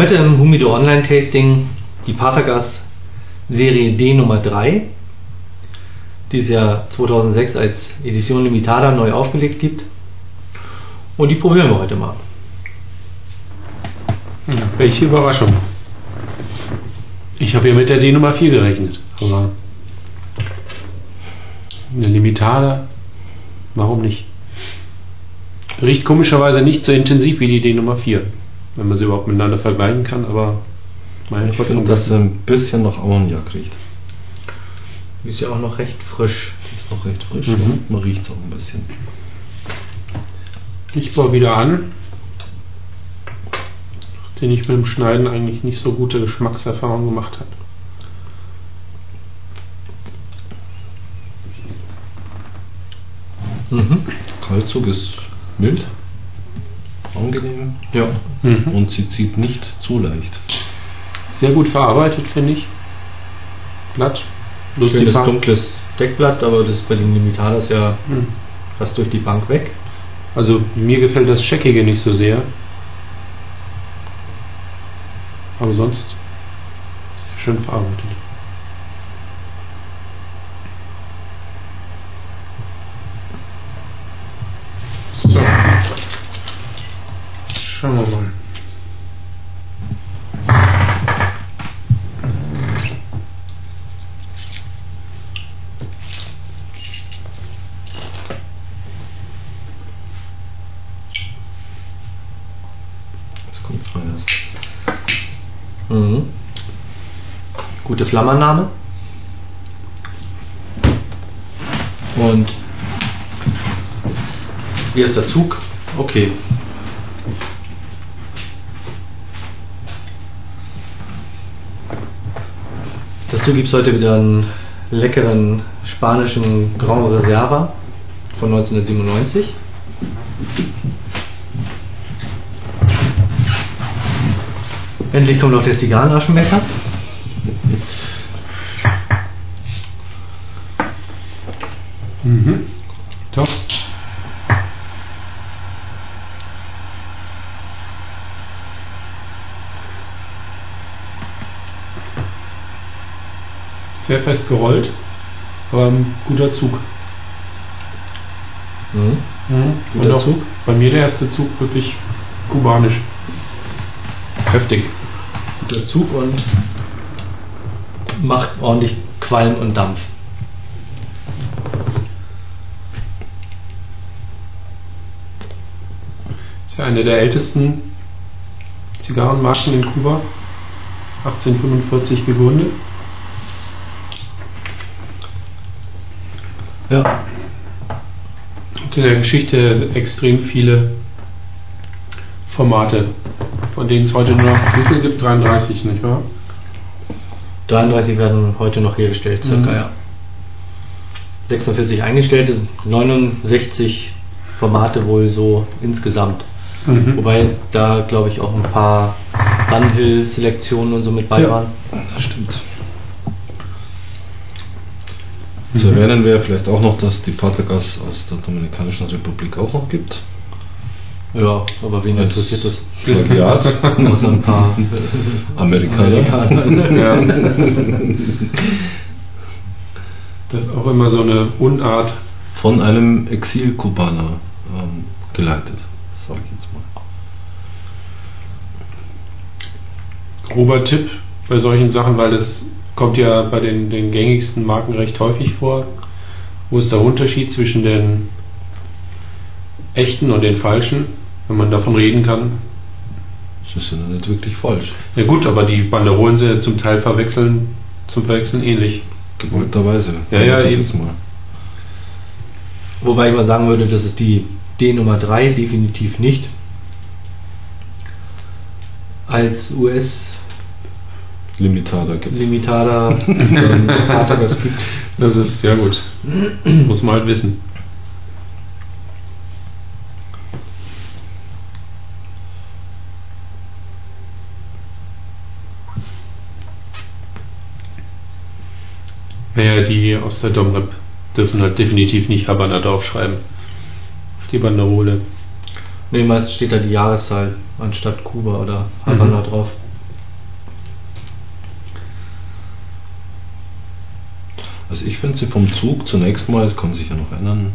Heute im Humido Online Tasting die Patagas Serie D Nummer 3, die es ja 2006 als Edition Limitada neu aufgelegt gibt. Und die probieren wir heute mal. Ja, welche Überraschung. Ich habe ja mit der D Nummer 4 gerechnet, aber eine Limitada, warum nicht? Riecht komischerweise nicht so intensiv wie die D Nummer 4, wenn man sie überhaupt miteinander vergleichen kann, aber meine ich finde, dass sie ein bisschen nach Ammoniak riecht. Die ist ja auch noch recht frisch. Die ist noch recht frisch, mhm. ja. man riecht es auch ein bisschen. Ich baue wieder an, den ich mit dem Schneiden eigentlich nicht so gute Geschmackserfahrungen gemacht habe. Mhm. Kaltzug ist mild, angenehm, ja, mhm. und sie zieht nicht zu leicht. Sehr gut verarbeitet, finde ich. Blatt. Schönes dunkles Deckblatt, aber das bei den Limitadas ja mhm. fast durch die Bank weg. Also mir gefällt das Scheckige nicht so sehr. Aber sonst schön verarbeitet. So. Schauen wir mal. Mhm. Gute Flammernahme. Und hier ist der Zug. Okay. Dazu gibt es heute wieder einen leckeren spanischen Grand Reserva von 1997. Endlich kommt noch der Zigarrenaschenbecher. Mhm. Top. Sehr fest gerollt, aber ein guter Zug. Mhm. Mhm. Guter Zug. Bei mir der erste Zug wirklich kubanisch. Heftig guter Zug und macht ordentlich Qualm und Dampf. Ist ja eine der ältesten Zigarrenmarken in Kuba. 1845 gegründet. Ja. Und in der Geschichte extrem viele Formate von denen es heute nur noch wie viel gibt? 33, nicht wahr? 33 werden heute noch hergestellt, circa, mhm. ja. 46 eingestellte, 69 Formate wohl so insgesamt. Mhm. Wobei da glaube ich auch ein paar Dunhill-Selektionen und so mit bei ja, waren. Das stimmt. Zu erwähnen wäre vielleicht auch noch, dass die Patagas aus der Dominikanischen Republik auch noch gibt. Ja, aber wen interessiert das? Plagiat. Außer ein paar Amerikaner. Amerikaner. Ja. Das ist auch immer so eine Unart. Von einem Exil-Kubaner ähm, geleitet, sage ich jetzt mal. Grober Tipp bei solchen Sachen, weil das kommt ja bei den, den gängigsten Marken recht häufig vor. Wo ist der Unterschied zwischen den echten und den falschen? wenn man davon reden kann. Das ist ja nicht wirklich falsch. Ja gut, aber die Banderolen sind ja zum Teil verwechseln, zum Verwechseln ähnlich. Gewollterweise. Ja, ja, mal. Wobei ich mal sagen würde, das ist die D Nummer 3 definitiv nicht. Als US Limitada gibt. Limitada das gibt. Das ist ja gut. Muss man halt wissen. Naja, die aus der Domrep dürfen halt definitiv nicht Havanna draufschreiben. Auf die Banderole. Nee, meist steht da die Jahreszahl anstatt Kuba oder Havanna mhm. drauf. Also ich finde sie vom Zug zunächst mal, es kann sich ja noch ändern,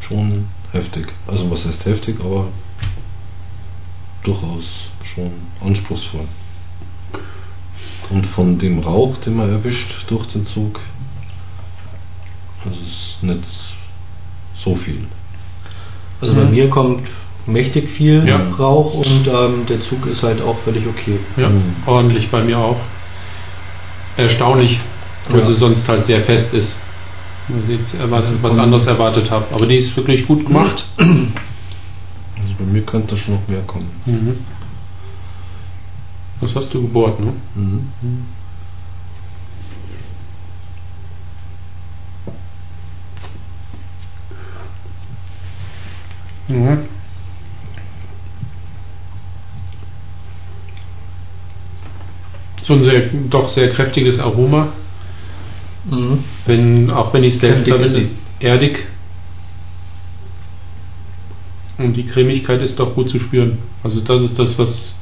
schon heftig. Also was heißt heftig, aber durchaus schon anspruchsvoll. Und von dem Rauch, den man erwischt durch den Zug, also ist nicht so viel. Also bei mir kommt mächtig viel ja. Rauch und ähm, der Zug ist halt auch völlig okay. Ja, mhm. ordentlich bei mir auch. Erstaunlich, weil ja. sie sonst halt sehr fest ist. Was ich jetzt erwartet, was anderes erwartet habe. Aber die ist wirklich gut gemacht. Also bei mir könnte schon noch mehr kommen. Mhm. Was hast du gebohrt, ne? Mhm. Mhm. So ein sehr, doch sehr kräftiges Aroma. Mhm. Wenn, auch wenn ich es selbst verwende, erdig. Und die Cremigkeit ist doch gut zu spüren. Also das ist das, was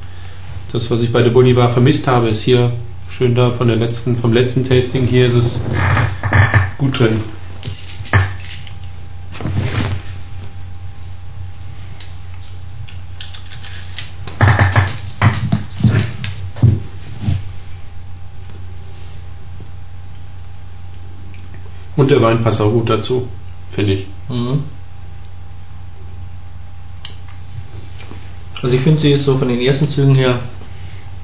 das, was ich bei der Bolivar vermisst habe, ist hier schön da von der letzten, vom letzten Tasting. Hier ist es gut drin. Und der Wein passt auch gut dazu, finde ich. Mhm. Also ich finde, sie ist so von den ersten Zügen her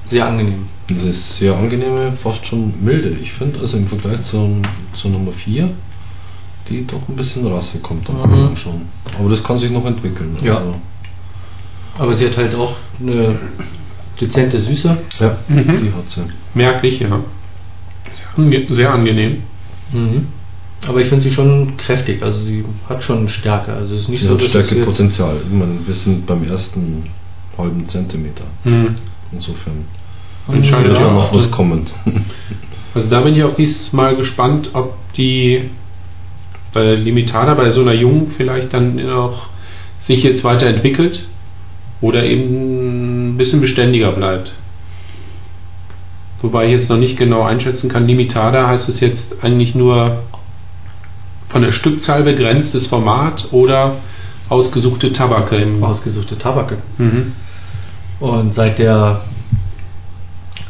sehr angenehm. Das ist sehr angenehme, fast schon milde. Ich finde also im Vergleich zu, zur Nummer 4, die doch ein bisschen Rasse kommt mhm. schon. Aber das kann sich noch entwickeln. Ja. Also. Aber sie hat halt auch eine dezente Süße. Ja, mhm. die hat sie. Merklich, ja. Sehr, angenehm. Mhm. Aber ich finde sie schon kräftig, also sie hat schon Stärke. Also es ist nicht sie so, hat Stärkepotenzial. wir sind beim ersten halben Zentimeter. Mhm. Insofern entscheidet ja noch was kommt. Also da bin ich auch dieses Mal gespannt, ob die bei Limitada bei so einer Jungen vielleicht dann auch sich jetzt weiterentwickelt oder eben ein bisschen beständiger bleibt. Wobei ich jetzt noch nicht genau einschätzen kann, Limitada heißt es jetzt eigentlich nur von der Stückzahl begrenztes Format oder ausgesuchte Tabake. Ausgesuchte Tabake. Mhm. Und seit der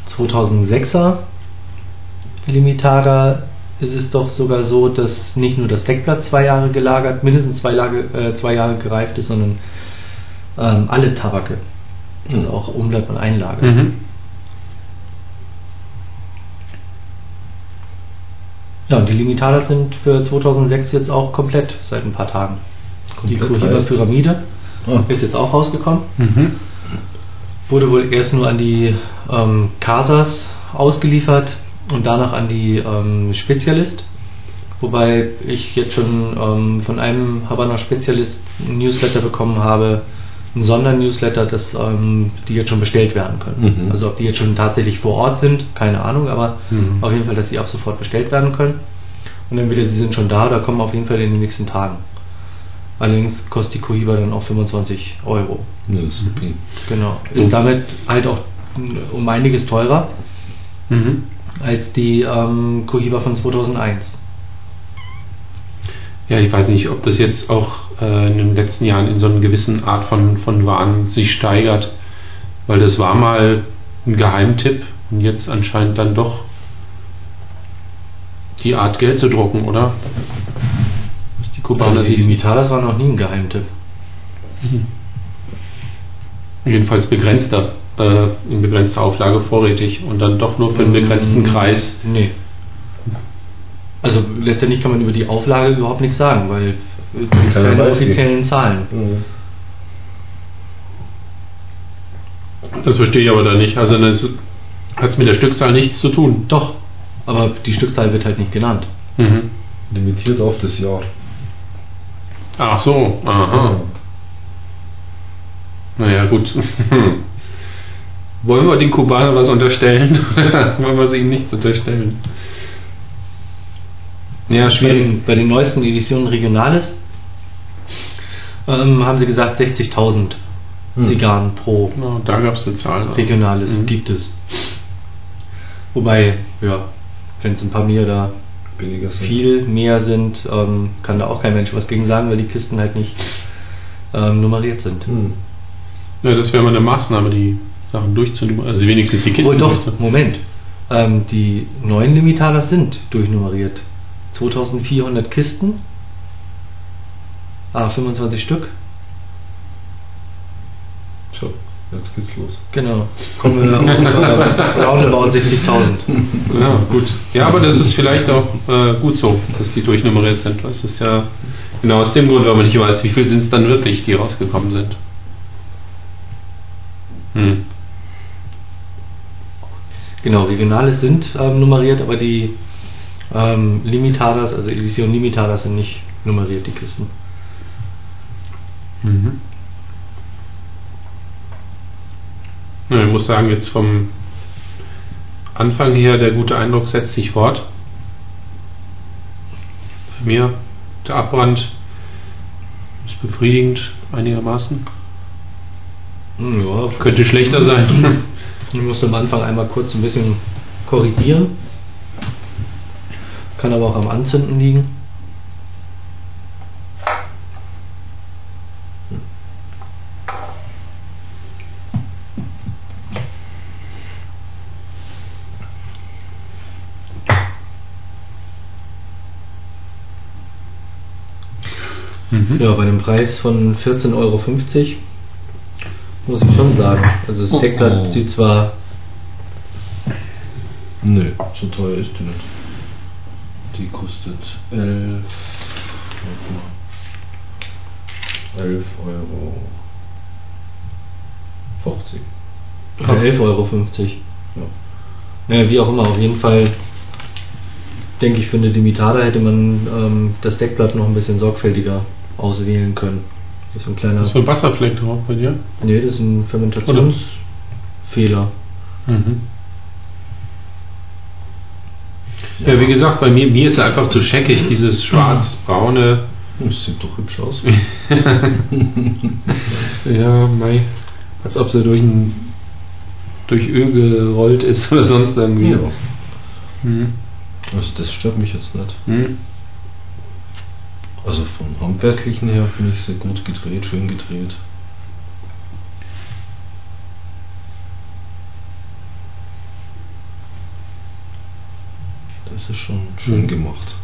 2006er Limitada ist es doch sogar so, dass nicht nur das Deckblatt zwei Jahre gelagert, mindestens zwei, Lage, äh, zwei Jahre gereift ist, sondern ähm, alle Tabake. Also auch Umblatt und Einlage. Mhm. Ja, und die Limitadas sind für 2006 jetzt auch komplett seit ein paar Tagen. Komplett die Cohiba Pyramide oh. ist jetzt auch rausgekommen. Mhm wurde wohl erst nur an die ähm, Casas ausgeliefert und danach an die ähm, Spezialist. Wobei ich jetzt schon ähm, von einem Havanna Spezialist ein Newsletter bekommen habe, ein Sondernewsletter, dass ähm, die jetzt schon bestellt werden können. Mhm. Also ob die jetzt schon tatsächlich vor Ort sind, keine Ahnung, aber mhm. auf jeden Fall, dass sie ab sofort bestellt werden können. Und entweder sie sind schon da oder kommen auf jeden Fall in den nächsten Tagen. Allerdings kostet die Cohiba dann auch 25 Euro. Ja, super. Genau. Ist damit halt auch um einiges teurer mhm. als die ähm, Cohiba von 2001. Ja, ich weiß nicht, ob das jetzt auch äh, in den letzten Jahren in so einer gewissen Art von, von Waren sich steigert, weil das war mal ein Geheimtipp und jetzt anscheinend dann doch die Art Geld zu drucken, oder? Kubaner also die Limitadas war noch nie ein Geheimtipp. Mhm. Jedenfalls begrenzter, äh, in begrenzter Auflage vorrätig und dann doch nur für einen begrenzten mhm. Kreis. Nee. Also letztendlich kann man über die Auflage überhaupt nichts sagen, weil es keine offiziellen Zahlen. Mhm. Das verstehe ich aber da nicht. Also das hat es mit der Stückzahl nichts zu tun. Doch, aber die Stückzahl wird halt nicht genannt. Mhm. Limitiert auf das Jahr. Ach so, aha. Naja, gut. Wollen wir den Kubanern was unterstellen? Wollen wir sie ihnen nichts unterstellen? Ja, schwierig. Bei den neuesten Editionen Regionales ähm, haben sie gesagt 60.000 hm. Zigarren pro. Ja, da gab es eine Zahl. Regionales mhm. gibt es. Wobei, ja, wenn es ein paar mehr da billiger sind. viel mehr sind, ähm, kann da auch kein Mensch was gegen sagen, weil die Kisten halt nicht ähm, nummeriert sind. Hm. Ja, das wäre mal eine Maßnahme, die Sachen durchzunummerieren. Also wenigstens die Kisten Oh doch, Moment. Ähm, die neuen Limitadas sind durchnummeriert. 2400 Kisten. Ah, 25 Stück. Tja, jetzt geht's los. Genau. Kommen wir auf roundabout 60.000. Ja, gut. Ja, aber das ist vielleicht auch äh, gut so, dass die durchnummeriert sind. Das ist ja genau aus dem Grund, weil man nicht weiß, wie viel sind es dann wirklich, die rausgekommen sind. Hm. Genau, Regionales sind ähm, nummeriert, aber die ähm, Limitadas, also Edition Limitadas sind nicht nummeriert, die Kisten. Mhm. Ja, ich muss sagen, jetzt vom Anfang her, der gute Eindruck setzt sich fort. Bei mir, der Abbrand ist befriedigend einigermaßen. Hm, Ja, Könnte schlechter sein. Ich musste am Anfang einmal kurz ein bisschen korrigieren. Kann aber auch am Anzünden liegen. Mhm. Ja, bei einem Preis von 14,50 Euro muss ich schon sagen. Also das Oh, Deckblatt oh. sieht zwar Nö, so teuer ist die nicht. Die kostet 11. Warte mal. 11 Euro. 50. Ja, 11,50 Euro. Ja. Ja, wie auch immer, auf jeden Fall denke ich, für eine Limitada hätte man ähm, das Deckblatt noch ein bisschen sorgfältiger auswählen können. Das ist so ein kleiner. Ist so ein Wasserfleck drauf bei dir? Nee, das ist ein Fermentationsfehler. Mhm. Ja, wie gesagt, bei mir, mir ist er einfach zu scheckig, dieses schwarz-braune. Das sieht doch hübsch aus. ja, mei. Als ob sie durch, ein, durch Öl gerollt ist oder sonst irgendwie. Ja. Mhm. Also das stört mich jetzt nicht. Mhm. Also vom handwerklichen her finde ich sie gut gedreht, schön gedreht. Das ist schon schön gemacht.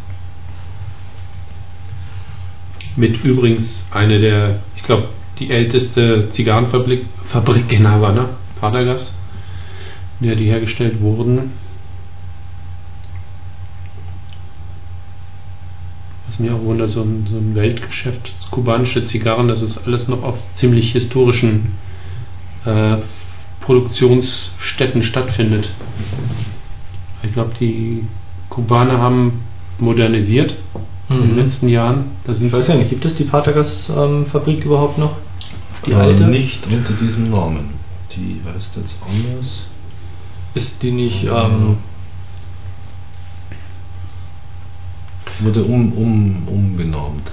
Mit übrigens eine der, ich glaube, die älteste Zigarrenfabrik Fabrik in Havanna, Padergas, in der die hergestellt wurden. Was mich auch wundert, so ein, so ein Weltgeschäft, kubanische Zigarren, das ist alles noch auf ziemlich historischen äh, Produktionsstätten stattfindet. Ich glaube, die Kubaner haben modernisiert in den Mhm. letzten Jahren. Da sind Ich weiß ja nicht, gibt es die Patergas-Fabrik überhaupt noch? Die Aber alte? Nicht unter diesem Namen. Die heißt jetzt anders. Ist die nicht, ähm, Wurde um, um, umbenannt.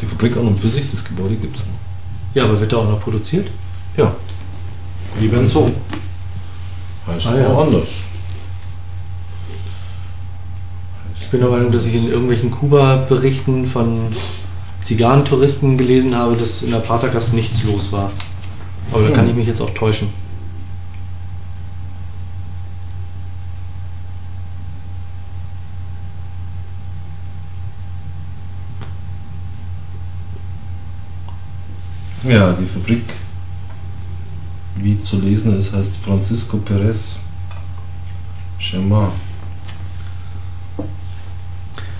Die Fabrik an und für sich, das Gebäude gibt es noch. ja, aber wird da auch noch produziert? Ja. Wie wenn so. Heißt Ah, ja. anders. Ich bin der Meinung, dass ich in irgendwelchen Kuba-Berichten von Zigarrentouristen gelesen habe, dass in der Patergas nichts los war. Aber da kann Hm. ich mich jetzt auch täuschen. Ja, die Fabrik, wie zu lesen ist, heißt Francisco Perez Chema.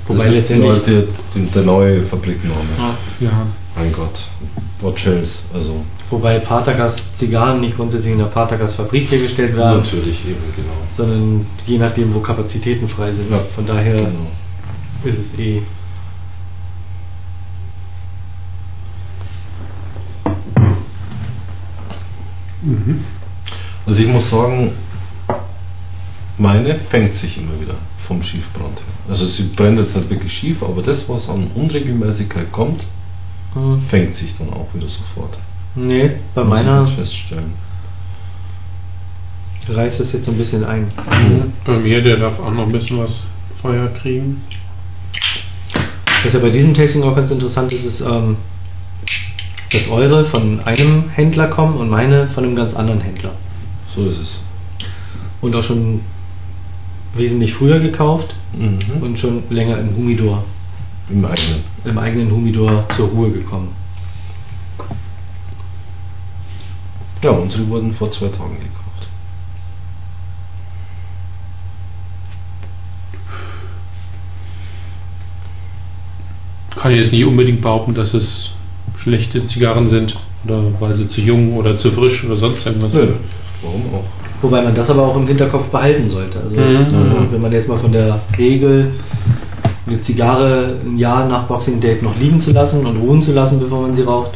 Wobei das ist letztendlich. der, der, der neue Fabrikname. Ja. Ja, Mein Gott. What else? Also, Wobei Patergas Zigarren nicht grundsätzlich in der Patergas Fabrik hergestellt werden, natürlich eben, genau. sondern je nachdem, wo Kapazitäten frei sind. Ja, Von daher Genau. ist es eh. Mhm. Also ich muss sagen, meine fängt sich immer wieder vom Schiefbrand her. Also sie brennt jetzt nicht wirklich schief, aber das, was an Unregelmäßigkeit kommt, Hm. fängt sich dann auch wieder sofort. Nee, bei Muss ich meiner jetzt feststellen. reißt es jetzt so ein bisschen ein. Bei mir, der darf auch noch ein bisschen was Feuer kriegen. Was ja bei diesem Tasting auch ganz interessant ist, ist, ähm, dass eure von einem Händler kommen und meine von einem ganz anderen Händler. So ist es. Und auch schon wesentlich früher gekauft Mhm. und schon länger im Humidor, Im eigenen. im eigenen Humidor zur Ruhe gekommen. Ja, unsere wurden vor zwei Tagen gekauft. Kann ich jetzt nicht unbedingt behaupten, dass es schlechte Zigarren sind oder weil sie zu jung oder zu frisch oder sonst irgendwas Nö, sind. warum auch? Wobei man das aber auch im Hinterkopf behalten sollte. Also, Mhm. äh, wenn man jetzt mal von der Regel, eine Zigarre ein Jahr nach Boxing Date noch liegen zu lassen und ruhen zu lassen, bevor man sie raucht.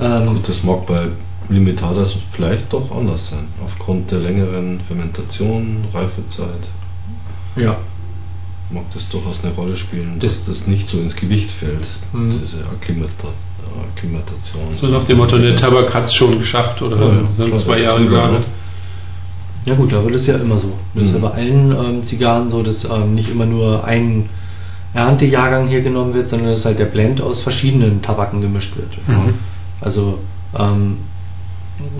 Ähm, Und das mag bei Limitadas vielleicht doch anders sein, aufgrund der längeren Fermentation, Reifezeit. ja. Mag das durchaus eine Rolle spielen, Das- dass das nicht so ins Gewicht fällt, Mhm. diese Akklimata Akklimatation. So nach dem Motto, der Tabak hat es schon geschafft oder Ja, sind zwei Jahre gelagert. Ja gut, aber das ist ja immer so. Das ist ja Mhm. bei allen ähm, Zigarren so, dass ähm, nicht immer nur ein Erntejahrgang hier genommen wird, sondern dass halt der Blend aus verschiedenen Tabaken gemischt wird. Mhm. Also ähm,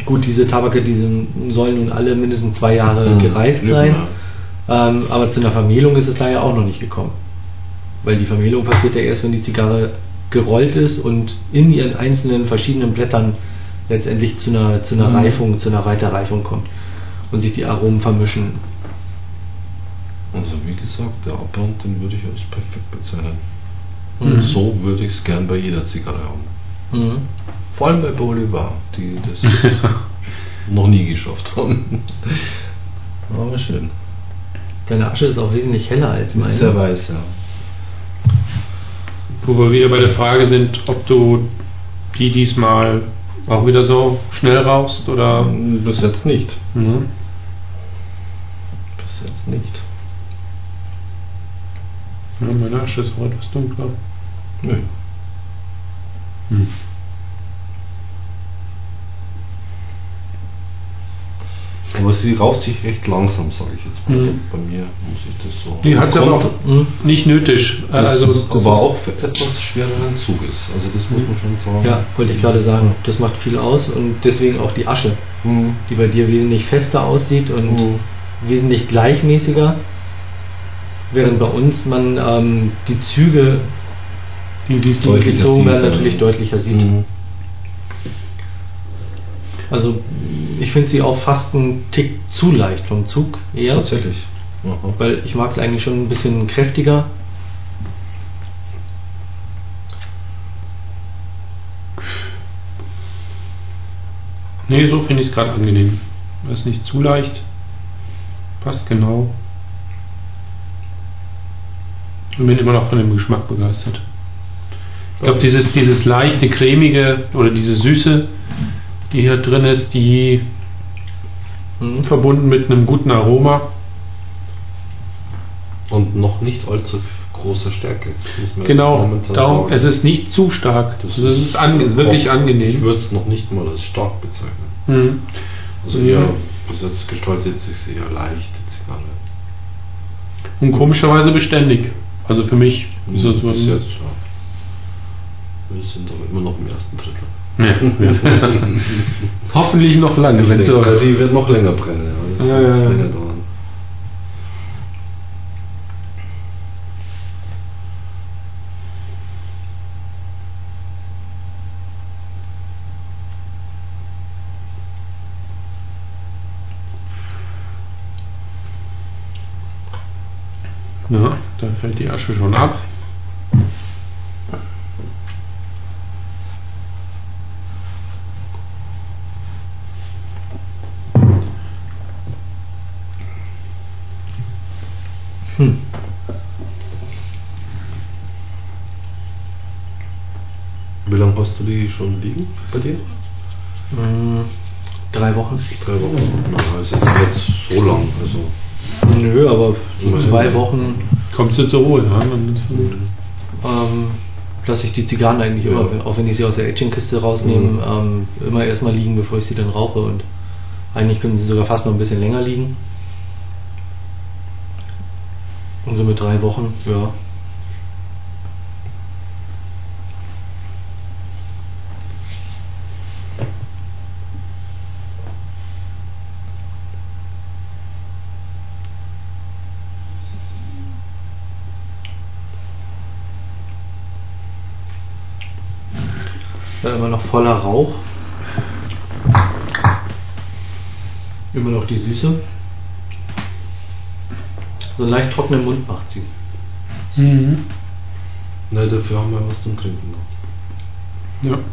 gut, diese Tabake, die sind, sollen nun alle mindestens zwei Jahre Mhm. gereift sein, ähm, aber zu einer Vermehlung ist es da ja auch noch nicht gekommen. Weil die Vermehlung passiert ja erst, wenn die Zigarre gerollt ist und in ihren einzelnen verschiedenen Blättern letztendlich zu einer, zu einer Mhm. Reifung, zu einer Weiterreifung kommt und sich die Aromen vermischen. Also wie gesagt, der Abbrand, den würde ich als perfekt bezeichnen. Mhm. Und so würde ich es gern bei jeder Zigarre haben. Mhm. Vor allem bei Bolivar, die das noch nie geschafft haben. Aber schön. Deine Asche ist auch wesentlich heller als meine. Sehr weiß, ja. Wo wir wieder bei der Frage sind, ob du die diesmal auch wieder so schnell rauchst oder. Bis jetzt nicht. Mhm. Jetzt nicht. Ja, meine Asche ist auch etwas dunkler. Nö. Mhm. Aber sie raucht sich recht langsam, sage ich jetzt mal. Mhm. Bei mir muss ich das so. Die hat es aber auch Mhm. nicht nötig. Das also, ist das aber auch für etwas schwereren Zuges. Also das muss man schon sagen. Ja, wollte ich gerade sagen. Das macht viel aus und deswegen auch die Asche, Mhm. die bei dir wesentlich fester aussieht und Mhm. Wesentlich gleichmäßiger. Während bei uns man ähm, die Züge, die die gezogen werden, natürlich deutlicher sieht. Mhm. Also ich finde sie auch fast einen Tick zu leicht vom Zug eher. Tatsächlich. Aha. Weil ich mag es eigentlich schon ein bisschen kräftiger. Nee, so finde ich es gerade angenehm. Das ist nicht zu leicht. Passt genau. Und bin immer noch von dem Geschmack begeistert. Ich glaube, dieses, dieses leichte, cremige oder diese Süße, die hier drin ist, die Mhm. verbunden mit einem guten Aroma. Und noch nicht allzu große Stärke. Genau, darum, sagen. es ist nicht zu stark. Das Also es ist, ange ist wirklich auch- Ich angenehm. würde es noch nicht mal als stark bezeichnen. Mhm. Also Mhm. eher, bis jetzt gestaltet sich sie eher leicht, die Zigarre. Und komischerweise beständig. Also für mich. ist das so bis jetzt, ja. Wir sind aber immer noch im ersten Drittel. Ja. Hoffentlich noch lange, wenn die wird noch länger brennen. Ja. Das Ja, wird ja, ja. Dauern. Ja, da fällt die Asche schon ab. Hm. Wie lange hast du die schon liegen bei dir? Mm, Drei Wochen. Drei Wochen. Na, ist jetzt nicht so lang. Also, Nö, aber so zwei Wochen Kommt sie zur Ruhe, ja? Dann ist gut. ähm, lasse ich die Zigarren eigentlich Ja. immer, auch wenn ich sie aus der Aging-Kiste rausnehme, Mhm. ähm, immer erstmal liegen, bevor ich sie dann rauche. Und eigentlich können sie sogar fast noch ein bisschen länger liegen. Also mit drei Wochen. Ja, immer noch voller Rauch. Immer noch die Süße. So einen leicht trockenen Mund macht sie. Mhm. Na, dafür haben wir was zum Trinken noch. Ja.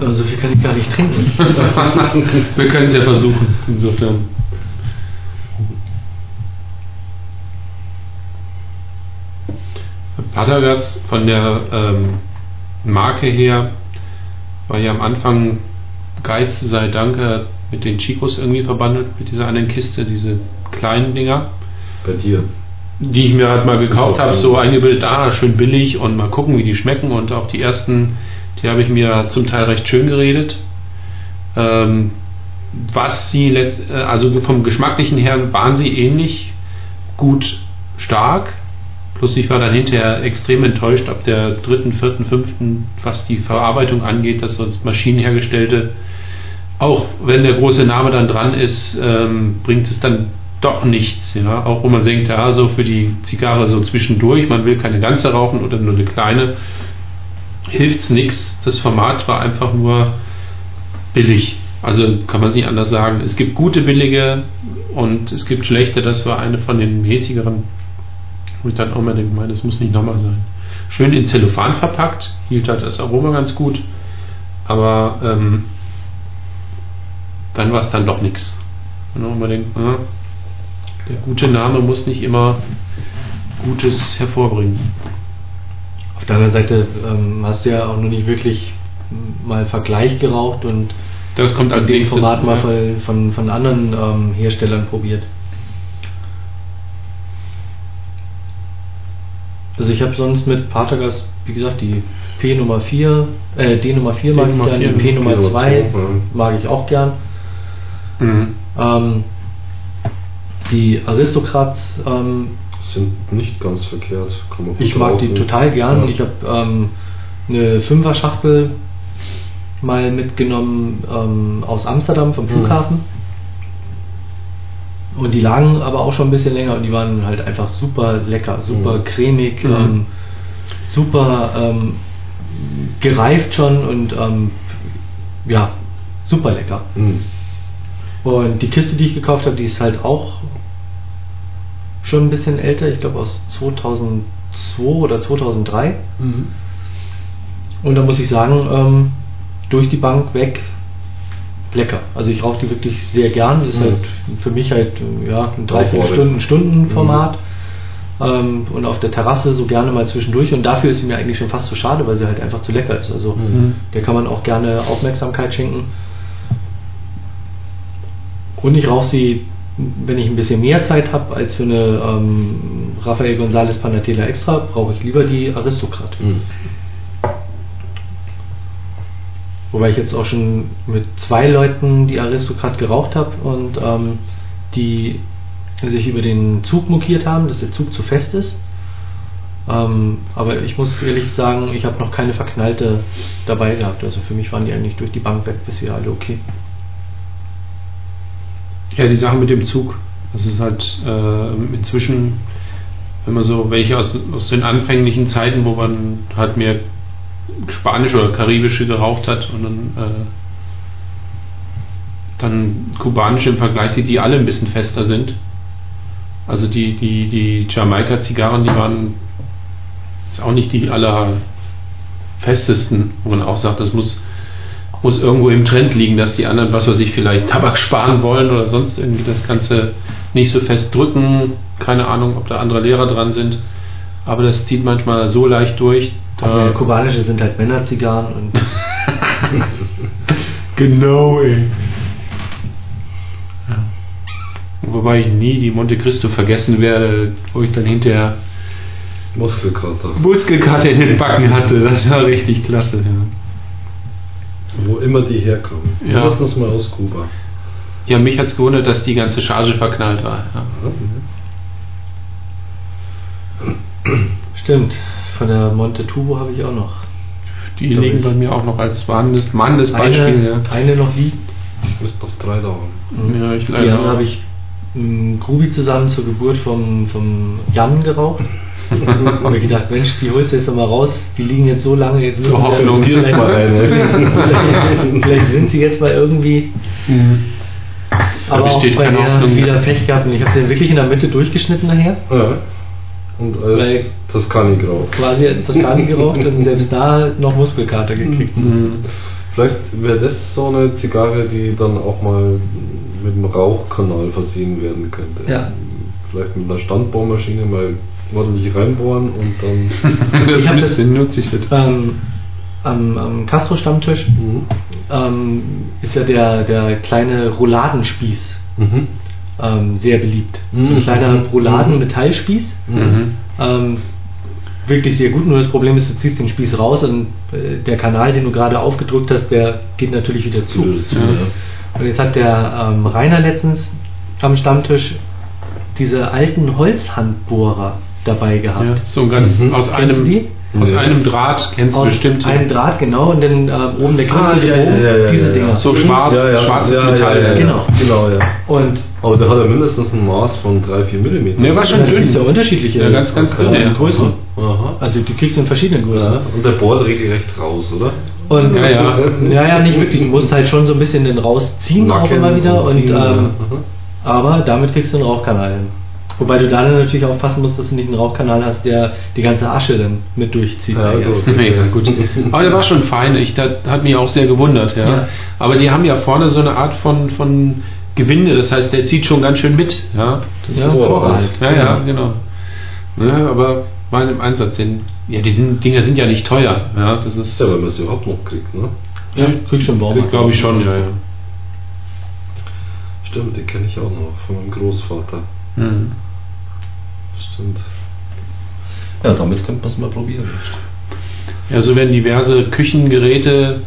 Also viel kann ich gar nicht trinken. wir können es ja versuchen, insofern. Padagas von der ähm, Marke her war ja am Anfang Geiz sei Dank mit den Chicos irgendwie verbandelt, mit dieser einen Kiste, diese kleinen Dinger. Bei dir. Die ich mir halt mal gekauft habe, so eingebildet, ah, schön billig und mal gucken, wie die schmecken. Und auch die ersten, die habe ich mir zum Teil recht schön geredet. Ähm, was sie letzt, äh, also vom geschmacklichen her waren sie ähnlich gut stark. Plus ich war dann hinterher extrem enttäuscht ab der dritten, vierten, fünften, was die Verarbeitung angeht, dass sonst maschinenhergestellte, auch wenn der große Name dann dran ist, ähm, bringt es dann doch nichts. Ja? Auch wo man denkt, ja, so für die Zigarre so zwischendurch, man will keine ganze rauchen oder nur eine kleine, hilft es nichts. Das Format war einfach nur billig. Also kann man sich anders sagen. Es gibt gute billige und es gibt schlechte. Das war eine von den mäßigeren, wo ich dann auch mal denke, das muss nicht nochmal sein. Schön in Zellophan verpackt, hielt halt das Aroma ganz gut, aber ähm, dann war es dann doch nichts. Und man denkt, ah, der gute Name muss nicht immer Gutes hervorbringen. Auf der anderen Seite ähm, hast du ja auch noch nicht wirklich mal Vergleich geraucht und das kommt als dem Format mal von, von, von anderen ähm, Herstellern probiert. Also ich habe sonst mit Partagas, wie gesagt, die P Nummer 4, äh, D Nummer 4 mag ich gerne, P Nummer 2 mag ich auch gern. Mhm. Ähm, die Aristokrats ähm, sind nicht ganz verkehrt. ich mag die total gern. Ja. Ich habe ähm, eine Fünfer-Schachtel mal mitgenommen ähm, aus Amsterdam vom Flughafen. Mhm. Und die lagen aber auch schon ein bisschen länger und die waren halt einfach super lecker, super mhm. cremig, mhm. Ähm, super ähm, gereift schon und ähm, ja, super lecker. Mhm. Und die Kiste, die ich gekauft habe, die ist halt auch schon ein bisschen älter, ich glaube aus 2002 oder 2003. Mhm. Und da muss ich sagen, ähm, durch die Bank weg lecker. Also ich rauche die wirklich sehr gern. Ist mhm. halt für mich halt ja, ein dreiviertel Stunden, Stunden Format. Mhm. Ähm, und auf der Terrasse so gerne mal zwischendurch. Und dafür ist sie mir eigentlich schon fast zu schade, weil sie halt einfach zu lecker ist. Also mhm. der kann man auch gerne Aufmerksamkeit schenken. Und ich rauche sie, wenn ich ein bisschen mehr Zeit habe als für eine ähm, Rafael González Panatela Extra, brauche ich lieber die Aristokrat. Wobei ich jetzt auch schon mit zwei Leuten die Aristokrat geraucht habe und ähm, die sich über den Zug mokiert haben, dass der Zug zu fest ist. Ähm, aber ich muss ehrlich sagen, ich habe noch keine verknallte dabei gehabt. Also für mich waren die eigentlich durch die Bank weg bisher alle okay. Ja, die Sache mit dem Zug, das ist halt äh, inzwischen, wenn man so welche aus, aus den anfänglichen Zeiten, wo man halt mehr spanische oder karibische geraucht hat und dann, äh, dann kubanische im Vergleich sieht, die alle ein bisschen fester sind. Also die, die, die Jamaika-Zigarren, die waren jetzt auch nicht die allerfestesten, wo man auch sagt, das muss muss irgendwo im Trend liegen, dass die anderen, was weiß ich, vielleicht Tabak sparen wollen oder sonst irgendwie das Ganze nicht so fest drücken. Keine Ahnung, ob da andere Lehrer dran sind. Aber das zieht manchmal so leicht durch. Da kubanische sind halt Männerzigarren und. genau, ey. Ja. Wobei ich nie die Monte Cristo vergessen werde, wo ich dann hinterher Muskelkater. Muskelkater in den Backen hatte. Das war richtig klasse, ja. Wo immer die herkommen. Ja. Lass das mal aus Kuba. Ja, mich hat es gewundert, dass die ganze Charge verknallt war. Ja. Stimmt. Von der Monte Tubo habe ich auch noch. Die Glaub liegen ich. bei mir auch noch als warnendes, Beispiel. Eine, ja. eine noch liegt. Ich müsste noch drei da haben. Ja, ich Die leider auch. habe ich Grubi zusammen zur Geburt vom, vom Jan geraucht. Da habe ich gedacht, Mensch, die holst du jetzt noch mal raus. Die liegen jetzt so lange. Jetzt Zur Hoffnung, hier ist vielleicht, mal vielleicht, vielleicht sind sie jetzt mal irgendwie. Mhm. Aber auch besteht bei keine der Hoffnung. wieder Pech gehabt. Und ich habe sie wirklich in der Mitte durchgeschnitten nachher. Ja. Und Weil- als Toskani grau. Quasi als Toskani geraucht und selbst da noch Muskelkater gekriegt. Mhm. Vielleicht wäre das so eine Zigarre, die dann auch mal mit einem Rauchkanal versehen werden könnte. Ja. Vielleicht mit einer Standbohrmaschine mal ordentlich reinbohren und dann. das Ich hab müsste das- nutzig wird. Ähm, am am Castro-Stammtisch Mhm. ähm, ist ja der, der kleine Rouladenspieß Mhm. Ähm, sehr beliebt. So Mhm. ein kleiner Mhm. Rouladen-Metallspieß. Mhm. Ähm, wirklich sehr gut, nur das Problem ist, du ziehst den Spieß raus und äh, der Kanal, den du gerade aufgedrückt hast, der geht natürlich wieder zu. Zu, ja. Und jetzt hat der ähm, Rainer letztens am Stammtisch diese alten Holzhandbohrer dabei gehabt. Ja, so ganz Mhm. aus Kennst du einem die? aus Nee. einem Draht kennst du Aus bestimmt. einem Draht, genau, und dann äh, oben der Ah, Griffel ja, oben, ja, ja, diese ja, Dinger. ja. So schwarz, schwarzes Metall. Ja, ja, Genau. Genau, ja. Und Aber der hat ja mindestens ein Maß von 3-4 mm. Ne, war schon da dünn. es ja unterschiedliche Ja, ganz, ganz äh, dünn, ja. Größen. Aha. Also die kriegst du in verschiedenen Größen. Ja. Und der bohrt regelrecht raus, oder? Und Ja, ja. ja, ja, nicht wirklich. Du musst halt schon so ein bisschen den rausziehen auch Nacken immer wieder. Und, ziehen, ja. ähm, Aha. aber damit kriegst du einen Rauchkanal hin. Wobei du da dann natürlich aufpassen musst, dass du nicht einen Rauchkanal hast, der die ganze Asche dann mit durchzieht. Ja, gut. Ja, gut. Aber der war schon fein. Ich, das hat mich auch sehr gewundert. Ja. Ja. Aber die haben ja vorne so eine Art von, von Gewinde. Das heißt, der zieht schon ganz schön mit. Ja, das Ja, ist Vorrat. halt. Ja, ja, genau. Ja, aber mal im Einsatz sind. Ja, die sind, Dinger sind ja nicht teuer. Ja, das ist. Ja, wenn man es überhaupt noch kriegt, ne? Ja, kriegst schon Baum. glaube ich schon, ja, ja. Stimmt, die kenne ich auch noch von meinem Großvater. Mhm. Stimmt. Ja, damit könnte man es mal probieren. Ja, so werden diverse Küchengeräte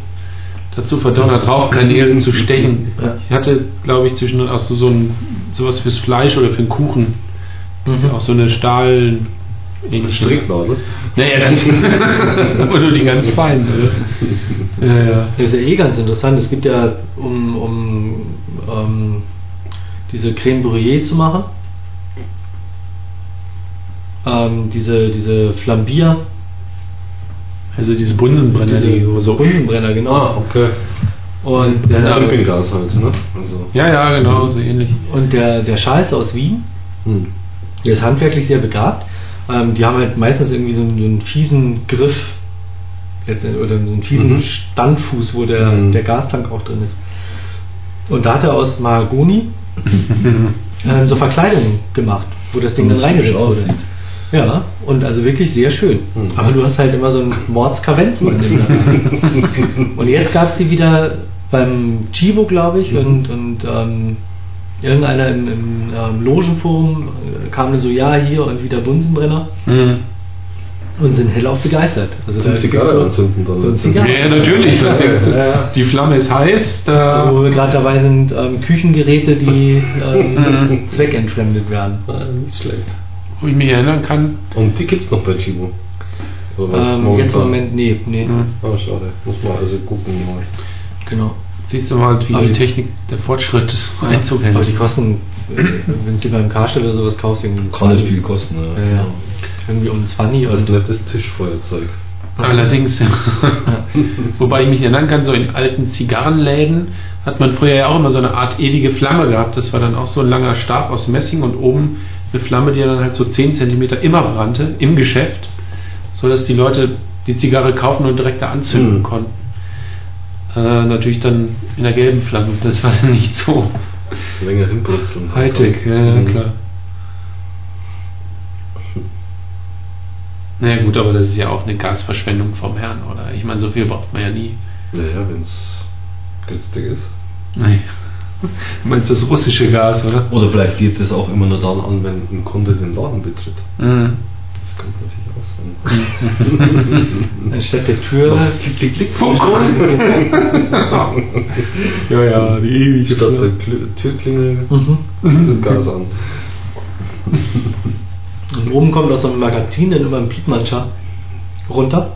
dazu verdonnert, Rauchkanälen zu stechen. Ja. Ich hatte, glaube ich, zwischendurch auch so, so ein, sowas fürs Fleisch oder für den Kuchen. Mhm. Auch so eine Stahl. ähnliche- Stricknadel. Naja, das. Aber nur die ganz feinen. ne? Ja, ja. Das ist ja eh ganz interessant. Es gibt ja, um, um ähm, diese Creme Brûlée zu machen, ähm, diese, diese Flambier, Also diese Bunsenbrenner, diese die so. Bunsenbrenner, genau. Ah, okay. Und Ja, der, Campinggas halt, ne? Also. Ja, ja, genau, so ähnlich. und der, der Charles aus Wien, Hm. der ist handwerklich sehr begabt. Ähm, die haben halt meistens irgendwie so einen, so einen fiesen Griff oder so einen fiesen Mhm. Standfuß, wo der, Mhm. der Gastank auch drin ist. Und da hat er aus Mahagoni ähm, so Verkleidungen gemacht, wo das Ding Und dann reingesetzt wurde. aussieht. Ja, und also wirklich sehr schön. Mhm. Aber du hast halt immer so einen Mordskavenzmann. und jetzt gab es die wieder beim Chivo, glaube ich, Mhm. und, und ähm, irgendeiner im, im ähm, Logenforum äh, kam so, ja, hier und wieder Bunsenbrenner Mhm. und sind hellauf begeistert. Also ist Zigarre anzünden dann. So Zigarre. Ja, natürlich. Ja, ja. Die Flamme ist heiß. Da Also wo wir gerade dabei sind, ähm, Küchengeräte, die ähm, zweckentfremdet werden. Ah, nicht schlecht. Wo ich mich erinnern kann. Und die gibt's noch bei Chibo. Ähm, jetzt im Moment, nee, nee, Mhm. Ah, schade. Muss man also gucken mal. genau. Siehst du mal, wie Aber die Technik, der Fortschritt Einzug hält. Aber die kosten, äh, wenn du sie beim Karstadt oder sowas kaufst, irgendwie Kann nicht viel kosten, Ja, ja. ja. Irgendwie um 20 Also und nettes Tischfeuerzeug. Allerdings. Wobei ich mich erinnern kann, so in alten Zigarrenläden hat man früher ja auch immer so eine Art ewige Flamme gehabt. Das war dann auch so ein langer Stab aus Messing und oben eine Flamme, die dann halt so 10 cm immer brannte im Geschäft, so dass die Leute die Zigarre kaufen und direkt da anzünden Mhm. konnten. Äh, natürlich dann in der gelben Flamme. Das war dann nicht so Länger hinbrutzeln. Hightech, ja, ja Mhm. klar. Naja gut, aber das ist ja auch eine Gasverschwendung vom Herrn, oder? Ich meine, so viel braucht man ja nie. Naja, wenn's günstig ist. Nee. Du meinst das russische Gas, oder? Oder vielleicht geht es auch immer nur dann an, wenn ein Kunde den Laden betritt. Mhm. Das könnte natürlich auch sein. anstatt der Tür klick, klick, klick. ja, ja, die ewige Statt der Klü- Türklingel Mhm. das Gas an. Und oben kommt aus so einem Magazin dann immer ein Piepmannscher runter,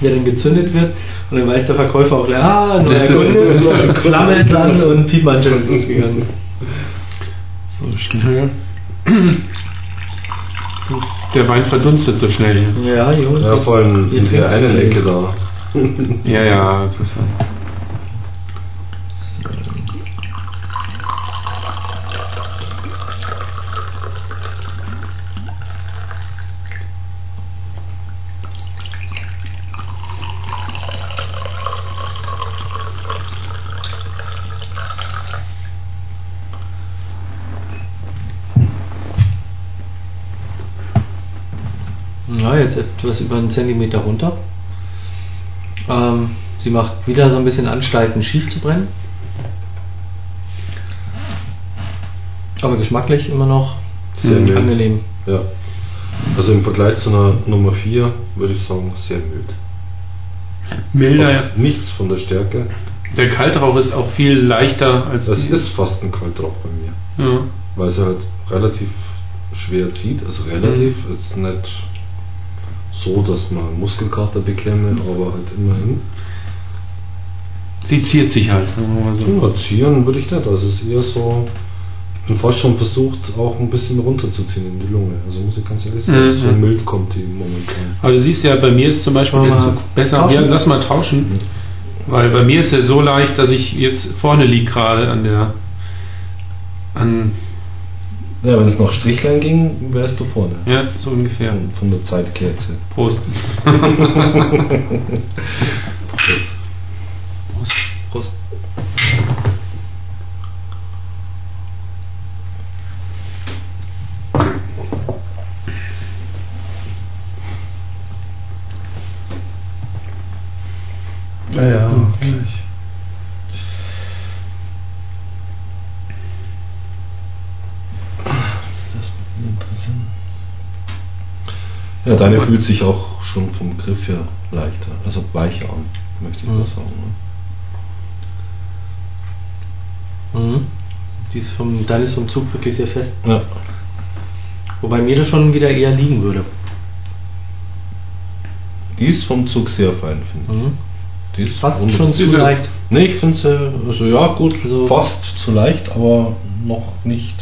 der dann gezündet wird. Und dann weiß der Verkäufer auch, gleich, ah, neuer Kunde, Flamme ist an und Piepmannscher ist losgegangen. So schnell. Das- Der Wein verdunstet so schnell. hier. Ja, Jungs. Ja, vor allem in der einen. Ecke da. Ja, ja, das ist ja. Ja, jetzt etwas über einen Zentimeter runter. Ähm, sie macht wieder so ein bisschen Anstalten, schief zu brennen. Aber geschmacklich immer noch Sehr mild. angenehm. Ja. Also im Vergleich zu einer Nummer 4 würde ich sagen, sehr mild. Milder. ja. Nichts von der Stärke. Der Kaltrauch ist auch viel leichter als Das die- ist fast ein Kaltrauch bei mir. Ja. Weil es halt relativ schwer zieht. Also relativ. Mhm. Ist nicht so, dass man Muskelkater bekäme, aber halt immerhin. Sie ziert sich halt, sagen wir mal so. Ja, ziehen würde ich nicht. Also es ist eher so. Ich bin fast schon versucht, auch ein bisschen runterzuziehen in die Lunge. Also muss ich ganz ehrlich sagen, Mhm. so mild kommt die momentan. Aber du siehst ja, bei mir ist zum Beispiel mal Zug besser. tauschen? Ja, lass mal tauschen. Weil bei mir ist er so leicht, dass ich jetzt vorne liege gerade an der. an. Ja, wenn es nach Strichlein ging, wärst du vorne. Ja, so ungefähr. Von, von der Zeitkerze. Prost. Prost. Deine fühlt sich auch schon vom Griff her leichter, also weicher an, möchte ich mal sagen. Ne? Mhm. Die ist vom, dann ist vom Zug wirklich sehr fest. Ja. Wobei mir das schon wieder eher liegen würde. Die ist vom Zug sehr fein, finde ich. Mhm. Die ist Fast schon zu leicht. Nee, ich finde sie, also ja, gut, Also- fast zu leicht, aber noch nicht.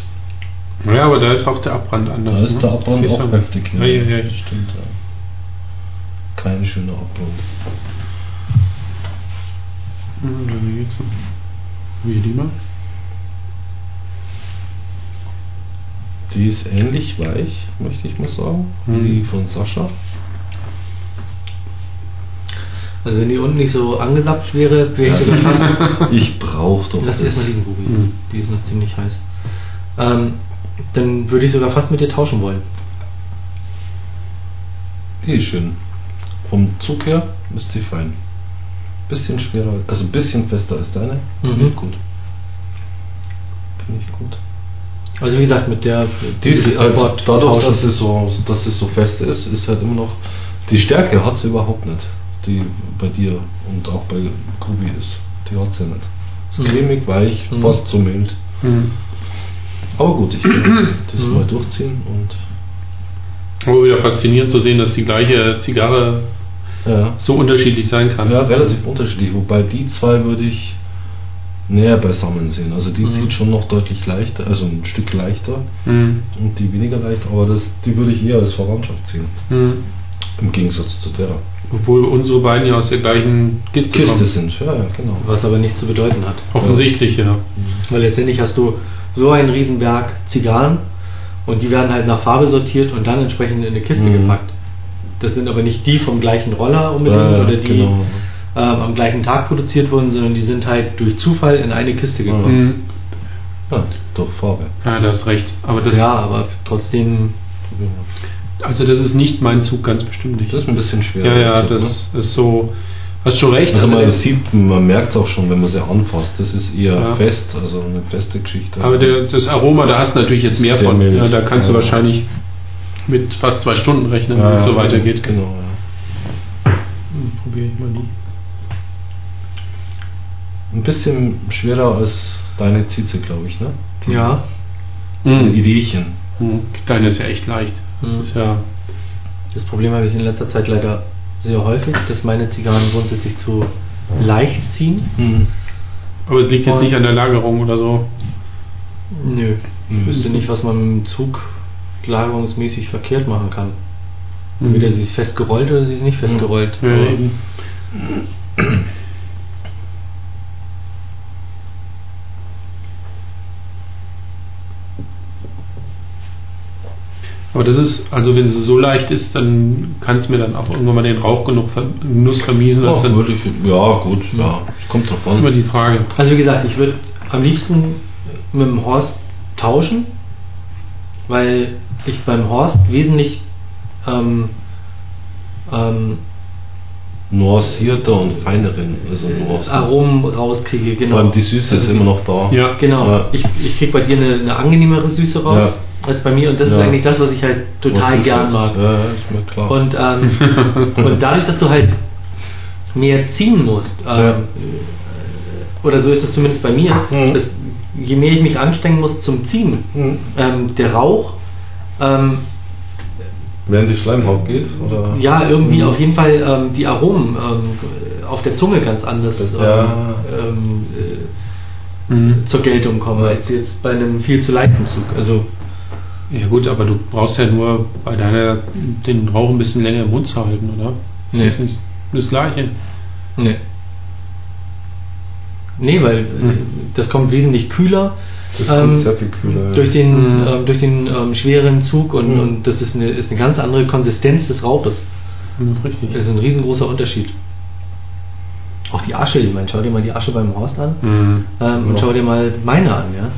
Ja, aber da ist auch der Abbrand Da anders. ist ne? der Abbrand auch du? heftig. Ja, ja, ja. Das stimmt, ja. Kein schöner Abbrand. Mhm, Wie geht's denn? Wie die mal? Die ist ähnlich weich, möchte ich mal sagen, Mhm. wie die von Sascha. Also wenn die unten nicht so angesappt wäre, wäre ich sogar fast. Ich brauche doch Lass erstmal liegen, Ruby. Mhm. Die ist noch ziemlich heiß. Ähm, dann würde ich sogar fast mit dir tauschen wollen. Die ist schön. Vom Zug her ist sie fein. Bisschen schwerer, also ein bisschen fester als deine. Finde Mhm. ich gut. Finde ich gut. Also wie gesagt, mit der Die ist, also dadurch, tauschen. dass sie, so, dass sie so fest ist, ist halt immer noch. Die Stärke hat sie überhaupt nicht. Die bei dir und auch bei Kubi ist. Die hat sie nicht. Ist Mhm. cremig, weich, Mhm. fast so mild. Mhm. Aber gut, ich werde das Mhm. mal durchziehen und Aber wieder faszinierend zu sehen, dass die gleiche Zigarre ja. so unterschiedlich sein kann. Ja, relativ unterschiedlich. Wobei die zwei würde ich näher beisammen sehen. Also die Mhm. zieht schon noch deutlich leichter, also ein Stück leichter Mhm. und die weniger leicht, aber das, die würde ich eher als Verwandtschaft sehen. Mhm. Im Gegensatz zu der. Obwohl unsere beiden ja aus der gleichen Kiste, Kiste sind, ja, ja, genau. Was aber nichts zu bedeuten hat. Offensichtlich, ja. Weil letztendlich hast du so einen Riesenberg Zigarren und die werden halt nach Farbe sortiert und dann entsprechend in eine Kiste Mhm. gepackt. Das sind aber nicht die vom gleichen Roller unbedingt Ja, oder die genau. ähm, am gleichen Tag produziert wurden, sondern die sind halt durch Zufall in eine Kiste gekommen. Mhm. Ja, durch Farbe. Ja, da hast recht. Aber das, Ja, aber trotzdem, also das ist nicht mein Zug, ganz bestimmt nicht. Das ist ein bisschen schwer. ja, ja, Also, das ist so. Hast schon recht. Also man der- sieht, man merkt es auch schon, wenn man sie anfasst. Das ist eher Ja. fest, also eine feste Geschichte. aber der, das Aroma, da hast du natürlich jetzt mehr von. Ja, da kannst du Ja. wahrscheinlich mit fast zwei Stunden rechnen, ja, wenn es so weitergeht. Genau, ja. Hm, Probiere ich mal die. Ein bisschen schwerer als deine Zize, glaube ich, ne? Die- ja. Mhm. Ideechen. Mhm. Deine ist ja echt leicht. Das ist ja. Das Problem habe ich in letzter Zeit leider sehr häufig, dass meine Zigarren grundsätzlich zu leicht ziehen. Mhm. Aber es liegt jetzt nicht an der Lagerung oder so. Nö. Ich Mhm. wüsste nicht, was man mit dem Zug lagerungsmäßig verkehrt machen kann. Mhm. Entweder sie ist festgerollt oder sie ist nicht festgerollt. Ja, Aber- das ist, also wenn es so leicht ist, dann kann es mir dann auch irgendwann mal den Rauch genug ver Genuss vermiesen. als Ja, dann, würde ich, ja, gut, ja. Es kommt drauf das ist immer an. die Frage. Also wie gesagt, ich würde am liebsten mit dem Horst tauschen, weil ich beim Horst wesentlich ähm, ähm, Nuancierter und feineren also Nuancen. Aromen rauskriege. Genau. Vor allem die Süße ist Also immer noch da. Ja. Genau. Ja. Ich, ich kriege bei dir eine, eine angenehmere Süße raus als bei mir und das ist Ja. eigentlich das, was ich halt total gern mag. Ja, ist mir klar. Und, ähm, und dadurch, dass du halt mehr ziehen musst, ähm, Ja. oder so ist es zumindest bei mir, Mhm. dass, je mehr ich mich anstrengen muss zum Ziehen, Mhm. ähm, der Rauch, ähm, Während die Schleimhaut geht? Oder? ja, irgendwie Mhm. auf jeden Fall ähm, die Aromen ähm, auf der Zunge ganz anders ähm, Ja. ähm, äh, Mhm. zur Geltung kommen, als jetzt bei einem viel zu leichten Zug. Also, Ja gut, aber du brauchst ja nur bei deiner den Rauch ein bisschen länger im Mund zu halten, oder? Das Nee. ist nicht das gleiche. nee. Nee, weil äh, Mhm. das kommt wesentlich kühler. Das kommt sehr viel kühler. Durch den, Mhm. ähm, durch den ähm, schweren Zug und, Mhm. und das ist eine, ist eine ganz andere Konsistenz des Rauches. Das ist richtig. Das ist ein riesengroßer Unterschied. Auch die Asche, ich meine, schau dir mal die Asche beim Horst an Mhm. ähm, und schau dir mal meine an, ja.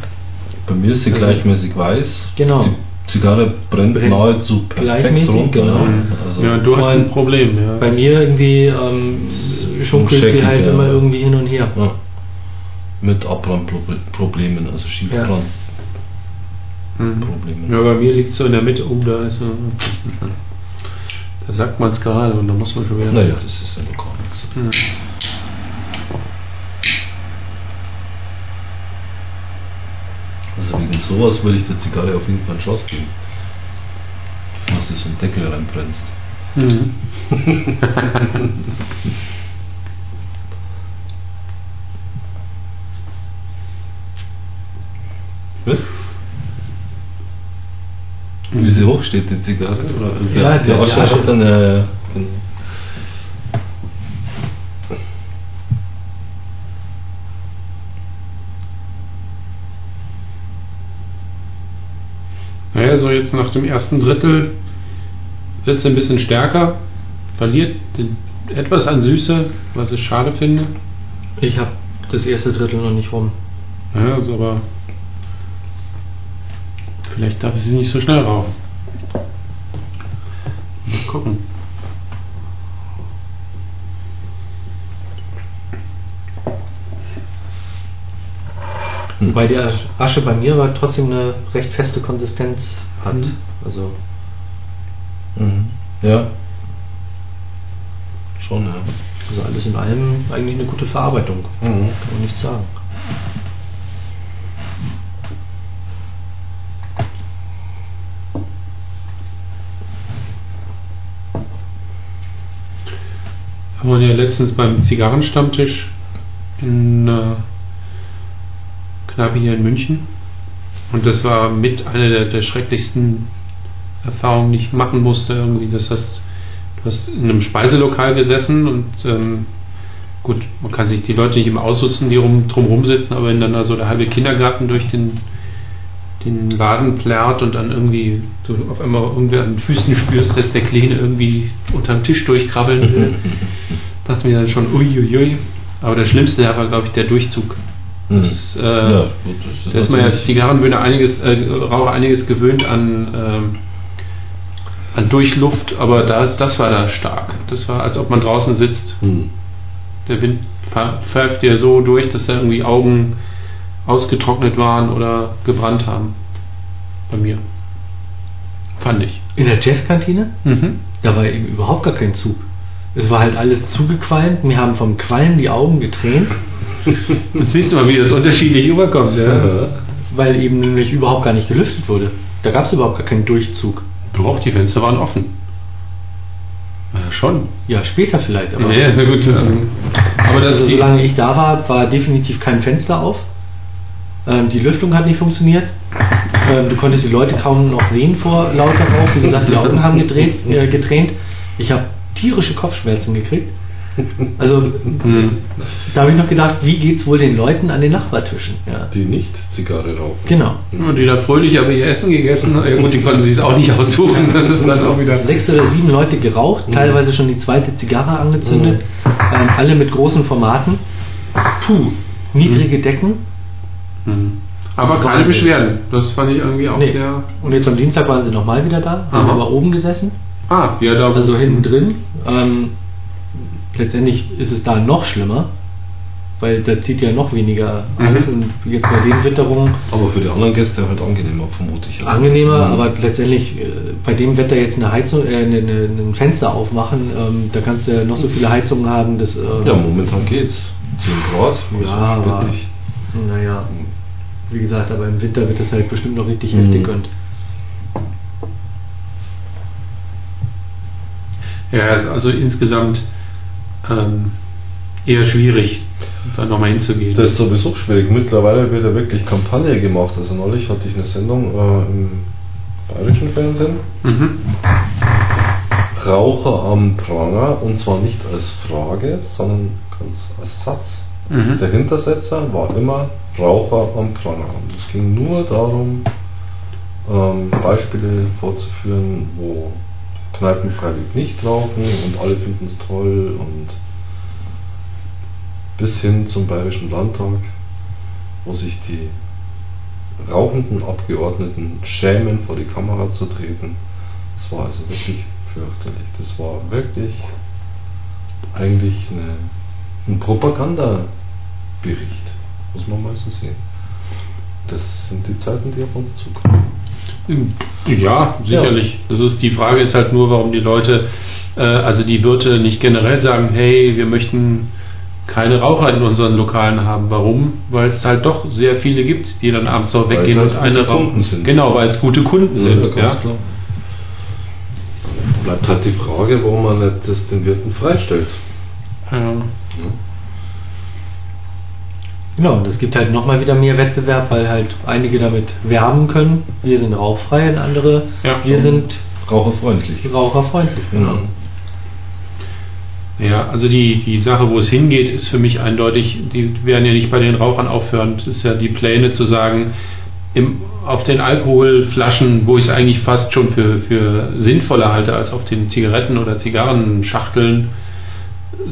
Bei mir ist sie Also- gleichmäßig weiß. Genau. Die Zigarre brennt, Brennt nahezu perfekt gleichmäßig, runter. genau. ne? Also, ja, du hast ein Problem, ja. Bei mir irgendwie ähm, schunkelt sie halt ja. immer irgendwie hin und her. ja. Mit Abbrandproblemen, also Schiefbrandproblemen. Mhm. Ja, bei mir liegt es so in der Mitte. Oh, da ist so. Da sagt man es gerade und da muss man schon wieder. Naja, das ist ja noch gar nichts. Mhm. Also wegen sowas würde ich der Zigarre auf jeden Fall eine Chance geben. Dass du so einen Deckel reinbrennst. Mhm. Was? Wie sie hoch steht, die Zigarre? Oder Ja, der, die der Asche Asche. hat dann äh, genau. Naja, so jetzt nach dem ersten Drittel wird es ein bisschen stärker, verliert etwas an Süße, was ich schade finde. Ich habe das erste Drittel noch nicht rum. Ja, also aber vielleicht darf sie nicht so schnell rauchen. Mal gucken. Hm. Wobei die Asche bei mir aber trotzdem eine recht feste Konsistenz hat. Mhm. Also Mhm. Ja. Schon, ja. Also alles in allem eigentlich eine gute Verarbeitung. Mhm. Kann man nicht sagen. Wir waren ja letztens beim Zigarrenstammtisch in äh, Kneipe hier in München. Und das war mit einer der, der schrecklichsten Erfahrungen, die ich machen musste. Irgendwie, das heißt, du hast in einem Speiselokal gesessen und ähm, gut, man kann sich die Leute nicht immer aussutzen, die rum, drumherum sitzen, aber wenn dann da so der halbe Kindergarten durch den, den Laden plärrt und dann irgendwie du auf einmal irgendwer an den Füßen spürst, dass der Kleine irgendwie unterm Tisch durchkrabbeln will, dachte mir dann schon, uiuiui. Aber das Schlimmste war, glaube ich, der Durchzug. Mhm. Das, äh, ja, das da ist man ja als Zigarrenbühne einiges, äh, Raucher einiges gewöhnt an, ähm, an Durchluft, aber das, das war da stark. Das war, als ob man draußen sitzt. Hm. Der Wind pf- pfeift dir so durch, dass da irgendwie Augen ausgetrocknet waren oder gebrannt haben. Bei mir. Fand ich. In der Jazzkantine? Mhm. Da war eben überhaupt gar kein Zug. Es war halt alles zugequalmt. Mir haben vom Qualm die Augen getränt, Jetzt siehst du mal, wie das unterschiedlich überkommt. Ja. weil eben nämlich überhaupt gar nicht gelüftet wurde. Da gab es überhaupt gar keinen Durchzug. Doch, die Fenster waren offen. Ja, schon. Ja, später vielleicht, aber. Ja, na gut. Aber das also, solange ich da war, war definitiv kein Fenster auf. Ähm, die Lüftung hat nicht funktioniert. Ähm, du konntest die Leute kaum noch sehen vor lauter Rauch. Wie gesagt, die Augen haben gedreht, äh, getränt. Ich habe tierische Kopfschmerzen gekriegt. Also hm. da habe ich noch gedacht, wie geht es wohl den Leuten an den Nachbartischen? Ja. Die nicht Zigarre rauchen. Genau. Und die da fröhlich aber ihr Essen gegessen und die konnten sich es auch nicht aussuchen. Das ist dann auch wieder. Sechs oder sieben Leute geraucht, mhm. teilweise schon die zweite Zigarre angezündet, mhm. ähm, alle mit großen Formaten. Puh, niedrige mhm. Decken. Mhm. Aber keine Beschwerden. Das fand ich irgendwie auch nee. sehr. Und jetzt am Dienstag waren sie nochmal wieder da, haben aber oben gesessen. Ah, ja, da. Also hinten drin. Ähm, letztendlich ist es da noch schlimmer, weil da zieht ja noch weniger mhm. auf und jetzt bei den Witterungen. Aber für die anderen Gäste halt angenehmer, vermute ich. Angenehmer, mhm. aber letztendlich äh, bei dem Wetter jetzt eine Heizung, äh, eine, eine, ein Fenster aufmachen, ähm, da kannst du ja noch so viele Heizungen haben. Dass, äh, ja, momentan geht's. 10 Grad, ja, aber, naja, wie gesagt, aber im Winter wird das halt bestimmt noch richtig mhm. heftig und ja, also insgesamt ähm, eher schwierig, da nochmal hinzugehen. Das ist sowieso schwierig. Mittlerweile wird ja wirklich Kampagne gemacht. Also neulich hatte ich eine Sendung äh, im bayerischen Fernsehen. Mhm. Raucher am Pranger und zwar nicht als Frage, sondern als Satz. Mhm. Der Hintersetzer war immer Raucher am Pranger. Und es ging nur darum, ähm, Beispiele vorzuführen, wo Kneipen freiwillig nicht rauchen und alle finden es toll und bis hin zum Bayerischen Landtag, wo sich die rauchenden Abgeordneten schämen, vor die Kamera zu treten. Das war also wirklich fürchterlich. Das war wirklich eigentlich eine, ein Propagandabericht, muss man mal so sehen. Das sind die Zeiten, die auf uns zukommen. Ja, sicherlich. Ja. Das ist, die Frage ist halt nur, warum die Leute, äh, also die Wirte nicht generell sagen, hey, wir möchten keine Raucher in unseren Lokalen haben. Warum? Weil es halt doch sehr viele gibt, die dann abends noch weggehen halt und eine rauchen. Sind. Genau, weil es gute Kunden ja, sind. Ja. Bleibt halt die Frage, warum man nicht das den Wirten freistellt. Ja. Genau, und es gibt halt nochmal wieder mehr Wettbewerb, weil halt einige damit werben können. Wir sind rauchfrei und andere, ja, wir sind raucherfreundlich. Raucherfreundlich, genau. Mhm. Ja, also die, die Sache, wo es hingeht, ist für mich eindeutig, die werden ja nicht bei den Rauchern aufhören. Das ist ja die Pläne zu sagen, im, auf den Alkoholflaschen, wo ich es eigentlich fast schon für, für sinnvoller halte als auf den Zigaretten- oder Zigarrenschachteln,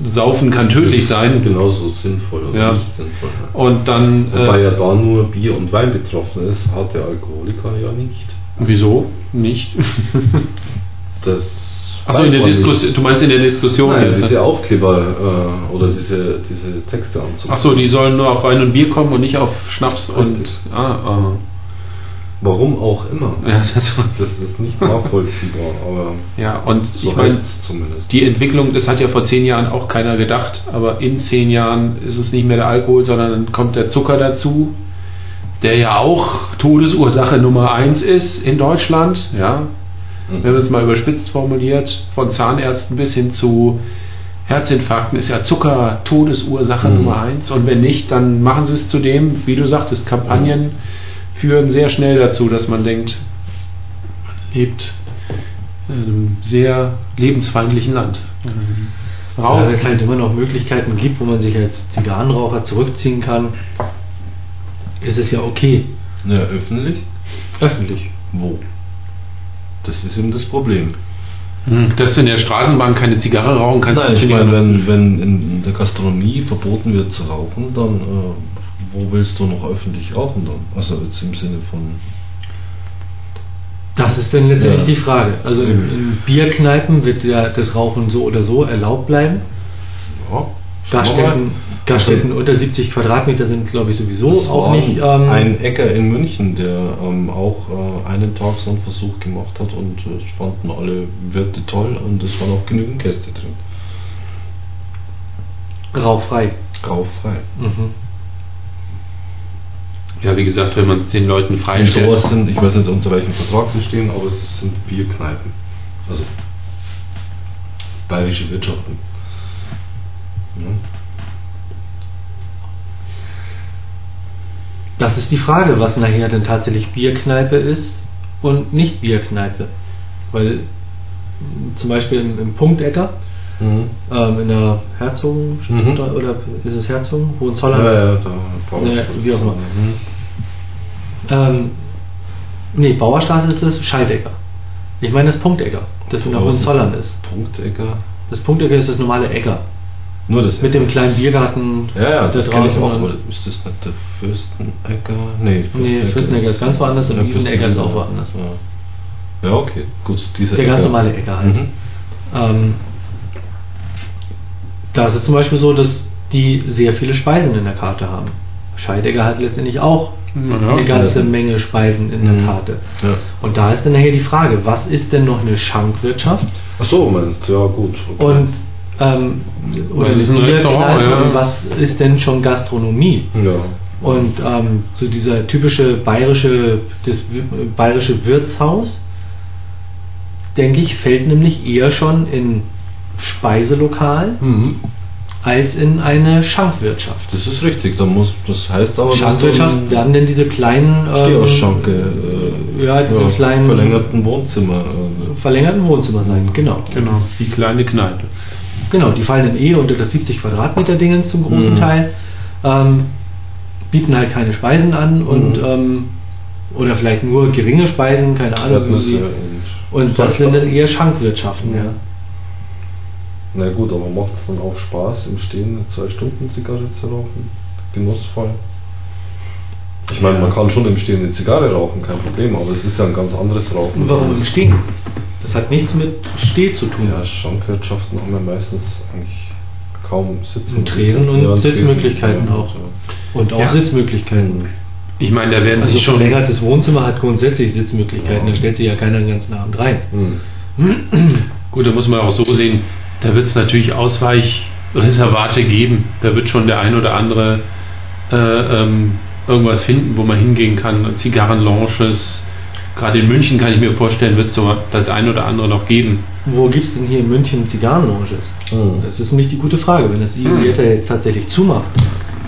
Saufen kann tödlich sein. Genauso sinnvoll oder ja. nicht sinnvoll. Und dann. Wobei äh, ja da nur Bier und Wein betroffen ist, hat der Alkoholiker ja nicht. Wieso nicht? das. Achso, in der Diskussion, du meinst in der Diskussion Nein, jetzt? diese Aufkleber äh, oder diese, diese Texte anzugeben. Achso, die sollen nur auf Wein und Bier kommen und nicht auf Schnaps Richtig. und. Ah, ah. Warum auch immer. Ja, das, das ist nicht nachvollziehbar, aber ja, und so ich meine, die Entwicklung, das hat ja vor zehn Jahren auch keiner gedacht, aber in zehn Jahren ist es nicht mehr der Alkohol, sondern dann kommt der Zucker dazu, der ja auch Todesursache Nummer eins ist in Deutschland, ja. Mhm. Wenn man es mal überspitzt formuliert, von Zahnärzten bis hin zu Herzinfarkten ist ja Zucker Todesursache mhm. Nummer eins. Und wenn nicht, dann machen sie es zu dem, wie du sagtest, Kampagnen. Mhm führen sehr schnell dazu, dass man denkt, man lebt in einem sehr lebensfeindlichen Land. Rauch. Ja, es halt immer noch Möglichkeiten gibt, wo man sich als Zigarrenraucher zurückziehen kann, ist es ja okay. Ja, öffentlich? Öffentlich. Wo? Das ist eben das Problem. Hm, dass du in der Straßenbahn keine Zigarre rauchen kannst. Nein, ich meine, wenn, wenn in der Gastronomie verboten wird zu rauchen, dann äh, wo willst du noch öffentlich rauchen dann? Also jetzt im Sinne von. Das ist dann letztendlich ja. die Frage. Also in, in, Bierkneipen wird ja das Rauchen so oder so erlaubt bleiben. Ja. Gaststätten, Gaststätten also, unter 70 Quadratmeter sind, glaube ich, sowieso auch nicht. Ähm, ein Äcker in München, der ähm, auch äh, einen Tag so einen Versuch gemacht hat und es äh, fanden alle Wirte toll und es waren auch genügend Gäste drin. Rauchfrei. Rauchfrei. Mhm. Ja, wie gesagt, wenn man es den Leuten freistellt. sind, ich weiß nicht unter welchem Vertrag sie stehen, aber es sind Bierkneipen. Also bayerische Wirtschaften. Ja. Das ist die Frage, was nachher denn tatsächlich Bierkneipe ist und nicht Bierkneipe. Weil m, zum Beispiel im, im Punktecker, Mhm. ähm, in der Herzogen Mhm. oder, ist es Herzogen? Hohenzollern? Ja, ja, da Ja, wie auch immer. Mhm. Ähm, nee, Bauerstraße ist das Scheidecker. Ich meine das Punktecker, das in der Hohenzollern ist. Punktecker. Das Punktecker ist das normale Ecker. Nur das Mit dem kleinen Biergarten. Ja, ja, das da kenne ich auch. ist das nicht der Fürstenecker? Nee, Nee, Fürstenecker ist ganz woanders und Wiesenecker ist auch Fürstenecker. woanders. Ja. ja, okay, gut. Dieser Der ganz Ecker. normale Ecker halt. Mhm. Ähm, da ist es zum Beispiel so, dass die sehr viele Speisen in der Karte haben. Scheidegger hat letztendlich auch Ja, eine ganze. Menge Speisen in der Mhm. Karte. Ja. Und da ist dann nachher die Frage, was ist denn noch eine Schankwirtschaft? Ach so, meinst du? Ja, gut. Okay. Und ähm, oder Was ist ein Restaurant, ja. was ist denn schon Gastronomie? ja. Und ähm, so dieser typische bayerische, das bayerische Wirtshaus, denke ich, fällt nämlich eher schon in Speiselokal Mhm. als in eine Schankwirtschaft. Das ist richtig. Da muss, das heißt aber, Schankwirtschaft werden denn diese kleinen ähm, Stehausschanke, äh, ja, diese kleinen verlängerten Wohnzimmer. Äh, verlängerten Wohnzimmer sein, genau. Genau, die kleine Kneipe. Genau, die fallen dann eh unter das 70 Quadratmeter Dingens zum großen Mhm. Teil, ähm, bieten halt keine Speisen an und Mhm. ähm, oder vielleicht nur geringe Speisen, keine Ahnung. Irgendwie. und, das sind dann eher Schankwirtschaften, ja. Na gut, aber macht es dann auch Spaß, im Stehen eine zwei Stunden Zigarre zu rauchen? Genussvoll. Ich meine, man kann schon im Stehen eine Zigarre rauchen, kein Problem, aber es ist ja ein ganz anderes Rauchen. Und warum im Stehen? Das hat nichts mit Steh zu tun. Ja, Schankwirtschaften haben ja meistens eigentlich kaum Sitzmöglichkeiten. Und Tresen und Ja, und Sitzmöglichkeiten ja, auch. ja. Und auch Ja. Sitzmöglichkeiten. Ich meine, da werden Also sich schon. verlängertes Wohnzimmer hat grundsätzlich Sitzmöglichkeiten, Ja. da stellt sich ja keiner den ganzen Abend rein. Hm. Gut, da muss man auch so sehen, da wird es natürlich Ausweichreservate geben. Da wird schon der ein oder andere äh, ähm, irgendwas finden, wo man hingehen kann. Zigarrenlounges. Gerade in München kann ich mir vorstellen, wird es so das ein oder andere noch geben. Wo gibt es denn hier in München Zigarrenlounges? Hm. Das ist nämlich die gute Frage, wenn das IUIETA jetzt tatsächlich zumacht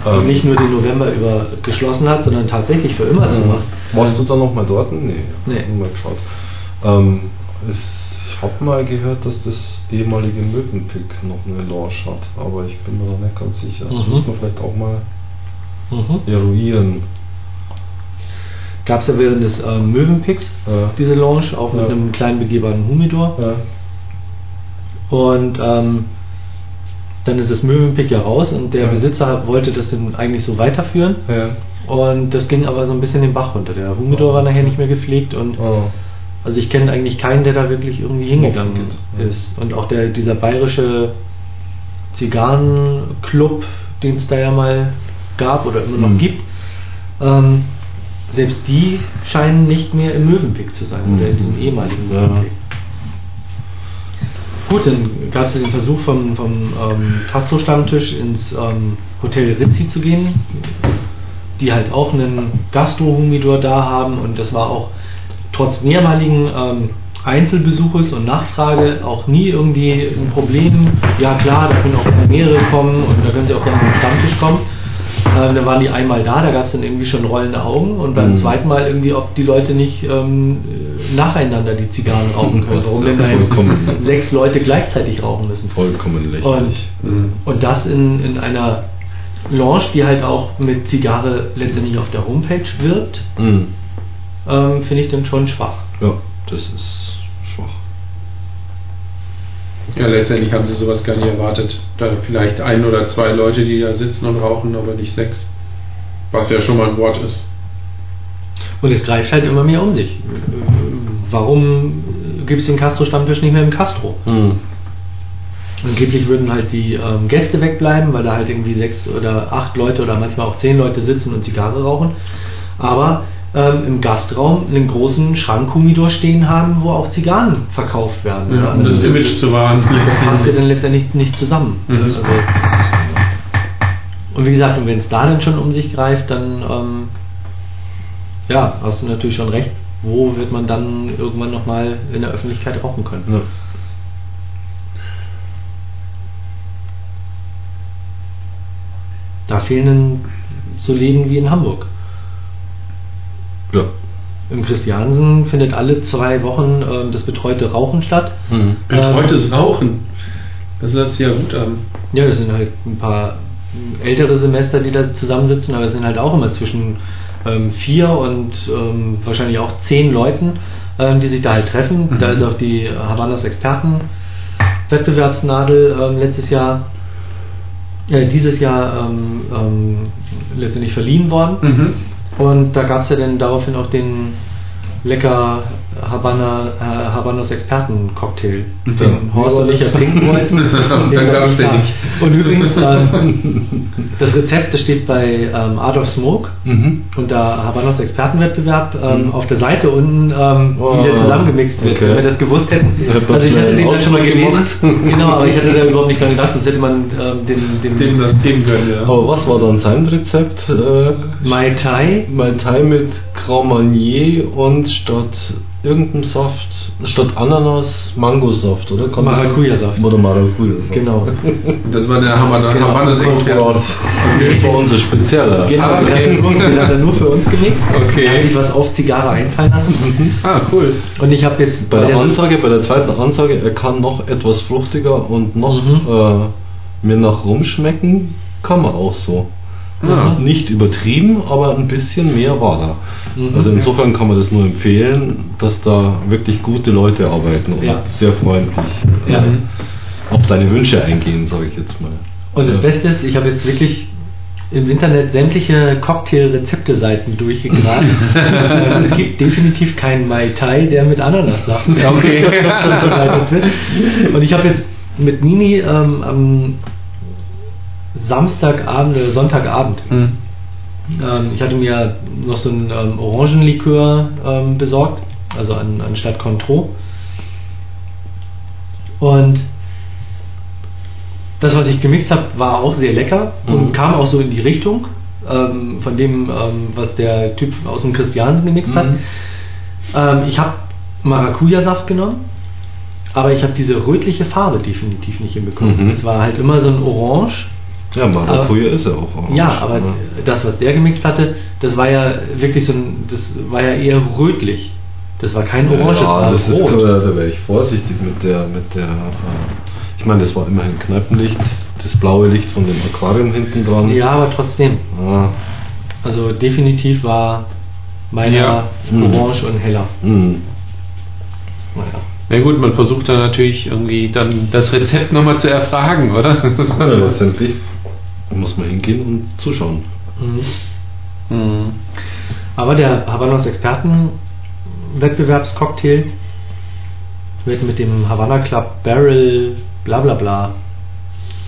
Ähm. und nicht nur den November über geschlossen hat, sondern tatsächlich für immer zumacht. Warst du da noch mal dort? Nee. Nee. Mal geschaut. Ähm, es, ich habe mal gehört, dass das ehemalige Mövenpick noch eine Lounge hat, aber ich bin mir da nicht ganz sicher. Das Mhm. muss man vielleicht auch mal Mhm. eruieren. Gab es ja während des ähm, Möwenpicks Ja. diese Lounge, auch mit Ja. einem kleinen begehbaren Humidor. Ja. Und ähm, dann ist das Möwenpick ja raus und der. Besitzer wollte das dann eigentlich so weiterführen. Und das ging aber so ein bisschen den Bach runter. Der Humidor war nachher nicht mehr gepflegt und Oh. also ich kenne eigentlich keinen, der da wirklich irgendwie hingegangen ja. ist. Und auch der, dieser bayerische Zigarrenclub, den es da ja mal gab oder immer noch Mhm. gibt, ähm, selbst die scheinen nicht mehr im Möwenpick zu sein oder in diesem Mhm. ehemaligen Ja. Möwenpick. Gut, dann gab es den Versuch vom, vom ähm, Castro-Stammtisch ins ähm, Hotel Rizzi zu gehen, die halt auch einen Gastro-Humidor da haben und das war auch trotz mehrmaligen ähm, Einzelbesuches und Nachfrage auch nie irgendwie ein Problem. Ja klar, da können auch mehrere kommen und da können sie auch gerne zum Stammtisch kommen. Ähm, dann waren die einmal da, da gab es dann irgendwie schon rollende Augen und beim Mhm. zweiten Mal irgendwie, ob die Leute nicht ähm, nacheinander die Zigarren rauchen können. Warum denn da sechs Leute gleichzeitig rauchen müssen? Vollkommen lächerlich. Und, und das in, in einer Lounge, die halt auch mit Zigarre letztendlich auf der Homepage wirbt, Mhm. ähm, finde ich dann schon schwach. Ja, das ist. Ja, letztendlich haben sie sowas gar nicht erwartet. Da vielleicht ein oder zwei Leute, die da sitzen und rauchen, aber nicht sechs. Was ja schon mal ein Wort ist. Und es greift halt immer mehr um sich. Warum gibt es den Castro-Stammtisch nicht mehr im Castro? Mhm. Angeblich würden halt die ähm, Gäste wegbleiben, weil da halt irgendwie sechs oder acht Leute oder manchmal auch zehn Leute sitzen und Zigarre rauchen. Aber ähm, im Gastraum einen großen Schrankhumidor stehen haben, wo auch Zigarren verkauft werden. Ja, um das Also, Image zu wahren. das passt ja dann letztendlich nicht zusammen. Mhm. Also, und wie gesagt, wenn es da dann schon um sich greift, dann ähm, ja, hast du natürlich schon recht. Wo wird man dann irgendwann nochmal in der Öffentlichkeit rauchen können? Ja. Da fehlen so Läden wie in Hamburg. Ja. Im Christiansen findet alle zwei Wochen ähm, das betreute Rauchen statt. Mhm. Betreutes Rauchen. Das hört sich ja gut an. Ja, das sind halt ein paar ältere Semester, die da zusammensitzen, aber es sind halt auch immer zwischen ähm, vier und ähm, wahrscheinlich auch zehn Leuten, ähm, die sich da halt treffen. Mhm. Da ist auch die Havanas Experten Wettbewerbsnadel ähm, letztes Jahr, äh, dieses Jahr ähm, ähm, letztendlich verliehen worden. Mhm. Und da gab es ja dann daraufhin auch den lecker Havana, äh, Havanos Experten-Cocktail, den Ja. Horst und ich ja trinken wollten. Und dann Den sag ich den da. nicht. Und übrigens, ähm, das Rezept, das steht bei ähm, Art of Smoke Mhm. unter Havanos Expertenwettbewerb ähm, Mhm. auf der Seite unten, ähm, Oh, wie der zusammengemixt wird, okay. wenn wir das gewusst hätten. Hätte man Also ich schnell den dann schon mal gelesen. gemacht. Genau, aber ich hatte da überhaupt nicht dran gedacht, sonst hätte man ähm, dem, dem, Dem das geben können, ja. Aber was war dann sein Rezept? Äh, Mai Tai Mai Tai mit Grand Marnier und statt irgendeinem Saft, statt Ananas, Mangosaft, oder? Maracuja-Saft. Oder Maracuja-Saft. Genau. Das war der Havana, Genau. Havanas Experte. Das war unser spezieller. Genau, Ah, den, okay. hat er, den hat er nur für uns gemixt. Okay. Er hat sich was auf Zigarre einfallen lassen. Ah, cool. Und ich habe jetzt Bei der Ansage, bei der zweiten Ansage, er kann noch etwas fruchtiger und noch Mhm. äh, mir nach rumschmecken, kann man auch so. Ja. Nicht übertrieben, aber ein bisschen mehr war da. Mhm. Also insofern kann man das nur empfehlen, dass da wirklich gute Leute arbeiten und Ja. sehr freundlich Ja. äh, auf deine Wünsche eingehen, sage ich jetzt mal. Und das. Beste ist, ich habe jetzt wirklich im Internet sämtliche Cocktail-Rezepte-Seiten durchgegraben. Es gibt definitiv keinen Mai Tai, der mit Ananassaft Okay. zubereitet wird. Und ich habe jetzt mit Nini ähm, am Samstagabend oder Sonntagabend Mhm. Ähm, ich hatte mir noch so ein ähm, Orangenlikör ähm, besorgt, also an, anstatt Contro. Und das, was ich gemixt habe, war auch sehr lecker und Mhm. kam auch so in die Richtung ähm, von dem, ähm, was der Typ aus dem Christiansen gemixt hat. Mhm. Ähm, ich habe Maracuja-Saft genommen, aber ich habe diese rötliche Farbe definitiv nicht hinbekommen. Mhm. Es war halt immer so ein Orange. Ja, Maracuja ist ja auch orange. Ja, aber das, was der gemixt hatte, das war ja wirklich so ein, das war ja eher rötlich. Das war kein Orange, ja, das das war ist, rot. da wäre ich vorsichtig mit der, mit der. Äh, ich meine, das war immerhin Kneipenlicht, das blaue Licht von dem Aquarium hinten dran. ja, aber trotzdem. Ah, Also definitiv war meiner Ja. Mhm. orange und heller. hm. Naja. Na gut, man versucht dann natürlich irgendwie dann das Rezept nochmal zu erfragen, oder? Ja, letztendlich muss man hingehen und zuschauen. Mhm. Mhm. Aber der Havanos Experten Wettbewerbscocktail wird mit dem Havana Club Barrel bla bla bla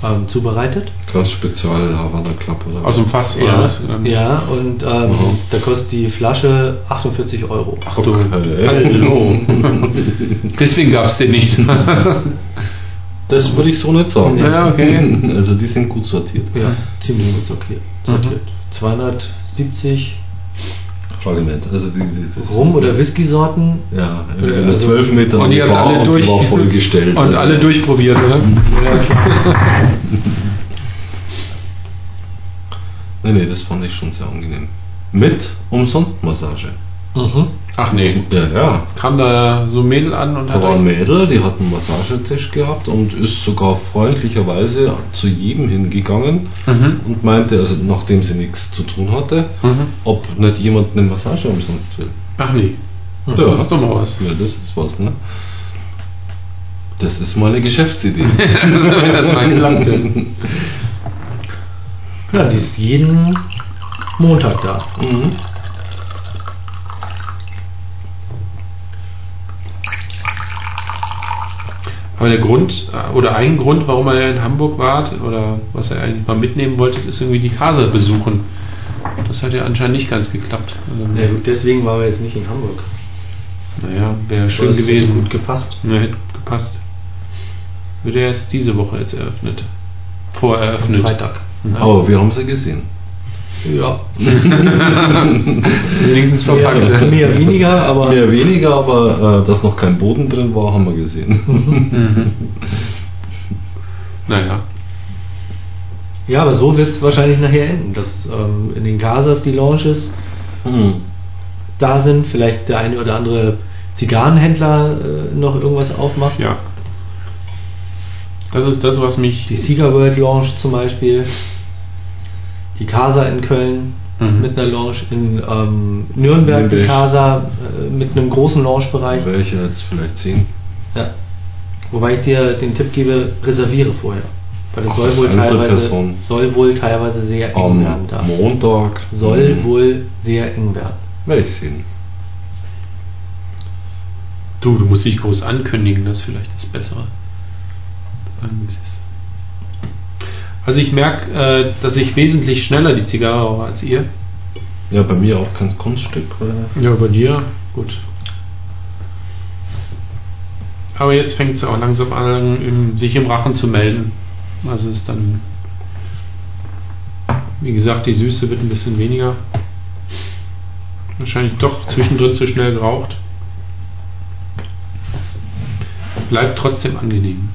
ähm, zubereitet. Ganz spezial Havana Club oder Aus dem Fass oder Ja, was? ja und ähm, Mhm. da kostet die Flasche 48 Euro. Ach du, Okay. hallo. Deswegen gab es den nicht. Das würde ich so nicht sagen. Ja, okay. Also die sind gut sortiert. Ja, ziemlich gut sortiert. sortiert. 270 Fragment. Also die, die, Rum- oder Whisky-Sorten. Ja, Äh, in also- 12 Meter Und ihr habt Bar alle und die durch. war vollgestellt. Und Also- alle durchprobiert, oder? Ja, klar. Nee, nee, das fand ich schon sehr angenehm. Mit Umsonstmassage. Mhm. Ach nee. Ja, ja. Kam da so ein Mädel an und Da hat war ein Mädel, die hat einen Massagetisch gehabt und ist sogar freundlicherweise zu jedem hingegangen Mhm. und meinte, also nachdem sie nichts zu tun hatte, Mhm. ob nicht jemand eine Massage umsonst will. Ach nee. Ja. Das ist doch mal was. Ja, das ist was, ne? Das ist mal eine Geschäftsidee. Wenn das mal gelangt hätte. Ja, die ist jeden Montag da. mhm. Aber der Grund äh, oder ein Grund, warum er in Hamburg war oder was er eigentlich mal mitnehmen wollte, ist irgendwie die Casa besuchen. Das hat ja anscheinend nicht ganz geklappt. Ähm, Ja, gut, deswegen waren wir jetzt nicht in Hamburg. Naja, wäre schön es hätte gewesen. gut gepasst. Ja, hätte gepasst. Wird er erst diese Woche jetzt eröffnet. Am Voreröffnet. Freitag. Ja. Aber wir haben sie gesehen. Ja. Wenigstens Mehr, verpackt. mehr weniger, aber Mehr weniger, aber äh, dass noch kein Boden drin war, haben wir gesehen. Mhm. Naja. ja, aber so wird es wahrscheinlich nachher enden, dass ähm, in den Casas die Launches Hm. da sind, vielleicht der eine oder andere Zigarrenhändler äh, noch irgendwas aufmacht. Ja. Das ist das, was mich. Die Cigar World Lounge zum Beispiel, die Casa in Köln Mhm. mit einer Lounge, in ähm, Nürnberg die. Casa äh, mit einem großen Loungebereich. Welche jetzt vielleicht zehn? Ja. Wobei ich dir den Tipp gebe, reserviere vorher. Weil es soll wohl teilweise soll wohl teilweise sehr eng Am werden da. Montag Soll hm, wohl sehr eng werden. Werde ich sehen. Du, du musst dich groß ankündigen, das ist vielleicht das Bessere. Ähm, es ist- Also ich merke, äh, dass ich wesentlich schneller die Zigarre rauche als ihr. Ja, bei mir auch kein Kunststück. Ja, bei dir, gut. Aber jetzt fängt es auch langsam an, im, sich im Rachen zu melden. Also ist dann, wie gesagt, die Süße wird ein bisschen weniger. Wahrscheinlich doch zwischendrin zu schnell geraucht. Bleibt trotzdem angenehm.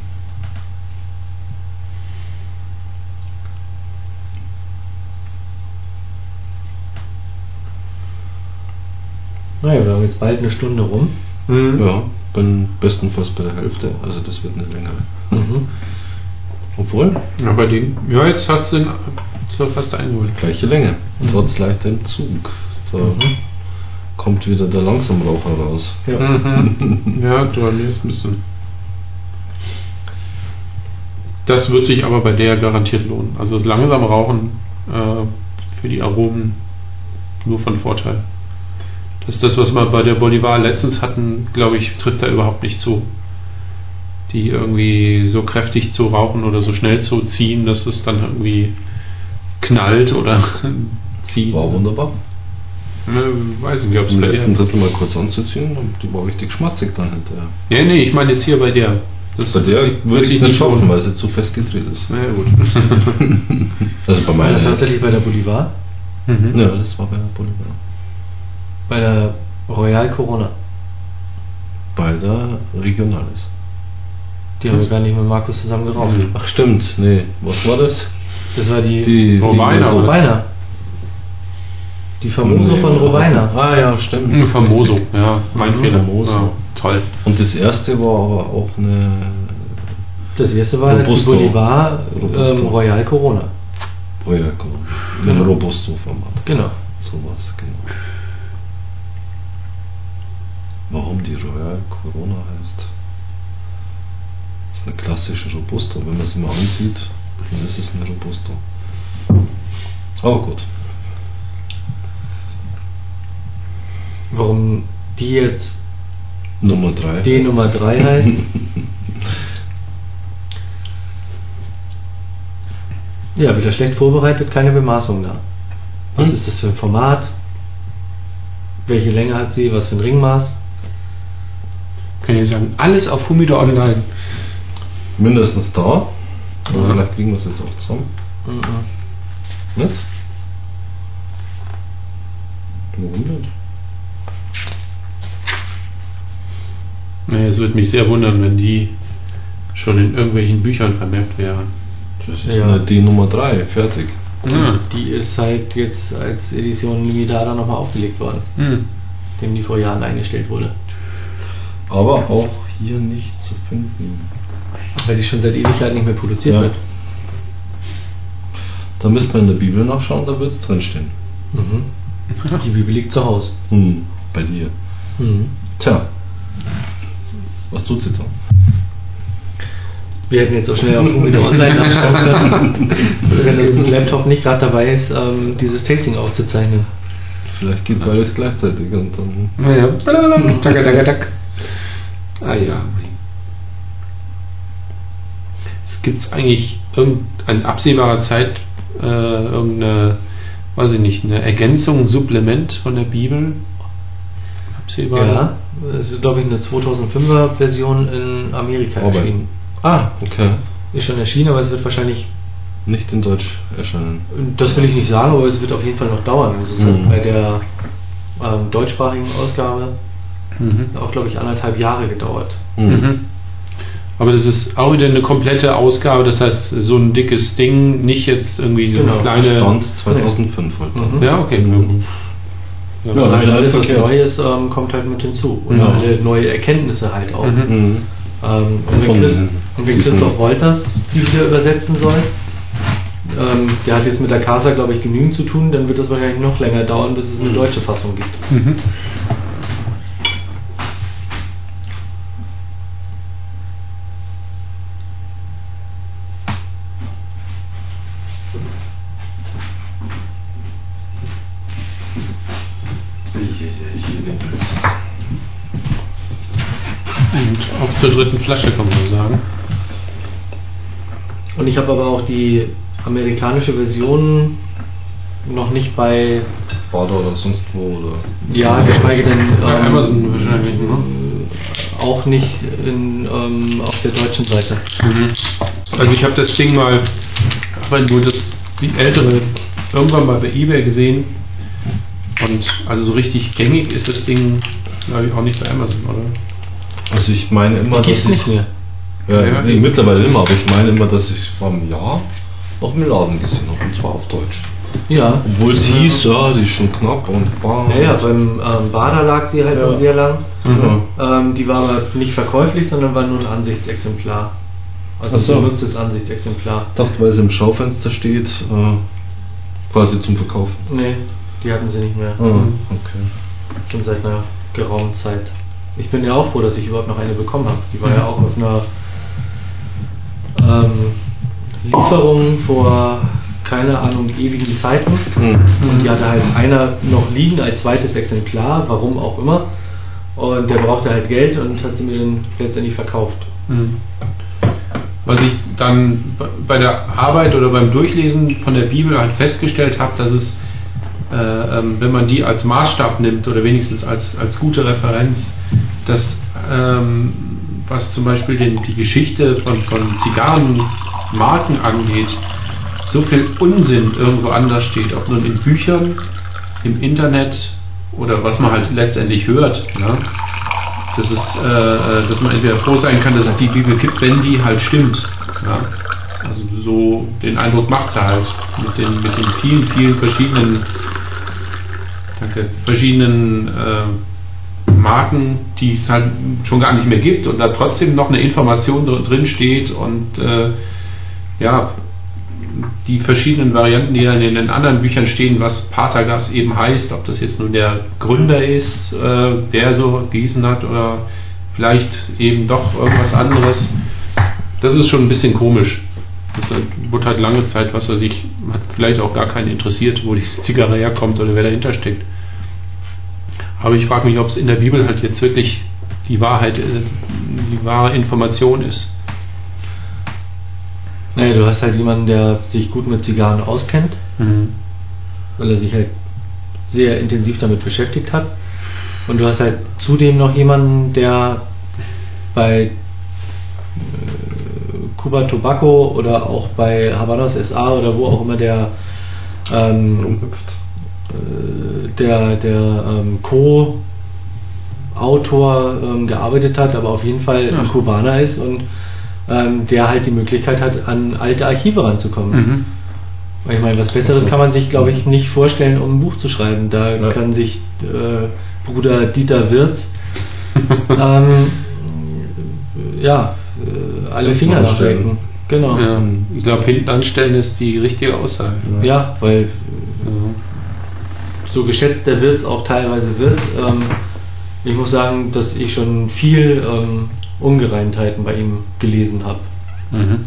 Naja, wir haben jetzt bald eine Stunde rum. Mhm. ja, bin bestenfalls bei der Hälfte. Also das wird eine längere. Mhm. Obwohl, Ja, bei den, ja, jetzt hast du den so fast eingeholt. gleiche Länge. Mhm. Trotz leichter Entzug. Da Mhm. kommt wieder der Langsamraucher raus. Ja. Mhm. Ja, du ist ein bisschen. Das wird sich aber bei der garantiert lohnen. Also das langsame Rauchen äh, für die Aromen nur von Vorteil. Das ist das, was wir bei der Bolivar letztens hatten, glaube ich, trifft da überhaupt nicht zu. Die irgendwie so kräftig zu rauchen oder so schnell zu ziehen, dass es dann irgendwie knallt oder zieht. War wunderbar. Ne, weiß ich nicht, ob es bei letzten. Drittel mal kurz anzuziehen und die war richtig schmatzig dann hinterher. Nee, nee, ich meine jetzt hier bei der. Das Bei der würde ich nicht schaffen, weil sie zu fest gedreht ist. Na ja, gut. Also bei War meiner das tatsächlich bei der Bolivar? mhm. Ja, das war bei der Bolivar. Bei der Royal Corona. Bei der Regionalis. Die haben wir gar nicht mit Markus zusammen geraucht. Mhm. Ach stimmt, nee. Was war das? Das war die, Die Robina, die-? Robina. Die Famoso Nee, von Robina. Ah ja, stimmt. Mhm, Famoso, ja, mein Mhm, Fehler. Famoso. Ja, toll. Und das erste war aber auch eine Das erste war Robusto. die Bolivar ähm, Royal Corona. Projekt. Ein Genau. Robusto-Format. Genau. Sowas, genau. Warum die Royal Corona heißt? Das ist eine klassische Robusto. Wenn man sie mal ansieht, dann ist es eine Robusto. Aber gut. Warum die jetzt Nummer 3. D Nummer 3 heißt? Ja, wieder schlecht vorbereitet, keine Bemaßung da. Was Hm? ist das für ein Format? Welche Länge hat sie? Was für ein Ringmaß? Kann ich sagen, alles auf Humidor Online. Mindestens da. Aber Ja. vielleicht kriegen wir es jetzt auch zusammen. Nicht? Warum nicht? Naja, es würde mich sehr wundern, wenn die schon in irgendwelchen Büchern vermerkt wären. Das ist Ja. eine D Nummer 3, fertig. Ja. Die ist halt jetzt als Edition Limitada nochmal aufgelegt worden, Hm. dem die vor Jahren eingestellt wurde. Aber auch hier nicht zu finden. Weil die schon seit Ewigkeit nicht mehr produziert Ja. wird. Da müsste man in der Bibel nachschauen, da wird es drinstehen. Mhm. Die Bibel liegt zu Hause. Hm, bei dir. Mhm. Tja. Was tut sie da? Wir hätten jetzt auch schnell auf Humidor Online nachschauen können, wenn das Laptop nicht gerade dabei ist, ähm, dieses Tasting aufzuzeichnen. Vielleicht geht beides gleichzeitig und dann. Tak, tak, tak. Ah ja. Es gibt eigentlich in absehbarer Zeit äh, irgendeine, weiß ich nicht, eine Ergänzung, ein Supplement von der Bibel? Absehbar? Ja, das ist glaube ich eine 2005er Version in Amerika Aber- erschienen. Ah, okay. Ist schon erschienen, aber es wird wahrscheinlich nicht in Deutsch erscheinen. Das will ich nicht sagen, aber es wird auf jeden Fall noch dauern. Es ist Mhm. bei der ähm, deutschsprachigen Ausgabe Mhm. auch, glaube ich, anderthalb Jahre gedauert. Mhm. Aber das ist auch wieder eine komplette Ausgabe, das heißt, so ein dickes Ding, nicht jetzt irgendwie so Genau. eine kleine. Stand 2005 halt. Mhm. Ja, okay. Mhm. Ja, Ja, das alles, was verkehrt. neu ist, ähm, kommt halt mit hinzu. Und Ja. alle neue Erkenntnisse halt auch. Mhm. Mhm. Ähm, und, wenn Chris, und wenn Christoph Wolters die wieder übersetzen soll, ähm, der hat jetzt mit der Casa, glaube ich, genügend zu tun, dann wird das wahrscheinlich noch länger dauern, bis es eine Mhm. deutsche Fassung gibt. Auch zur dritten Flasche kann man sagen. Und ich habe aber auch die amerikanische Version noch nicht bei, Bader oder sonst wo oder. ja, geschweige denn ähm, Bei Amazon wahrscheinlich, ne? auch nicht in, ähm, auf der deutschen Seite. Mhm. Also ich habe das Ding mal, aber nur das die ältere irgendwann mal bei eBay gesehen und also so richtig gängig ist das Ding glaube ich auch nicht bei Amazon, oder? Also ich meine immer, Die dass nicht ich, mehr. Ja, Ja. nee, mittlerweile immer, aber ich meine immer, dass ich vor einem Jahr noch im Laden gesehen habe, und zwar auf Deutsch. Ja. Obwohl es hieß, ja, die ist schon knapp und bam. Ja, ja, beim ähm, Bader lag sie halt Ja. noch sehr lang. Mhm. Ähm, die war aber nicht verkäuflich, sondern war nur ein Ansichtsexemplar. Also Ach so. ein benutztes Ansichtsexemplar. Ich dachte, weil es im Schaufenster steht, äh, quasi zum Verkaufen. Nee, die hatten sie nicht mehr. Ah, okay. Schon seit einer geraumen Zeit. Ich bin ja auch froh, dass ich überhaupt noch eine bekommen habe. Die war ja auch aus einer ähm, Lieferung vor keine Ahnung ewigen Zeiten. Mhm. Und die hatte halt einer noch liegen als zweites Exemplar, warum auch immer. Und der brauchte halt Geld und hat sie mir dann letztendlich verkauft. Mhm. Was ich dann bei der Arbeit oder beim Durchlesen von der Bibel halt festgestellt habe, dass es, wenn man die als Maßstab nimmt oder wenigstens als, als gute Referenz, dass ähm, was zum Beispiel den, die Geschichte von, von Zigarrenmarken angeht, so viel Unsinn irgendwo anders steht, ob nun in Büchern, im Internet oder was man halt letztendlich hört. Ne? Das ist, äh, äh, dass man entweder froh sein kann, dass es die Bibel gibt, wenn die halt stimmt. Ja? Also so den Eindruck macht sie halt mit den, mit den vielen, vielen verschiedenen, danke, verschiedenen äh, Marken, die es halt schon gar nicht mehr gibt und da trotzdem noch eine Information dr- drin steht und äh, ja, die verschiedenen Varianten, die dann in den anderen Büchern stehen, was Patergas eben heißt, ob das jetzt nun der Gründer ist, äh, der so gießen hat oder vielleicht eben doch irgendwas anderes. Das ist schon ein bisschen komisch. Das äh, wurde halt lange Zeit, was weiß ich, hat vielleicht auch gar keinen interessiert, wo die Zigarre herkommt oder wer dahinter steckt. Aber ich frage mich, ob es in der Bibel halt jetzt wirklich die Wahrheit, äh, die wahre Information ist. Naja, du hast halt jemanden, der sich gut mit Zigarren auskennt, Mhm. weil er sich halt sehr intensiv damit beschäftigt hat. Und du hast halt zudem noch jemanden, der bei äh, Cuba Tobacco oder auch bei Habanos SA oder wo auch immer der ähm, äh, der, der ähm, Co-Autor ähm, gearbeitet hat, aber auf jeden Fall Ja. ein Kubaner ist und ähm, der halt die Möglichkeit hat, an alte Archive ranzukommen. Mhm. Ich meine, was Besseres Also- kann man sich, glaube ich, nicht vorstellen, um ein Buch zu schreiben. Da Ja. kann sich äh, Bruder Dieter Wirz ähm, ja, äh, alle Finger anstellen. nachdenken. Genau. Ja, ich glaube, hinten anstellen ist die richtige Aussage. Ja, weil Ja. so geschätzt der Wirt auch teilweise wird. Ähm, ich muss sagen, dass ich schon viel ähm, Ungereimtheiten bei ihm gelesen habe. Mhm.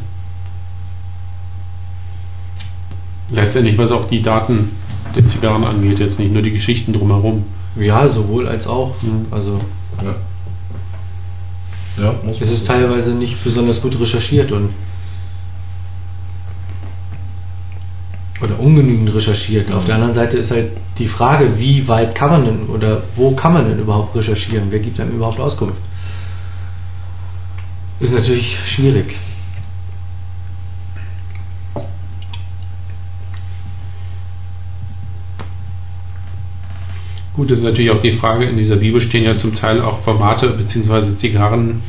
Letztendlich, was auch die Daten der Zigarren angeht, jetzt nicht nur die Geschichten drumherum. Ja, sowohl als auch. Mhm. Also Ja. Ja, muss es ist teilweise nicht besonders gut recherchiert und oder ungenügend recherchiert. Auf der anderen Seite ist halt die Frage, wie weit kann man denn oder wo kann man denn überhaupt recherchieren? Wer gibt einem überhaupt Auskunft? Ist natürlich schwierig. Gut, das ist natürlich auch die Frage, in dieser Bibel stehen ja zum Teil auch Formate bzw. Zigarren,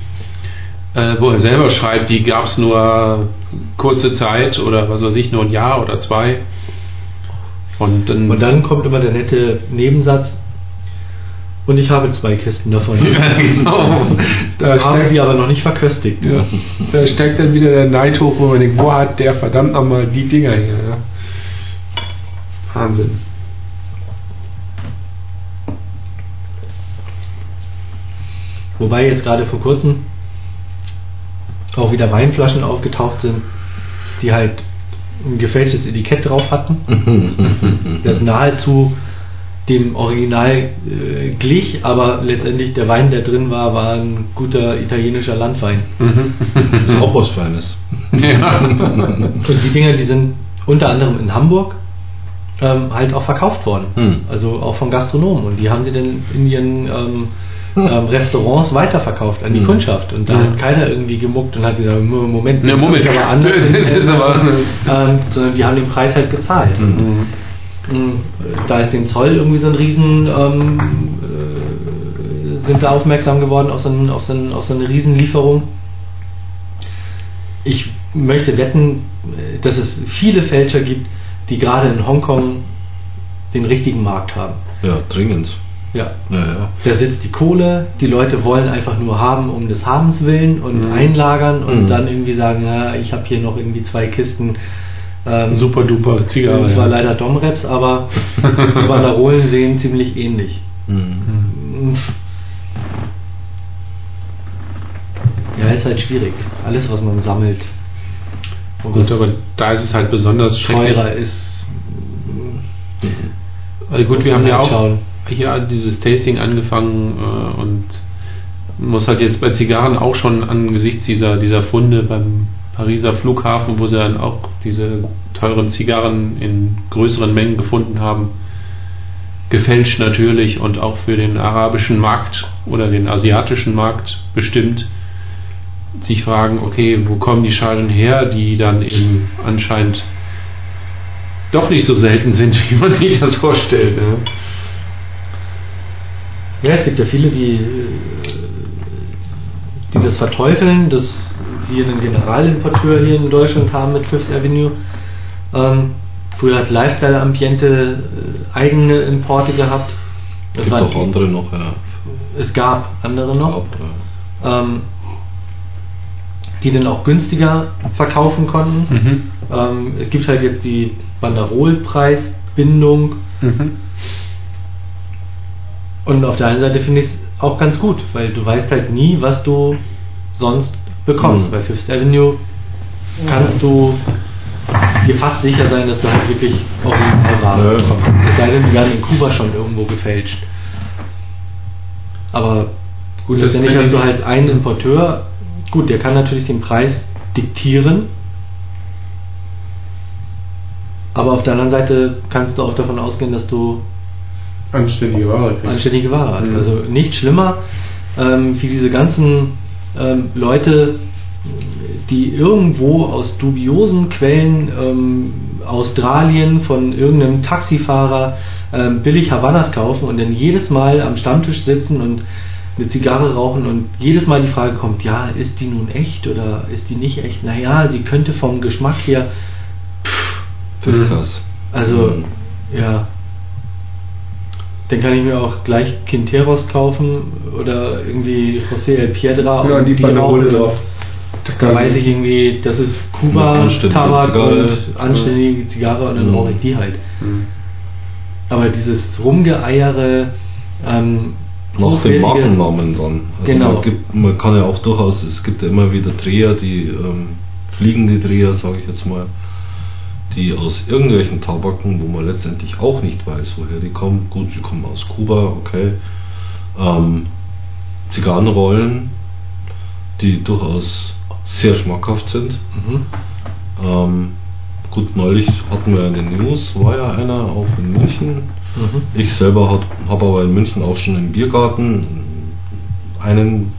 äh, wo er selber schreibt, die gab es nur kurze Zeit oder was weiß ich, nur ein Jahr oder zwei. Und dann, und dann kommt immer der nette Nebensatz, und ich habe zwei Kisten davon. Ja, genau. Da haben sie aber noch nicht verköstigt. Ja. Da steigt dann wieder der Neid hoch, wo man denkt, wo hat der verdammt nochmal die Dinger hier? Ja? Wahnsinn. Wobei jetzt gerade vor kurzem auch wieder Weinflaschen aufgetaucht sind, die halt ein gefälschtes Etikett drauf hatten, das nahezu dem Original äh, glich, aber letztendlich der Wein, der drin war, war ein guter italienischer Landwein. Mhm. Auch was Feines. Ja. Und die Dinger, die sind unter anderem in Hamburg ähm, halt auch verkauft worden. Mhm. Also auch von Gastronomen. Und die haben sie dann in ihren ähm, ähm, Restaurants weiterverkauft an die mhm. Kundschaft. Und da mhm. hat keiner irgendwie gemuckt und hat gesagt, Moment, ja, Moment, aber anders. das ist aber ähm, sondern die haben den Preis halt gezahlt. Mhm. Hm, da ist den Zoll irgendwie so ein Riesen, ähm, äh, sind wir aufmerksam geworden auf so, ein, auf, so ein, auf so eine Riesenlieferung. Ich möchte wetten, dass es viele Fälscher gibt, die gerade in Hongkong den richtigen Markt haben. Ja, dringend. Ja. ja, ja. Da sitzt die Kohle, die Leute wollen einfach nur haben um des Habens willen und mhm. einlagern und mhm. dann irgendwie sagen, ja, ich habe hier noch irgendwie zwei Kisten ähm, Super duper Zigarre. Das war ja. leider Domreps, aber die Banderolen sehen ziemlich ähnlich. Mhm. Ja, ist halt schwierig. Alles, was man sammelt. Gut, aber da ist es halt besonders teurer ist. Also gut, wir haben ja auch schauen. Hier dieses Tasting angefangen äh, und muss halt jetzt bei Zigarren auch schon angesichts dieser, dieser Funde beim Pariser Flughafen, wo sie dann auch diese teuren Zigarren in größeren Mengen gefunden haben. Gefälscht natürlich und auch für den arabischen Markt oder den asiatischen Markt bestimmt. Sich fragen, okay, wo kommen die Chargen her, die dann eben anscheinend doch nicht so selten sind, wie man sich das vorstellt. Ne? Ja, es gibt ja viele, die, die das verteufeln, dass wir einen Generalimporteur hier in Deutschland haben mit Fifth Avenue. Ähm, früher hat Lifestyle Ambiente äh, eigene Importe gehabt. Es gibt auch andere noch, ja. Es gab andere noch. Ja. Ähm, die dann auch günstiger verkaufen konnten. Mhm. Ähm, es gibt halt jetzt die Banderolpreisbindung. Mhm. Und auf der einen Seite finde ich es auch ganz gut, weil du weißt halt nie, was du sonst bekommst. Mhm. Bei Fifth Avenue kannst du dir fast sicher sein, dass du halt wirklich Originalware bekommst. Es sei denn, die werden in Kuba schon irgendwo gefälscht. Aber gut, letztendlich hast du halt einen Importeur, gut, der kann natürlich den Preis diktieren, aber auf der anderen Seite kannst du auch davon ausgehen, dass du anständige Ware, anständige Ware hast. Mhm. Also nicht schlimmer ähm, wie diese ganzen ähm, Leute, die irgendwo aus dubiosen Quellen ähm, Australien von irgendeinem Taxifahrer ähm, billig Havannas kaufen und dann jedes Mal am Stammtisch sitzen und eine Zigarre rauchen und jedes Mal die Frage kommt, ja, ist die nun echt oder ist die nicht echt? Naja, sie könnte vom Geschmack her pff, krass. Also, mhm. ja. Dann kann ich mir auch gleich Quinteros kaufen oder irgendwie José El Piedra ja, und die, die Banderole drauf. Da weiß ich irgendwie, das ist Kuba, Tabak und anständige Zigarre und dann mhm. rauche ich die halt. Mhm. Aber dieses Rumgeeiere, ähm, nach dem Markennamen dann. Also genau. man, gibt, man kann ja auch durchaus, es gibt ja immer wieder Dreher, die ähm, fliegende Dreher, sage ich jetzt mal, die aus irgendwelchen Tabaken, wo man letztendlich auch nicht weiß, woher die kommen. Gut, sie kommen aus Kuba, okay. Ähm, Zigarrenrollen, die durchaus sehr schmackhaft sind. Mhm. Ähm, gut, neulich hatten wir in den News, war ja einer auch in München. Mhm. Ich selber habe aber in München auch schon im Biergarten einen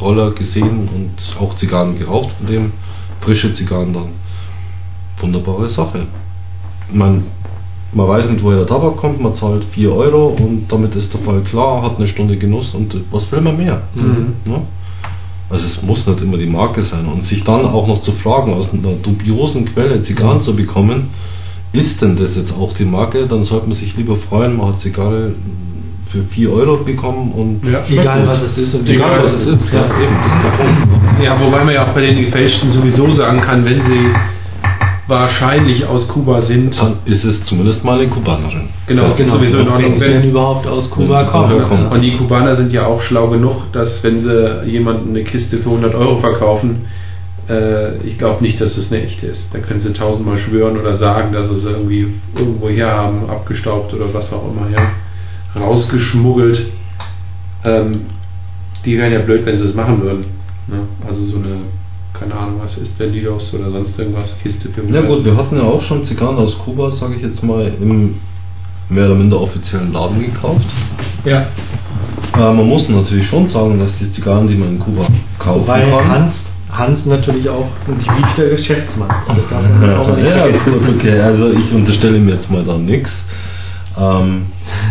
Roller gesehen und auch Zigarren geraucht von dem, frische Zigarren dann. Wunderbare Sache. Man, man weiß nicht, woher der Tabak kommt, man zahlt 4 Euro und damit ist der Fall klar, hat eine Stunde Genuss und was will man mehr? Mhm. Ne? Also es muss nicht immer die Marke sein und sich dann auch noch zu fragen, aus einer dubiosen Quelle Zigarren zu bekommen, ist denn das jetzt auch die Marke, dann sollte man sich lieber freuen, man hat Zigarre für 4 Euro bekommen und Ja. Egal gut. was es ist und Egal was es ist, ja, eben, das ist der Punkt. ne? Ja, wobei man ja auch bei den gefälschten sowieso sagen kann, wenn sie wahrscheinlich aus Kuba sind. Dann ist es zumindest mal eine Kubanerin. Genau, Ja, ist sowieso in Ordnung. Wenn sie denn überhaupt aus Kuba kommen. kommen. Und die Kubaner sind ja auch schlau genug, dass wenn sie jemandem eine Kiste für 100 Euro verkaufen, äh, ich glaube nicht, dass das eine echte ist. Da können sie tausendmal schwören oder sagen, dass sie es irgendwie irgendwo her haben, abgestaubt oder was auch immer, ja, rausgeschmuggelt. Ähm, die wären ja blöd, wenn sie es machen würden. Ne? Also so eine, keine Ahnung, was ist Vendidos oder sonst irgendwas, Kiste für Ja gut, wir hatten ja auch schon Zigarren aus Kuba, sage ich jetzt mal, im mehr oder minder offiziellen Laden gekauft. Ja. Äh, man muss natürlich schon sagen, dass die Zigarren, die man in Kuba kaufen Wobei kann, Hans, Hans natürlich auch ein gewiefter Geschäftsmann ist. Das darf man auch nicht ja, gut, okay, also ich unterstelle mir jetzt mal da nichts. Ähm,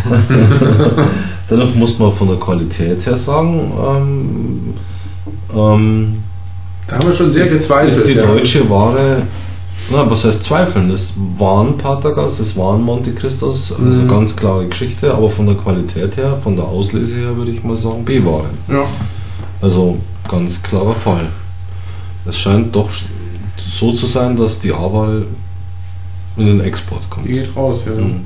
dennoch muss man von der Qualität her sagen, ähm, ähm, Da haben wir schon sehr ist gezweifelt. die ja. deutsche Ware, na, was heißt zweifeln? Das waren Patagas, das waren Monte Cristos, also Mhm. ganz klare Geschichte, aber von der Qualität her, von der Auslese her würde ich mal sagen B-Ware. Ja. Also ganz klarer Fall. Es scheint doch so zu sein, dass die A-Wahl in den Export kommt. Die geht raus, ja. Mhm.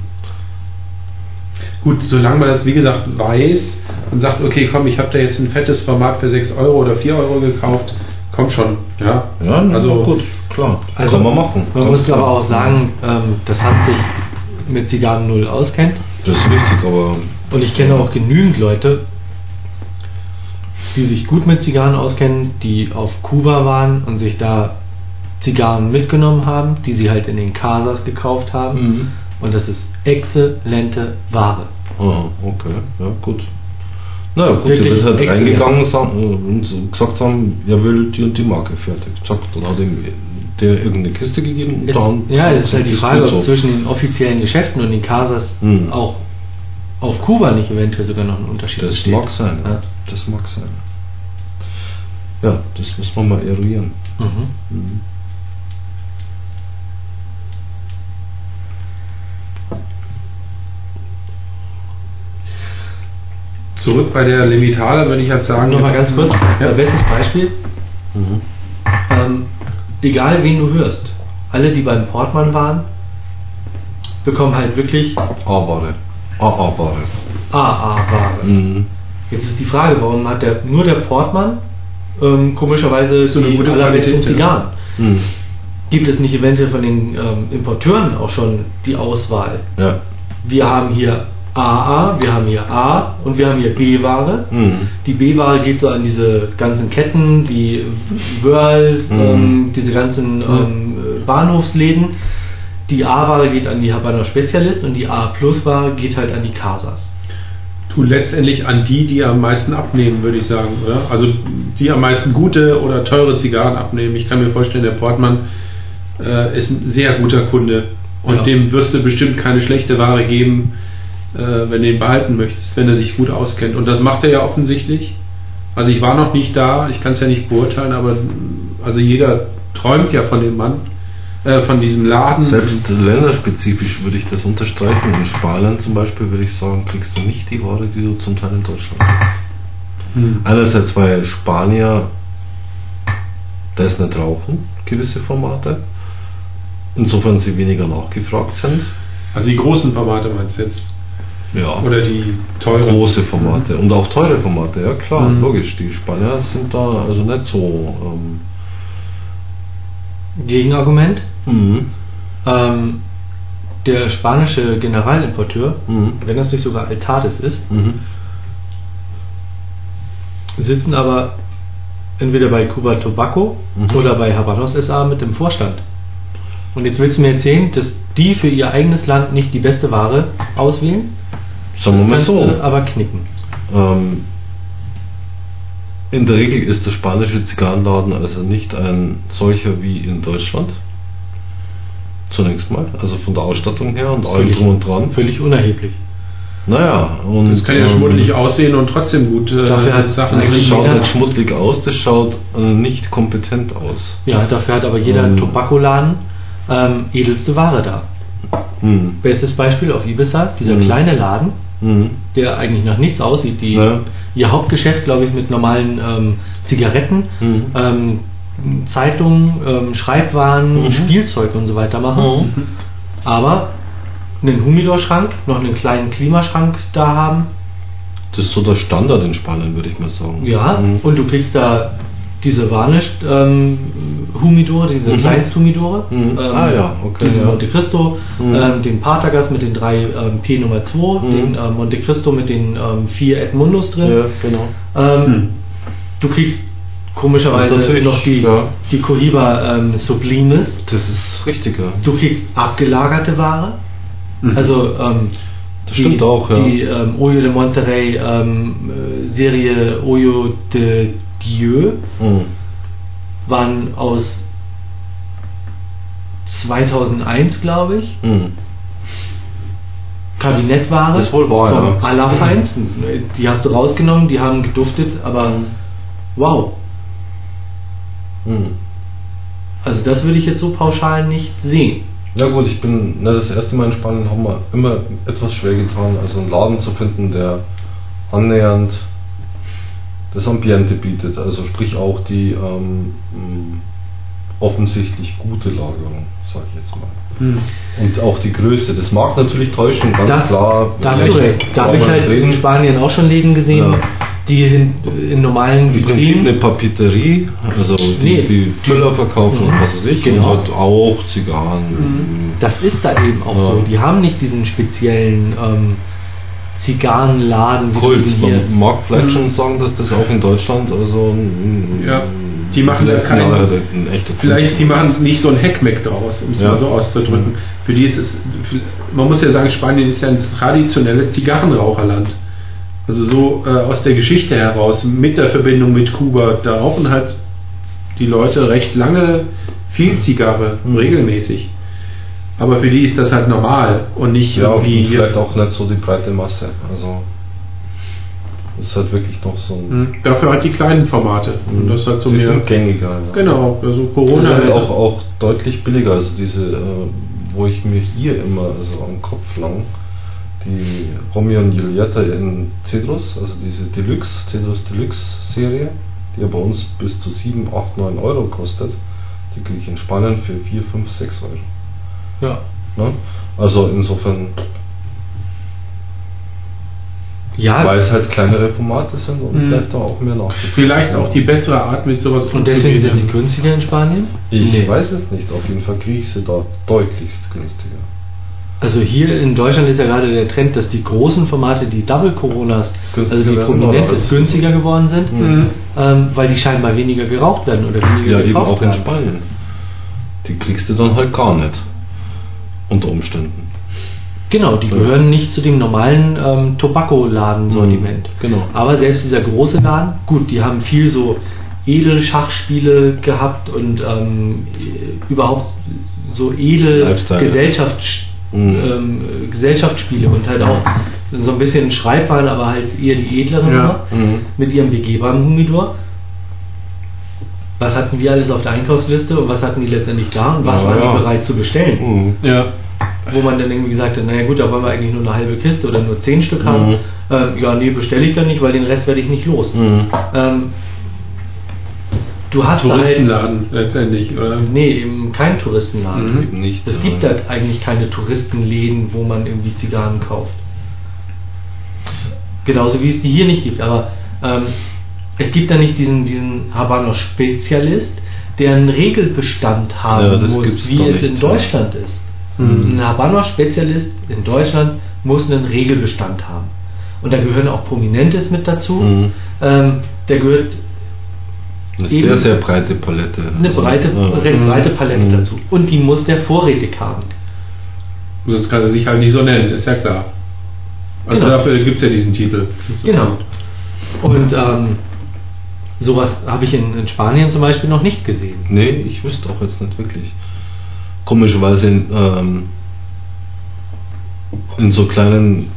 Gut, solange man das wie gesagt weiß und sagt, okay, komm, ich habe da jetzt ein fettes Format für 6 Euro oder 4 Euro gekauft, kommt schon. Ja, Ja, also gut, klar. Also kann man machen. Man muss klar. aber auch sagen, ähm, dass Hans sich mit Zigarren null auskennt. Das ist richtig, aber Und ich kenne auch genügend Leute, die sich gut mit Zigarren auskennen, die auf Kuba waren und sich da Zigarren mitgenommen haben, die sie halt in den Casas gekauft haben. Mhm. Und das ist exzellente Ware. Ah, okay, ja gut. Na ja, gut, der wird halt reingegangen und gesagt haben, er will die und die Marke fertig. Zack, dann hat ihm der irgendeine Kiste gegeben und Es, dann. ja, es ist halt die Frage, ob zwischen den offiziellen Geschäften und den Casas Mhm. auch auf Kuba nicht eventuell sogar noch ein Unterschied Das besteht. mag sein. Ja. Das mag sein. Ja, das muss man mal eruieren. Mhm. Mhm. Zurück bei der Limitada würde ich jetzt sagen. Noch mal ganz kurz, Ja. äh, bestes Beispiel. Mhm. Ähm, egal wen du hörst, alle, die beim Portmann waren, bekommen halt wirklich A-Ware. AA-Ware. AA-Ware. Mhm. Jetzt ist die Frage, warum hat der nur der Portmann ähm, komischerweise So eine die gute Qualität, ja. Zigarren? Mhm. Gibt es nicht eventuell von den ähm, Importeuren auch schon die Auswahl? Ja. Wir haben hier AA, wir haben hier A und wir haben hier B-Ware. Mhm. Die B-Ware geht so an diese ganzen Ketten wie Wörl, Mhm. ähm, diese ganzen ähm, Bahnhofsläden. Die A-Ware geht an die Habanera Spezialist und die A-Plus-Ware geht halt an die Casas. Tu letztendlich an die, die am meisten abnehmen, würde ich sagen. Oder? Also die am meisten gute oder teure Zigarren abnehmen. Ich kann mir vorstellen, der Portmann äh, ist ein sehr guter Kunde und Ja. dem wirst du bestimmt keine schlechte Ware geben, wenn du ihn behalten möchtest, wenn er sich gut auskennt. Und das macht er ja offensichtlich. Also ich war noch nicht da, ich kann es ja nicht beurteilen, aber also jeder träumt ja von dem Mann, äh, von diesem Laden. Selbst länderspezifisch würde ich das unterstreichen. In Spanien zum Beispiel würde ich sagen, kriegst du nicht die Ware, die du zum Teil in Deutschland kriegst. Hm. Einerseits, weil Spanier das nicht rauchen, gewisse Formate. Insofern sie weniger nachgefragt sind. Also die großen Formate meinst du jetzt? Ja. Oder die teuren? große Formate und auch teure Formate, ja klar, Mhm. logisch. Die Spanier sind da also nicht so. Ähm, Gegenargument. mhm. Ähm, der spanische Generalimporteur, Mhm. wenn das nicht sogar Altades ist, Mhm. sitzen aber entweder bei Cuba Tobacco Mhm. oder bei Habanos SA mit dem Vorstand. Und jetzt willst du mir erzählen, dass die für ihr eigenes Land nicht die beste Ware auswählen? Sagen wir mal Das so. aber knicken. Ähm, in der Regel ist der spanische Zigarrenladen also nicht ein solcher wie in Deutschland. Zunächst mal, also von der Ausstattung her und allem drum und dran. Völlig unerheblich. Naja, und. Das kann ja ähm, schmuddelig aussehen und trotzdem gut äh, Dafür hat- Sachen Das schaut nicht schmuddelig aus, das schaut äh, nicht kompetent aus. Ja, dafür hat aber jeder Ähm. Tobakoladen ähm, edelste Ware da. Hm. Bestes Beispiel auf Ibiza, dieser Mhm. kleine Laden, Hm. der eigentlich nach nichts aussieht. Die, Ja. Ihr Hauptgeschäft, glaube ich, mit normalen ähm, Zigaretten, Mhm. ähm, Zeitungen, ähm, Schreibwaren, Mhm. Spielzeug und so weiter machen. Mhm. Aber einen Humidor-Schrank, noch einen kleinen Klimaschrank da haben. Das ist so der Standard in Spanien, würde ich mal sagen. Ja, Mhm. und du kriegst da diese Varnished ähm, Humidor, diese Mhm. Kleinst-Humidore. Mhm. Ah ja, okay, Diese ja. Monte Cristo, Mhm. ähm, den Partagas mit den drei ähm, P Nummer 2, Mhm. den ähm, Monte Cristo mit den ähm, vier Edmundos drin. Ja, genau. Ähm, Hm. Du kriegst komischerweise natürlich- noch die, ja. die Cohiba ähm, Sublimes. Das ist richtiger. Du kriegst abgelagerte Ware. Mhm. Also ähm, Das stimmt auch, ja. Die ähm, Oyo de Monterrey ähm, äh, Serie Oyo de Dieu Mhm. waren aus 2001, glaube ich. Mhm. Kabinettware. Ist wohl wahr, vom ja. Allerfeinsten. Die hast du rausgenommen, die haben geduftet, aber wow. Mhm. Also das würde ich jetzt so pauschal nicht sehen. Ja gut, ich bin ne, das erste Mal in Spanien haben wir immer etwas schwer getan, also einen Laden zu finden, der annähernd das Ambiente bietet, also sprich auch die ähm, offensichtlich gute Lagerung, sage ich jetzt mal. Hm. Und auch die Größe, das mag natürlich täuschen, ganz Das, klar. da hast du recht. Da habe ich halt nicht in reden. Spanien auch schon Läden gesehen, Ja. die in, in normalen Im Prinzip eine Papeterie, also die, Nee. die Füller verkaufen und Mhm. was weiß ich, Genau. und halt auch Zigarren. Das ist da eben auch Ja. so. Die haben nicht diesen speziellen ähm, Zigarrenladen hier. Man mag vielleicht schon sagen, dass das auch in Deutschland also ein, Ja, die machen da keinen- Jahre ein echter Vielleicht, Kult die machen nicht so ein Heckmeck draus, um es Ja. mal so auszudrücken. Für die ist es, man muss ja sagen, Spanien ist ja ein traditionelles Zigarrenraucherland. Also so äh, aus der Geschichte heraus, mit der Verbindung mit Kuba, da rauchen halt die Leute recht lange viel Zigarre, Mhm. regelmäßig. Aber für die ist das halt normal und nicht Ja, und irgendwie vielleicht auch nicht so die breite Masse. Also das ist halt wirklich noch so ein. Hm, Dafür halt die kleinen Formate. Und das halt so die mehr. sind gängiger. Ja. Genau, also Das Corona ist halt auch, auch deutlich billiger. Also diese, äh, wo ich mir hier immer also am Kopf lang, die Romeo und Julieta in Cedrus, also diese Deluxe, Cedrus Deluxe Serie, die ja bei uns bis zu 7, 8, 9 Euro kostet, die kriege ich in Spanien für 4, 5, 6 Euro. Ja. Ne? Also insofern, Ja, weil es halt kleinere Formate sind und Mhm. vielleicht auch mehr nach. vielleicht auch die bessere Art, mit sowas und deswegen sind sie günstiger in Spanien? Ich Nee. weiß es nicht, auf jeden Fall kriege ich sie da deutlichst günstiger. Also hier in Deutschland ist ja gerade der Trend, dass die großen Formate, die Double Coronas, Günstiger also die werden, Prominentes, günstiger geworden sind, Mhm. ähm, weil die scheinbar weniger geraucht werden oder weniger Ja, eben gekauft auch in werden. Spanien. Die kriegst du dann halt gar nicht. Unter Umständen. Genau, die gehören nicht zu dem normalen ähm, Tobacco-Laden-Sortiment. Mhm, genau. Aber selbst dieser große Laden, gut, die haben viel so Edelschachspiele gehabt und ähm, überhaupt so edel. Gesellschafts Mhm. ähm, Gesellschaftsspiele und halt auch so ein bisschen Schreibwaren, aber halt eher die edleren Ja. Mhm. mit ihrem begehbaren Humidor. Was hatten wir alles auf der Einkaufsliste und was hatten die letztendlich da und was Ja, waren ja. die bereit zu bestellen? Mhm. Ja. wo man dann irgendwie gesagt hat, naja gut, da wollen wir eigentlich nur eine halbe Kiste oder nur zehn Stück haben. Mhm. Ähm, ja, nee, bestelle ich dann nicht, weil den Rest werde ich nicht los. Mhm. Ähm, du hast da halt, Touristenladen letztendlich, oder? nee, eben kein Touristenladen. Mhm. Eben nicht. Es gibt halt eigentlich keine Touristenläden, wo man irgendwie Zigarren kauft. Genauso wie es die hier nicht gibt, aber ähm, es gibt da nicht diesen, diesen Habanos-Spezialist, der einen Regelbestand haben Ja, muss, wie es in nicht, ja. Deutschland ist. Mhm. Ein Habanos-Spezialist in Deutschland muss einen Regelbestand haben. Und da gehören auch Prominentes mit dazu. Mhm. Ähm, der gehört Eine sehr, sehr breite Palette. eine Also, breite, ja. recht breite Palette Mhm. dazu. Und die muss der vorrätig haben. Sonst kann er sich halt nicht so nennen, ist ja klar. Also Genau. dafür gibt es ja diesen Titel. Genau. Und ähm, sowas habe ich in, in Spanien zum Beispiel noch nicht gesehen. Nee, ich wüsste auch jetzt nicht wirklich. komischerweise in, ähm, in so kleinen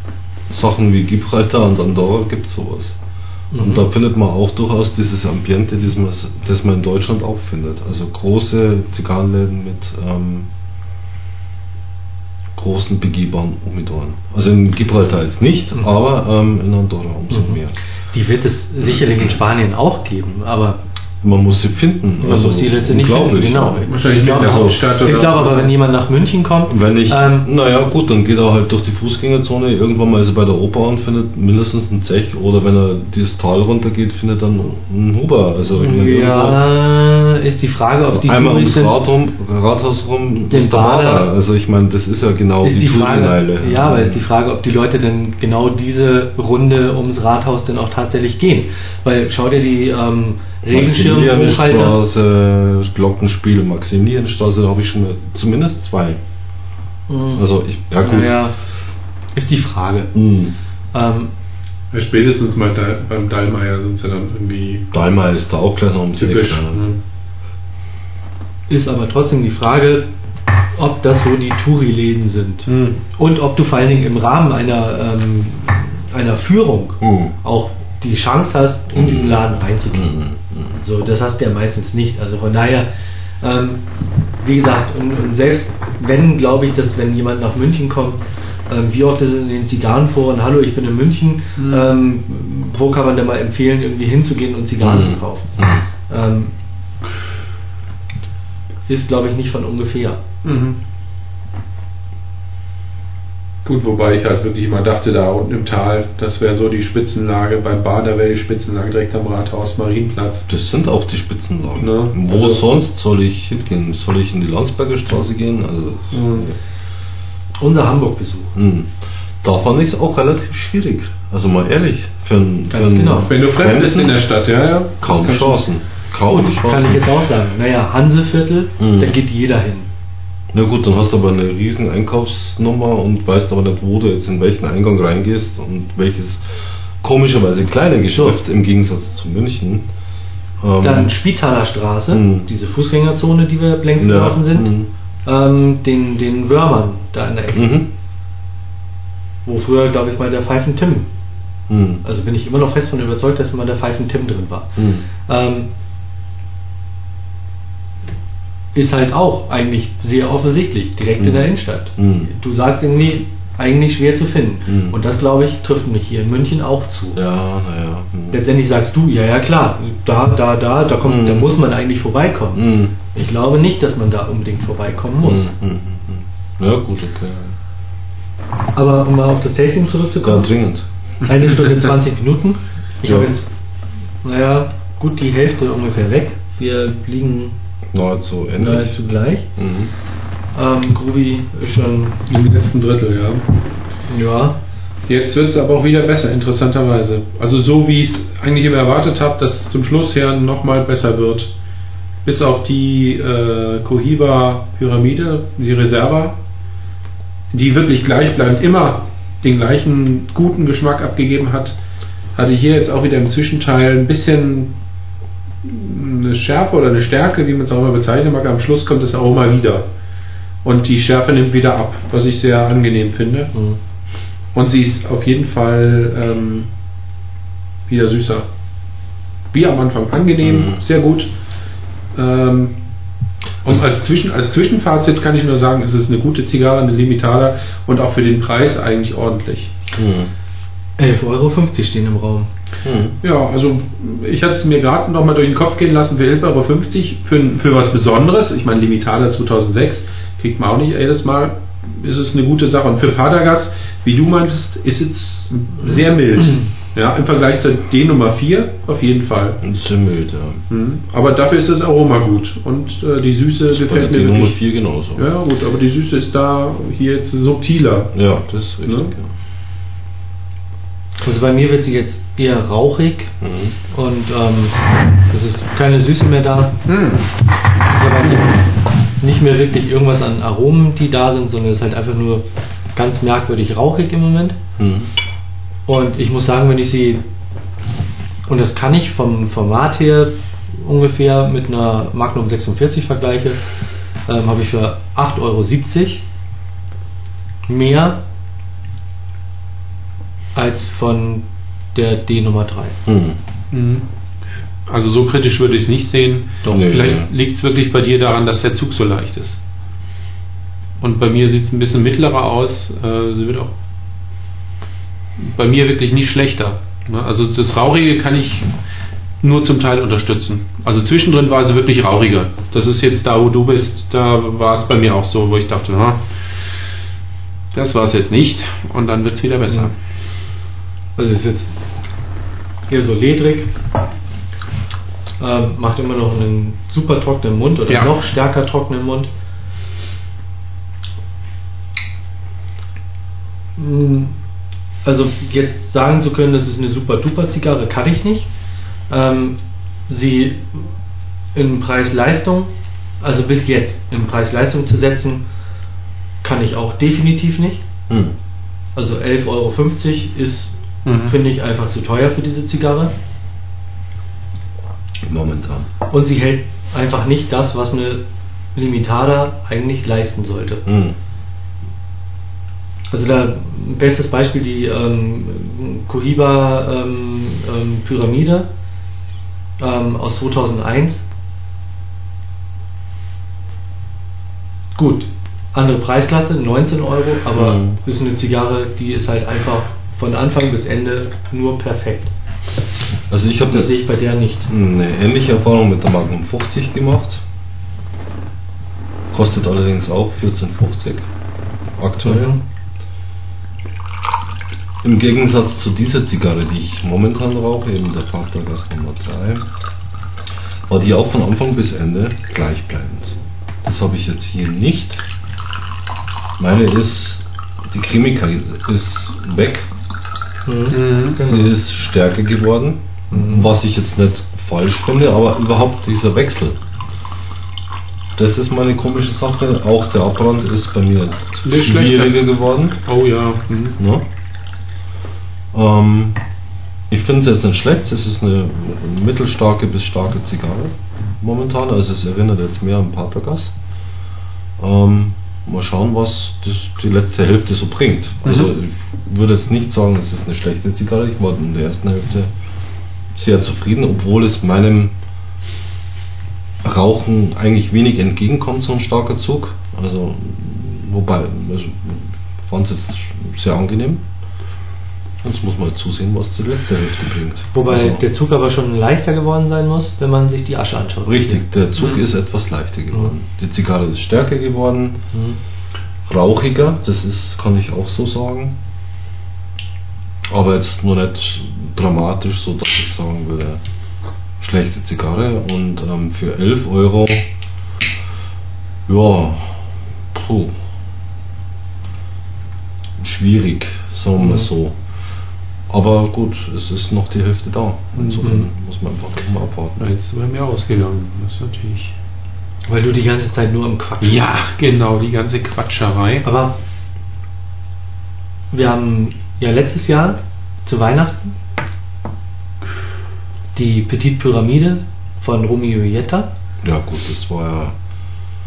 Sachen wie Gibraltar und Andorra gibt es sowas. Und Mhm. da findet man auch durchaus dieses Ambiente, das man, das man in Deutschland auch findet. Also große Zigarrenläden mit ähm, großen begehbaren Humidoren. Also in Gibraltar jetzt nicht, Mhm. aber ähm, in Andorra umso Mhm. mehr. Die wird es sicherlich in Spanien auch geben, aber Man muss sie finden. man muss die letztendlich finden. Genau. ja. Wahrscheinlich ich glaube so. Ich glaube aber, wenn jemand nach München kommt, Wenn ich, ähm, naja gut, dann geht er halt durch die Fußgängerzone, irgendwann mal ist er bei der Oper und findet mindestens einen Zech oder wenn er dieses Tal runtergeht, findet er einen Huber. Also ja, ist die Frage, ob die einmal ums Rad rum, Rathaus rum Den ist der Bader-. Also ich meine, das ist ja genau ist die, die Frage, ja, aber ist die Frage, ob die Leute denn genau diese Runde ums Rathaus denn auch tatsächlich gehen. Weil schau dir die ähm, Regenschirmhochhalter. Maximilianstraße, Glockenspiel, Maximilianstraße, da habe ich schon zumindest zwei. Mhm. Also ich, ja gut. Naja, ist die Frage. Hm. Ähm, Ja, spätestens mal da, beim Dallmayr sind sie dann irgendwie Daimler ist da auch gleich noch ums Eck. Ne? ist aber trotzdem die Frage, ob das so die Touri-Läden sind. Hm. Und ob du vor allen Dingen im Rahmen einer, ähm, einer Führung Hm. auch die Chance hast, in diesen Laden reinzugehen. Mhm. So, das hast du ja meistens nicht. Also von daher, ähm, wie gesagt, und, und selbst wenn, glaube ich, dass wenn jemand nach München kommt, ähm, wie oft ist es in den Zigarrenforen, hallo, ich bin in München, Mhm. ähm, wo kann man denn mal empfehlen, irgendwie hinzugehen und Zigarren zu kaufen? Mhm. Ähm, ist, glaube ich, nicht von ungefähr. Mhm. Gut, wobei ich halt wirklich immer dachte, da unten im Tal, das wäre so die Spitzenlage, beim Bader wäre die Spitzenlage direkt am Rathaus Marienplatz. Das sind auch die Spitzenlagen. Ne? Wo Also- sonst soll ich hingehen? Soll ich in die Landsberger Straße gehen? Also, Unser Hamburg-Besuch. hm. da fand ich es auch relativ schwierig. Also mal ehrlich, für einen, Ganz für einen genau. Wenn du fremd bist in der Stadt, ja, ja. kaum Chancen. Kaum Chancen. kann ich jetzt auch sagen. Naja, Hanseviertel, Mhm. da geht jeder hin. Na gut, dann hast du aber eine riesen Einkaufsnummer und weißt aber nicht, wo du jetzt in welchen Eingang reingehst und welches komischerweise kleine Geschäft im Gegensatz zu München. Ähm, Dann Spitaler Straße, Mhm. diese Fußgängerzone, die wir längst Ja, gelaufen sind. mhm. Ähm, den, den Wörmern da in der Ecke. Mhm. Wo früher, glaube ich, mal der Pfeifen Tim. Mhm. Also bin ich immer noch fest von überzeugt, dass immer der Pfeifen Tim drin war. Mhm. Ähm, ist halt auch eigentlich sehr offensichtlich, direkt Mhm. in der Innenstadt. Mhm. Du sagst irgendwie, eigentlich schwer zu finden. Mhm. Und das, glaube ich, trifft mich hier in München auch zu. Ja, naja. Mhm. Letztendlich sagst du, ja, ja, klar, da, da, da, da, kommt, Mhm. da muss man eigentlich vorbeikommen. Mhm. Ich glaube nicht, dass man da unbedingt vorbeikommen muss. Mhm. Mhm. Mhm. Ja, gut, okay. Aber um mal auf das Tasting zurückzukommen, dringend. eine Stunde 20 Minuten. Ich Ja. habe jetzt, naja, gut die Hälfte ungefähr weg. Wir liegen Nahezu ähnlich. nahezu gleich. Mhm. Ähm, Grubi ist schon, Im letzten Drittel, ja. ja, Jetzt wird es aber auch wieder besser, interessanterweise. Also so wie ich es eigentlich immer erwartet habe, dass es zum Schluss her nochmal besser wird. Bis auf die äh, Cohiba-Pyramide, die Reserva, die wirklich gleichbleibend immer den gleichen guten Geschmack abgegeben hat, hatte hier jetzt auch wieder im Zwischenteil ein bisschen eine Schärfe oder eine Stärke, wie man es auch immer bezeichnen mag. Am Schluss kommt das Aroma wieder. Und die Schärfe nimmt wieder ab, was ich sehr angenehm finde. hm. Und sie ist auf jeden Fall ähm, wieder süßer. Wie am Anfang angenehm, Mhm. sehr gut. Ähm, und als, Zwischen, als Zwischenfazit kann ich nur sagen, es ist eine gute Zigarre, eine Limitada und auch für den Preis eigentlich ordentlich. Mhm. 11,50 Euro stehen im Raum. Mhm. Ja, also ich hatte es mir gerade noch mal durch den Kopf gehen lassen für 11,50 Euro für, für was Besonderes. Ich meine, Limitada 2006 kriegt man auch nicht jedes Mal. Ist es eine gute Sache. Und für Padagas, wie du meintest, ist es sehr mild. Ja, im Vergleich zu D Nummer 4 auf jeden Fall. Ein bisschen mild, ja. Mhm. Aber dafür ist das Aroma gut. Und äh, die Süße Bei gefällt der mir Nummer wirklich. 4 genauso. Ja, gut, aber die Süße ist da hier jetzt subtiler. Ja, das ist richtig. Ne? Also bei mir wird sie jetzt eher rauchig. Mhm. und ähm, es ist keine Süße mehr da. Hm. Eigentlich nicht mehr wirklich irgendwas an Aromen, die da sind, sondern es ist halt einfach nur ganz merkwürdig rauchig im Moment. Mhm. Und ich muss sagen, wenn ich sie, und das kann ich vom Format her ungefähr mit einer Magnum 46 vergleiche, ähm, habe ich für 8,70 Euro mehr als von der D Nummer 3. Hm. Mhm. Also so kritisch würde ich es nicht sehen. Doch, nee, Vielleicht nee. liegt es wirklich bei dir daran, dass der Zug so leicht ist. Und bei mir sieht es ein bisschen mittlerer aus. Äh, sie wird auch bei mir wirklich nicht schlechter. Ne? Also das Rauchige kann ich nur zum Teil unterstützen. Also zwischendrin war sie wirklich rauchiger. Das ist jetzt da, wo du bist, da war es bei mir auch so, wo ich dachte, na, das war es jetzt nicht. Und dann wird es wieder besser. Also ist jetzt hier so ledrig. Ähm, macht immer noch einen super trockenen Mund oder Ja. noch stärker trockenen Mund. Mm, Also jetzt sagen zu können, das ist eine super duper Zigarre, kann ich nicht. Ähm, sie in Preis-Leistung, also bis jetzt in Preis-Leistung zu setzen, kann ich auch definitiv nicht. Hm. Also 11,50 Euro ist, Mhm. finde ich, einfach zu teuer für diese Zigarre. Momentan. Und sie hält einfach nicht das, was eine Limitada eigentlich leisten sollte. Hm. Also da bestes Beispiel die ähm, Cohiba ähm, ähm, Pyramide ähm, aus 2001. Gut, andere Preisklasse, 19 Euro, aber Mhm. ist eine Zigarre, die ist halt einfach von Anfang bis Ende nur perfekt. Also ich habe Das sehe ich bei der nicht. eine ähnliche Erfahrung mit der Magnum 50 gemacht. Kostet allerdings auch 14,50 aktuell. Mhm. Im Gegensatz zu dieser Zigarre, die ich momentan rauche, eben der Vatergas Nummer 3, war die auch von Anfang bis Ende gleichbleibend. Das habe ich jetzt hier nicht. Meine ist, die Cremigkeit ist weg, Mhm. sie ist stärker geworden, Mhm. was ich jetzt nicht falsch finde, aber überhaupt dieser Wechsel. Das ist meine komische Sache. Auch der Abbrand ist bei mir jetzt ist schwieriger schlechter. geworden. Oh ja. Mhm. Ne? Ähm, ich finde es jetzt nicht schlecht. Es ist eine mittelstarke bis starke Zigarre momentan. Also es erinnert jetzt mehr an Patagas. Ähm, mal schauen, was das, die letzte Hälfte so bringt. Also Mhm. ich würde jetzt nicht sagen, es ist eine schlechte Zigarre. Ich war in der ersten Hälfte sehr zufrieden, obwohl es meinem Rauchen eigentlich wenig entgegenkommt, so ein starker Zug. Also, wobei, also, ich fand es jetzt sehr angenehm. Jetzt muss man halt zusehen, was die letzte Hälfte bringt. Wobei Also, der Zug aber schon leichter geworden sein muss, wenn man sich die Asche anschaut. Richtig, der Zug Mhm. ist etwas leichter geworden. Mhm. Die Zigarre ist stärker geworden, Mhm. rauchiger, das ist, kann ich auch so sagen. Aber jetzt nur nicht dramatisch, so dass ich sagen würde, schlechte Zigarre. Und ähm, für 11 Euro, ja, puh, schwierig, sagen wir Mhm. so. Aber gut, es ist noch die Hälfte da. Insofern Mhm. muss man einfach mal abwarten. Jetzt ist bei mir ausgegangen. Das ist natürlich. Weil du die ganze Zeit nur im Quatsch Ja, genau, die ganze Quatscherei. Aber wir haben ja letztes Jahr zu Weihnachten die Petite Pyramide von Romeo Jetta. Ja gut, das war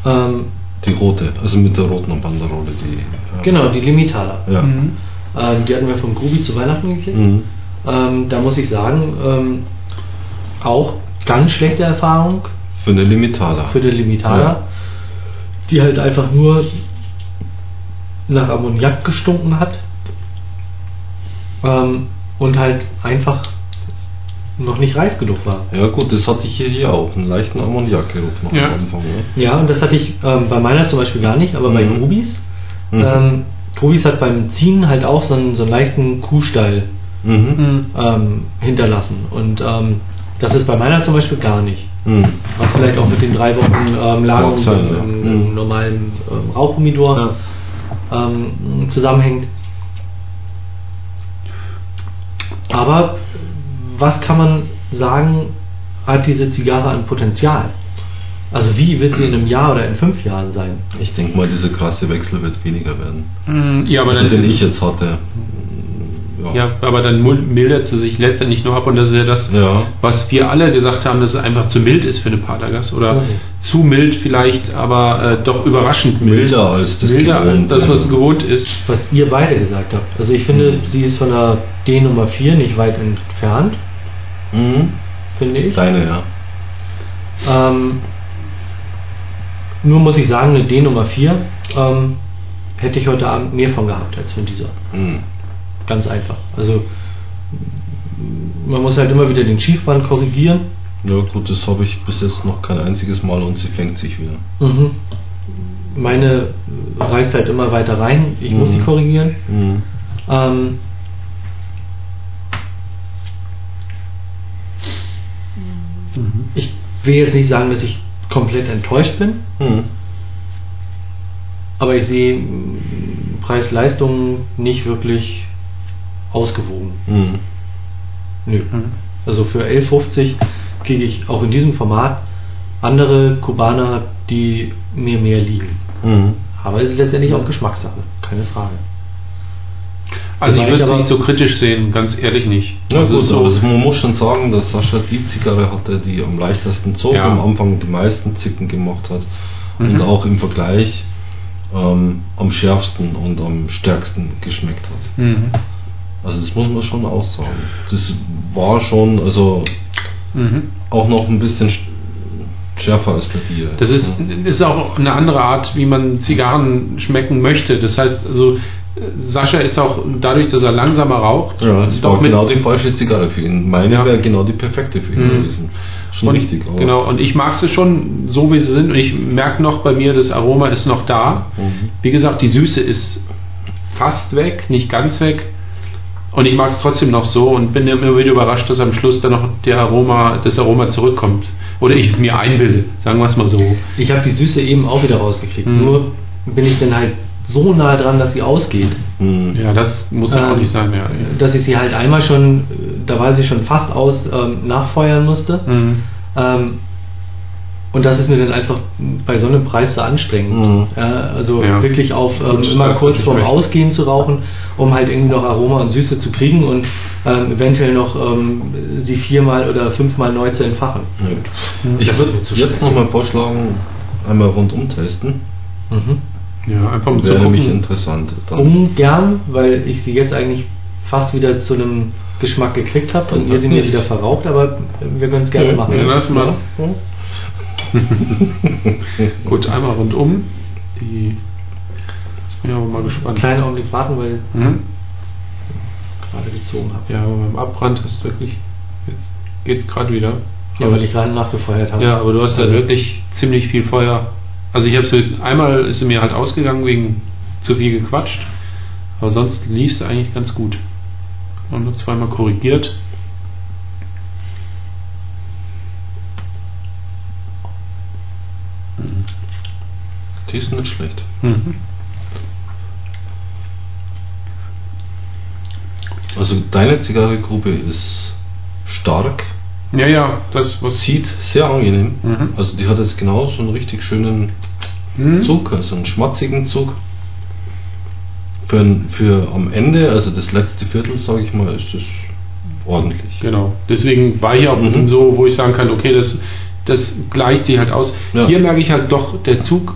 ja Ähm, die rote, also mit der roten Banderole, die. äh, genau, die Limitada. Ja. Mhm. Ähm, die hatten wir von Grubi zu Weihnachten gekriegt. Mhm. Ähm, da muss ich sagen, ähm, auch ganz schlechte Erfahrung Für eine Limitada. für die Limitada, Ja. die halt einfach nur nach Ammoniak gestunken hat ähm, und halt einfach noch nicht reif genug war. Ja gut, das hatte ich hier, hier auch, einen leichten Ammoniakgeruch noch Ja. am Anfang. Ne? Ja, und das hatte ich ähm, bei meiner zum Beispiel gar nicht, aber bei Mhm. Grubis. Mhm. Ähm, Grubis hat beim Ziehen halt auch so einen, so einen leichten Kuhstall Mhm. ähm, hinterlassen. Und ähm, das ist bei meiner zum Beispiel gar nicht. Mhm. Was vielleicht auch mit den drei Wochen ähm, Lagerung ja. im, Mhm. normalen ähm, Rauchhumidor ähm, zusammenhängt. Aber was kann man sagen, hat diese Zigarre an Potenzial? Also wie wird sie in einem Jahr oder in fünf Jahren sein? Ich denke mal, dieser krasse Wechsel wird weniger werden. Mhm, Ja, aber also, dann den ich jetzt hatte. Ja. Ja, aber dann mildert sie sich letztendlich nur ab und das ist ja das, Ja. was wir alle gesagt haben, dass es einfach zu mild ist für eine Patergast oder Mhm. zu mild vielleicht, aber äh, doch überraschend mild. Milder als das Milder als das, was gewohnt ist. Was ihr beide gesagt habt. Also ich finde, Mhm. sie ist von der D Nummer 4 nicht weit entfernt, Mhm. finde ich. Deine, ja. Ähm, nur muss ich sagen, eine D Nummer 4 ähm, hätte ich heute Abend mehr von gehabt als von dieser. Mhm. Ganz einfach. Also man muss halt immer wieder den Schiefband korrigieren. Ja gut, das habe ich bis jetzt noch kein einziges Mal und sie fängt sich wieder. Mhm. Meine reißt halt immer weiter rein. Ich muss Mhm. sie korrigieren. Mhm. Ähm, ich will jetzt nicht sagen, dass ich komplett enttäuscht bin, Mhm. aber ich sehe mh, Preis-Leistung nicht wirklich ausgewogen. Mhm. Nö. Also für 11,50 kriege ich auch in diesem Format andere Kubaner, die mir mehr liegen. Mhm. Aber es ist letztendlich auch Geschmackssache, keine Frage. Also ich würde es nicht so kritisch sehen, ganz ehrlich nicht. Ja also gut, so, aber man muss schon sagen, dass Sascha die Zigarre hatte, die am leichtesten zog, Ja. am Anfang die meisten Zicken gemacht hat Mhm. und auch im Vergleich ähm, am schärfsten und am stärksten geschmeckt hat. Mhm. Also das muss man schon auch sagen. Das war schon, also Mhm. auch noch ein bisschen sch- schärfer als bei dir. Das ist, ist auch eine andere Art, wie man Zigarren schmecken möchte. Das heißt, also Sascha ist auch dadurch, dass er langsamer raucht, Ja, das doch war mit- genau die falsche Zigarre für ihn. Meine Ja. wäre genau die perfekte für ihn Mhm. gewesen. Schon und, richtig. aber- Genau, und ich mag sie schon so, wie sie sind. Und ich merke noch bei mir, das Aroma ist noch da. Mhm. Wie gesagt, die Süße ist fast weg, nicht ganz weg. Und ich mag es trotzdem noch so und bin immer wieder überrascht, dass am Schluss dann noch der Aroma, das Aroma zurückkommt. Oder ich es mir einbilde, sagen wir es mal so. Ich habe die Süße eben auch wieder rausgekriegt. Mhm. Nur bin ich dann halt so nah dran, dass sie ausgeht. Mhm. Ja, das muss ja auch Ähm, nicht sein. Ja. Dass ich sie halt einmal schon, äh, da war sie schon fast aus, ähm, nachfeuern musste. Mhm. Ähm, und das ist mir dann einfach bei so einem Preis so anstrengend. Mhm. Ja, also Ja. wirklich auf ähm, Gut, immer kurz vorm möchte. Ausgehen zu rauchen, um halt irgendwie noch Aroma und Süße zu kriegen und ähm, eventuell noch ähm, sie viermal oder fünfmal neu zu entfachen. Ja. Mhm. Ich würde jetzt nochmal vorschlagen, einmal rundum testen. Mhm. Ja, einfach um zu Wäre nämlich interessant. Dann. Ungern, weil ich sie jetzt eigentlich fast wieder zu einem Geschmack gekriegt habe und ihr sie mir wieder verraucht, aber wir können es gerne machen. Ja, lass mal. Ja. Gut, einmal rundum. Die. Jetzt bin ich aber mal gespannt. Einen kleinen Augenblick warten, weil ich Mhm. gerade gezogen habe. Ja, aber beim Abbrand hast du wirklich. Jetzt geht's gerade wieder. Ja, weil ich gerade nachgefeuert habe. Ja, aber du hast Also, halt wirklich ziemlich viel Feuer. Also ich habe sie einmal ist sie mir halt ausgegangen wegen zu viel gequatscht, aber sonst lief es eigentlich ganz gut. Und nur zweimal korrigiert. Die ist nicht schlecht. Mhm. Also deine Zigarrengruppe ist stark, Ja, ja, das was zieht sehr angenehm. Mhm. Also die hat jetzt genau so einen richtig schönen Mhm. Zug, also einen schmatzigen Zug. Für, für am Ende, also das letzte Viertel, sage ich mal, ist das ordentlich. Genau. Deswegen war hier auch Mhm. so, wo ich sagen kann, okay, das, das gleicht sich halt aus. Ja. Hier merke ich halt doch, der Zug,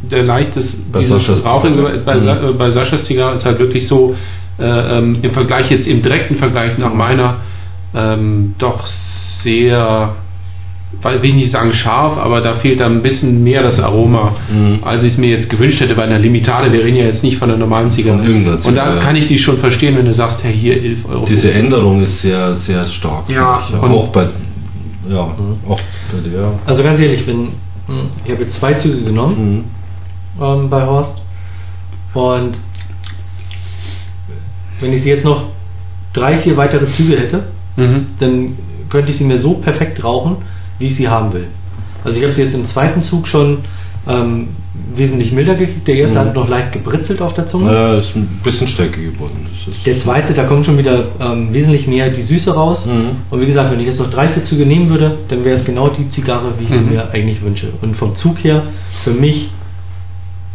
der leichtes, Bei dieses Saschas Rauchen Zigarre. bei, Sa- Mhm. äh, bei Saschas Zigarre ist halt wirklich so, äh, ähm, im Vergleich jetzt, im direkten Vergleich nach meiner, ähm, doch sehr, weil- will ich nicht sagen scharf, aber da fehlt da ein bisschen mehr das Aroma, Mhm. als ich es mir jetzt gewünscht hätte bei einer Limitate. Wir reden ja jetzt nicht von einer normalen irgendeiner Und da kann ich dich schon verstehen, wenn du sagst, hey, hier 11 Euro. Diese Änderung ist sehr, sehr stark. Ja, ich. und- auch bei, ja, Mhm. auch bei der. Also ganz ehrlich, wenn, ich habe jetzt zwei Züge genommen Mhm. ähm, bei Horst und wenn ich sie jetzt noch drei, vier weitere Züge hätte, Mhm. dann könnte ich sie mir so perfekt rauchen, wie ich sie haben will. Also ich habe sie jetzt im zweiten Zug schon ähm, wesentlich milder gekriegt. Der erste Mhm. hat noch leicht gebritzelt auf der Zunge. Ja, ist ein bisschen stärker geworden. Der zweite, da kommt schon wieder ähm, wesentlich mehr die Süße raus. Mhm. Und wie gesagt, wenn ich jetzt noch drei, vier Züge nehmen würde, dann wäre es genau die Zigarre, wie ich sie Mhm. mir eigentlich wünsche. Und vom Zug her, für mich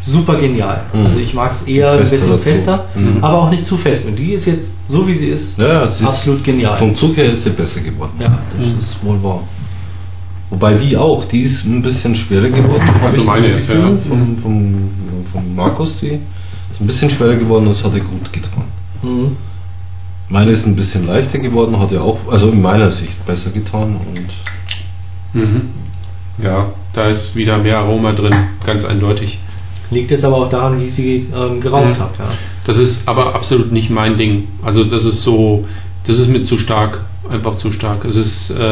super genial. Mhm. Also ich mag es eher ein bisschen fester, Mhm. aber auch nicht zu fest. Und die ist jetzt, so wie sie ist, Ja, ist absolut genial. Vom Zug her ist sie besser geworden. Ja. das ist wohl wahr. Wobei die auch, die ist ein bisschen schwerer geworden. Also meine jetzt, ja. Vom, vom, vom Markus, die ist ein bisschen schwerer geworden, das hat er gut getan. Mhm. Meine ist ein bisschen leichter geworden, hat er auch, also in meiner Sicht besser getan und Mhm. Ja, da ist wieder mehr Aroma drin, ganz eindeutig. Liegt jetzt aber auch daran, wie ich sie ähm, geraucht Mhm. habe. Ja. Das ist aber absolut nicht mein Ding. Also das ist so, das ist mir zu stark, einfach zu stark. Es ist äh,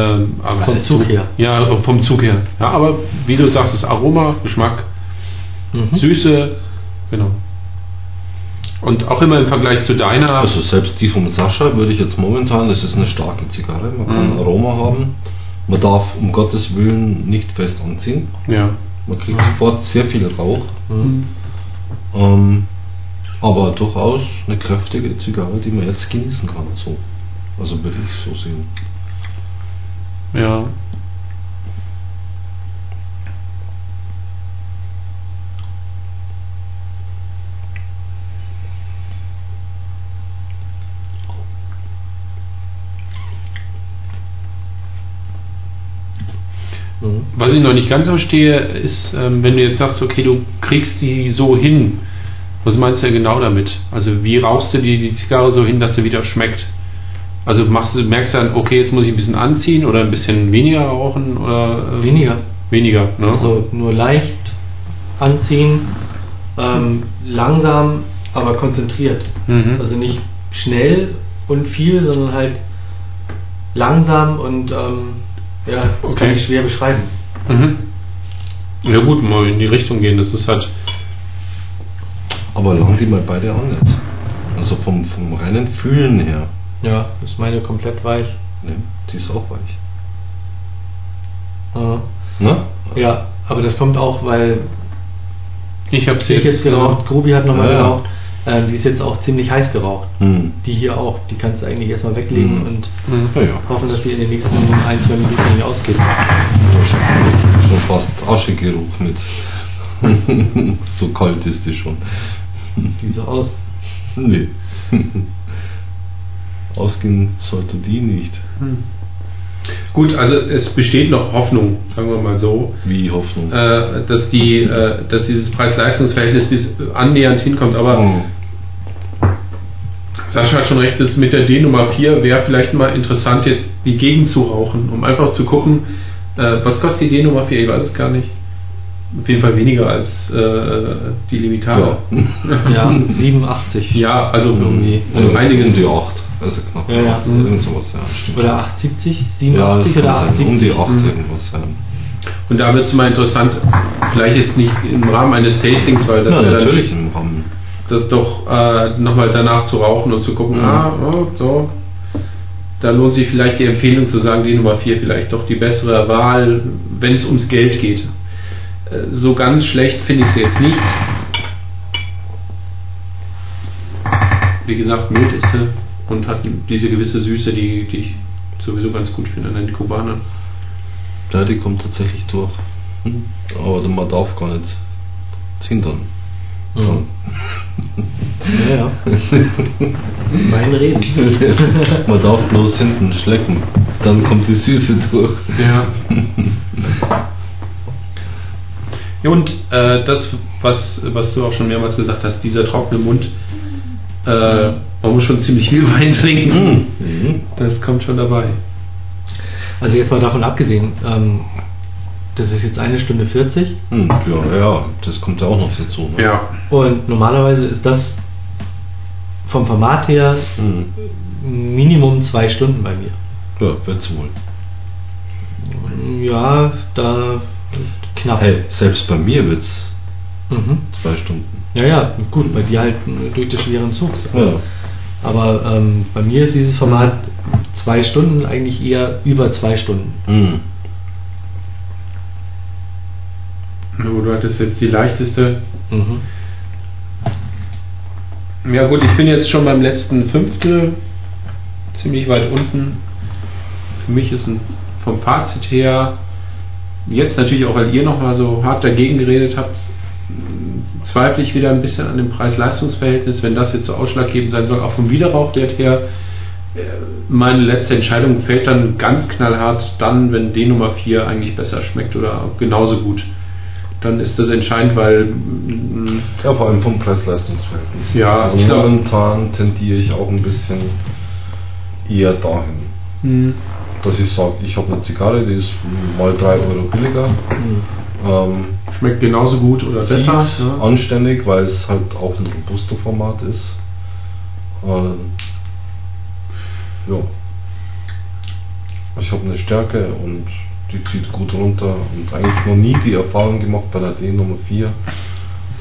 aber Vom Zug her. Ja, vom Zug her. Ja, aber wie du sagst, das Aroma, Geschmack, Mhm. Süße, genau. Und auch immer im Vergleich zu deiner. Also selbst die vom Sascha würde ich jetzt momentan, das ist eine starke Zigarre, man kann Mhm. Aroma haben. Man darf um Gottes Willen nicht fest anziehen. ja. Man kriegt sofort sehr viel Rauch. Mhm. Ähm, aber durchaus eine kräftige Zigarre, die man jetzt genießen kann. So. Also würde ich so sehen. Ja. Mhm. Was ich noch nicht ganz verstehe, ist, ähm, wenn du jetzt sagst, okay, du kriegst die so hin, was meinst du denn genau damit? Also wie rauchst du die, die Zigarre so hin, dass sie wieder schmeckt? Also machst du, merkst du dann, okay, jetzt muss ich ein bisschen anziehen oder ein bisschen weniger rauchen oder äh, Weniger. Weniger, ne? Also nur leicht anziehen, ähm, langsam, aber konzentriert. Mhm. Also nicht schnell und viel, sondern halt langsam und ähm, ja, das Okay. kann ich schwer beschreiben. Mhm. Ja gut, mal in die Richtung gehen, das ist halt. Aber lang die mal beide an jetzt. Also vom, vom reinen Fühlen her. Ja, ist meine komplett weich. Ne? Die ist auch weich. Äh, Ne? ja, aber das kommt auch, weil Ich habe ich jetzt geraucht, Grubi hat nochmal Ja, ja. Ähm, die ist jetzt auch ziemlich heiß geraucht. Hm. Die hier auch, die kannst du eigentlich erstmal weglegen Mhm. und Mhm. Ja, ja. hoffen, dass die in den nächsten ein, zwei Minuten nicht ausgeht. Schon, fast Aschegeruch mit. so kalt ist die schon. Die so aus. Nee. Ausgehen sollte die nicht. Hm. Gut, also es besteht noch Hoffnung, sagen wir mal so, Wie Hoffnung. äh, dass, die, äh, dass dieses Preis-Leistungs-Verhältnis bis annähernd hinkommt. Aber Oh. Sascha hat schon recht, das mit der D Nummer 4 wäre vielleicht mal interessant, jetzt die Gegend zu rauchen, um einfach zu gucken, äh, was kostet die D Nummer 4, ich weiß es gar nicht. Auf jeden Fall weniger als äh, die Limitare. Ja, 87. Ja, also Irgendwie. um Um einiges. die 8. Also knapp. Ja, ja. acht, Irgend sowas, ja. Stimmt. Oder 870? ja, das 87 kann oder sein. 870? Um die 8 Mhm. irgendwas sein. Und da wird es mal interessant, vielleicht jetzt nicht im Rahmen eines Tastings, weil das ja, ja dann natürlich im Rahmen. das doch äh, nochmal danach zu rauchen und zu gucken, Mhm. ah, oh, so, da lohnt sich vielleicht die Empfehlung zu sagen, die Nummer 4 vielleicht doch die bessere Wahl, wenn es ums Geld geht. Äh, So ganz schlecht finde ich sie jetzt nicht. Wie gesagt, mild ist sie und hat diese gewisse Süße, die, die ich sowieso ganz gut finde an den Kubanern. Ja, die kommt tatsächlich durch. Hm. Aber man darf gar nicht zindern. Mhm. Ja, ja. Mein Reden. man darf bloß hinten schlecken. Dann kommt die Süße durch. Ja. ja und äh, das, was, was du auch schon mehrmals gesagt hast, dieser trockene Mund, äh, man muss schon ziemlich viel Wein trinken. Mhm. Das kommt schon dabei. Also jetzt mal davon abgesehen, ähm, das ist jetzt eine Stunde 40 Hm, ja, ja, das kommt ja auch noch dazu. Ne? Ja. und normalerweise ist das vom Format her Hm. Minimum zwei Stunden bei mir. Ja, wird's wohl. Ja, da knapp. Hey, selbst bei mir wird's Mhm. zwei Stunden. Ja, ja, gut, bei dir halt äh, durch des schweren Zugs. Ja. Aber ähm, bei mir ist dieses Format zwei Stunden eigentlich eher über zwei Stunden. Hm. Nur du hattest jetzt die leichteste. Mhm. Ja gut, ich bin jetzt schon beim letzten Fünftel ziemlich weit unten. Für mich ist ein, vom Fazit her, jetzt natürlich auch, weil ihr nochmal so hart dagegen geredet habt, zweifle ich wieder ein bisschen an dem Preis-Leistungs-Verhältnis, wenn das jetzt so ausschlaggebend sein soll, auch vom Widerrauchwert her. Äh, meine letzte Entscheidung fällt dann ganz knallhart dann, wenn D Nummer 4 eigentlich besser schmeckt oder genauso gut. Dann ist das entscheidend, weil. Ja, vor allem vom Preis-Leistungs-Verhältnis. Ja, also ich glaub- momentan tendiere ich auch ein bisschen eher dahin. Hm, Dass ich sage, ich habe eine Zigarre, die ist mal 3 Euro billiger. Ähm, schmeckt genauso gut oder besser. ne? anständig, weil es halt auch ein Robusto-Format ist. Ähm, ja. Ich habe eine Stärke und die zieht gut runter und eigentlich noch nie die Erfahrung gemacht bei der D Nummer 4,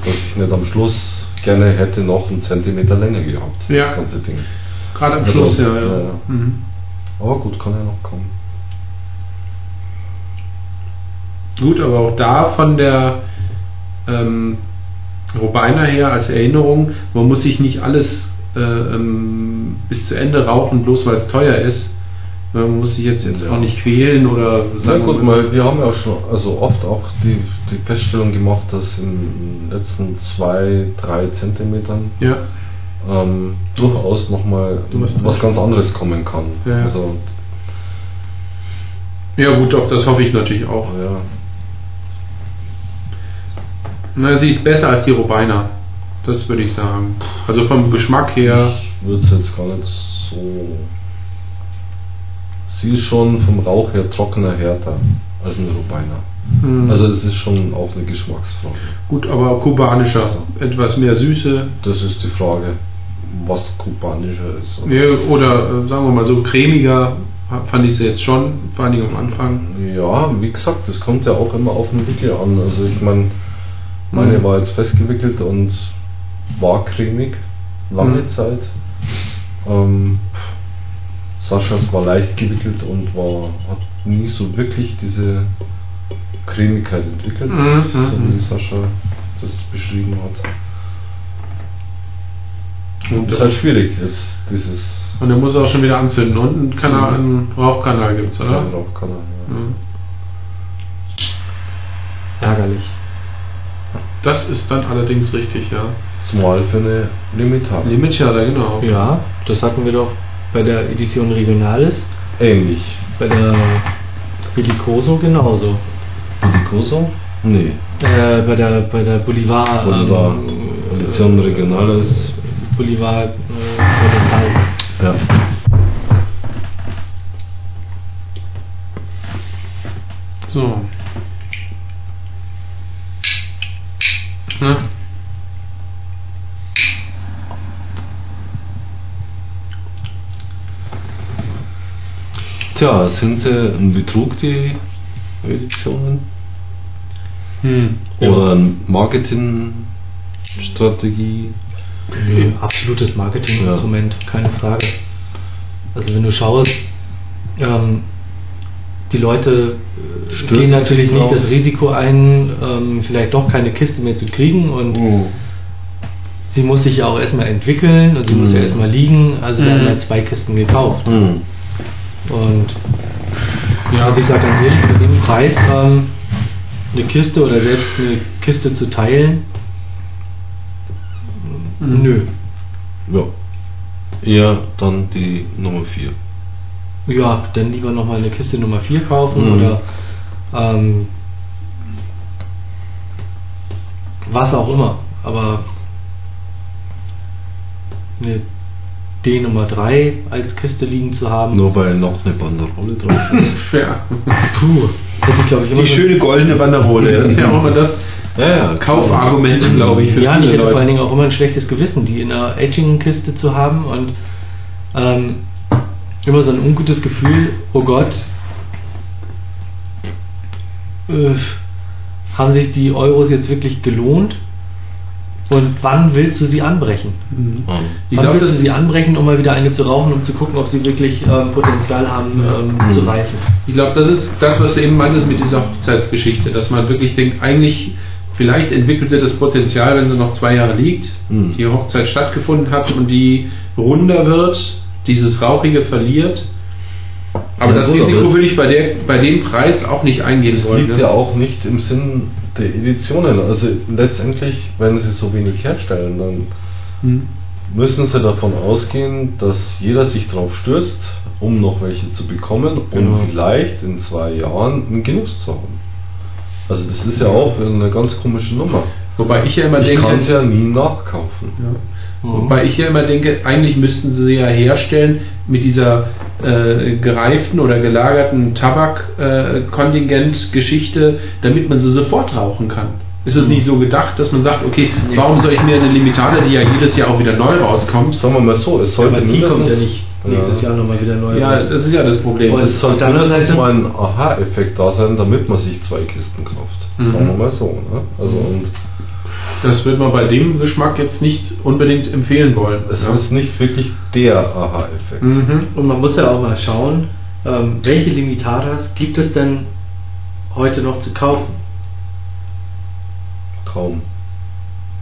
dass ich nicht am Schluss gerne hätte noch einen Zentimeter länger gehabt, Ja. das ganze Ding. Gerade am Also, Schluss, ja. ja. ja, ja. Mhm. Aber gut, kann ja noch kommen. Gut, aber auch da von der ähm, Robiner her als Erinnerung, man muss sich nicht alles äh, ähm, bis zu Ende rauchen, bloß weil es teuer ist. Man muss sich jetzt, jetzt Ja. auch nicht quälen oder Na sagen, gut, mal, wir haben ja schon also oft auch die, die Feststellung gemacht, dass in den letzten zwei, drei Zentimetern ja, ähm, durchaus nochmal was ganz anderes kommen kann. Ja. Also, ja gut, doch, das hoffe ich natürlich auch. ja. Na, sie ist besser als die Robiner. Das würde ich sagen. Also vom Geschmack her. Ich würde es jetzt gar nicht so. Sie ist schon vom Rauch her trockener, härter als eine Rubiner. hm, Also es ist schon auch eine Geschmacksfrage. gut, aber kubanischer. Etwas mehr Süße. Das ist die Frage, was kubanischer ist. Ja, oder äh, sagen wir mal so cremiger fand ich sie jetzt schon, vor allem am Anfang. Ja, wie gesagt, das kommt ja auch immer auf den Wickel an. Also ich meine, meine Mhm. war jetzt festgewickelt und war cremig, lange Mhm. Zeit. Ähm, Saschas war leicht gewickelt und war, hat nie so wirklich diese Cremigkeit entwickelt, Mhm, so mhm. wie Sascha das beschrieben hat. Und, ist halt schwierig, jetzt dieses und er muss auch schon wieder anzünden. Und einen, Kanal, einen Rauchkanal gibt es, oder? Rauchkanal. Ja. Mhm. Ärgerlich. Das ist dann allerdings richtig, ja. Zumal für eine Limitada. Limitjada, genau. Ja, das hatten wir doch bei der Edition Regionalis, Ähnlich. bei der Bellicoso genauso. Koso? Nee. Äh, bei der bei der Bolivar, Bolivar, ähm, Edition Regionalis. Bolivar äh, Universal. Ja. So. Na? Tja, sind sie ein Betrug, die Editionen? Hm. Oder eine Marketingstrategie? Nee, absolutes Marketinginstrument, keine Frage. Also wenn du schaust, ähm, die Leute äh, Stürzen gehen natürlich nicht das Risiko ein, ähm, vielleicht doch keine Kiste mehr zu kriegen und Oh. sie muss sich ja auch erstmal entwickeln und sie muss Mhm. ja erstmal liegen, also Mhm. werden ja zwei Kisten gekauft. Hm. Und Ja. also ich sage ganz ehrlich, bei dem Preis ähm, eine Kiste oder selbst eine Kiste zu teilen, Mhm. Nö. Ja. Eher dann die Nummer 4. Ja, dann lieber nochmal eine Kiste Nummer 4 kaufen Mhm. oder ähm, was auch immer. Aber eine D Nummer 3 als Kiste liegen zu haben, Nur weil noch eine Banderole drauf ist. Fair. puh, hätte ich glaube ich immer Die schöne goldene Banderole. Das ist ja auch immer das ja, ja. Kaufargument, glaube ich, für Ja, ich hätte vor allen Leute. Dingen auch immer ein schlechtes Gewissen, die in einer Etching-Kiste zu haben und ähm, immer so ein ungutes Gefühl, oh Gott, äh, haben sich die Euros jetzt wirklich gelohnt? Und wann willst du sie anbrechen? Mhm. Ich wann glaube, willst du sie anbrechen, um mal wieder eine zu rauchen, um zu gucken, ob sie wirklich ähm, Potenzial haben ähm, Mhm. zu reifen? Ich glaube, das ist das, was du eben meintest mit dieser Hochzeitsgeschichte, dass man wirklich denkt, eigentlich, vielleicht entwickelt sie das Potenzial, wenn sie noch zwei Jahre liegt, Mhm. die Hochzeit stattgefunden hat und die runder wird, dieses Rauchige verliert. Aber Ja, das Risiko das- würde ich bei, der, bei dem Preis auch nicht eingehen Das wollen. liegt ne? ja auch nicht im Sinn der Editionen. Also letztendlich, wenn sie so wenig herstellen, dann Hm. müssen sie davon ausgehen, dass jeder sich drauf stürzt, um noch welche zu bekommen Genau. und vielleicht in zwei Jahren einen Genuss zu haben. Also das ist ja auch eine ganz komische Nummer. Wobei ich ja immer Ich denke, kann es ja nie nachkaufen. Ja. Mhm. Wobei ich ja immer denke, eigentlich müssten sie ja herstellen mit dieser äh, gereiften oder gelagerten Tabak-Kontingent-Geschichte, damit man sie sofort rauchen kann. Ist es nicht so gedacht, dass man sagt, okay, warum soll ich mir eine Limitada, die ja jedes Jahr auch wieder neu rauskommt? Sagen wir mal so, es sollte ja mindestens- nicht nächstes Jahr nochmal wieder neu. Ja, das ist ja das Problem. Es sollte Seite- mal ein Aha-Effekt da sein, damit man sich zwei Kisten kauft. Mhm. Sagen wir mal so. Ne? Also und Das wird man bei dem Geschmack jetzt nicht unbedingt empfehlen wollen. es Ja. ist nicht wirklich der Aha-Effekt. Mhm. Und man muss ja auch mal schauen, ähm, welche Limitadas gibt es denn heute noch zu kaufen? Kaum.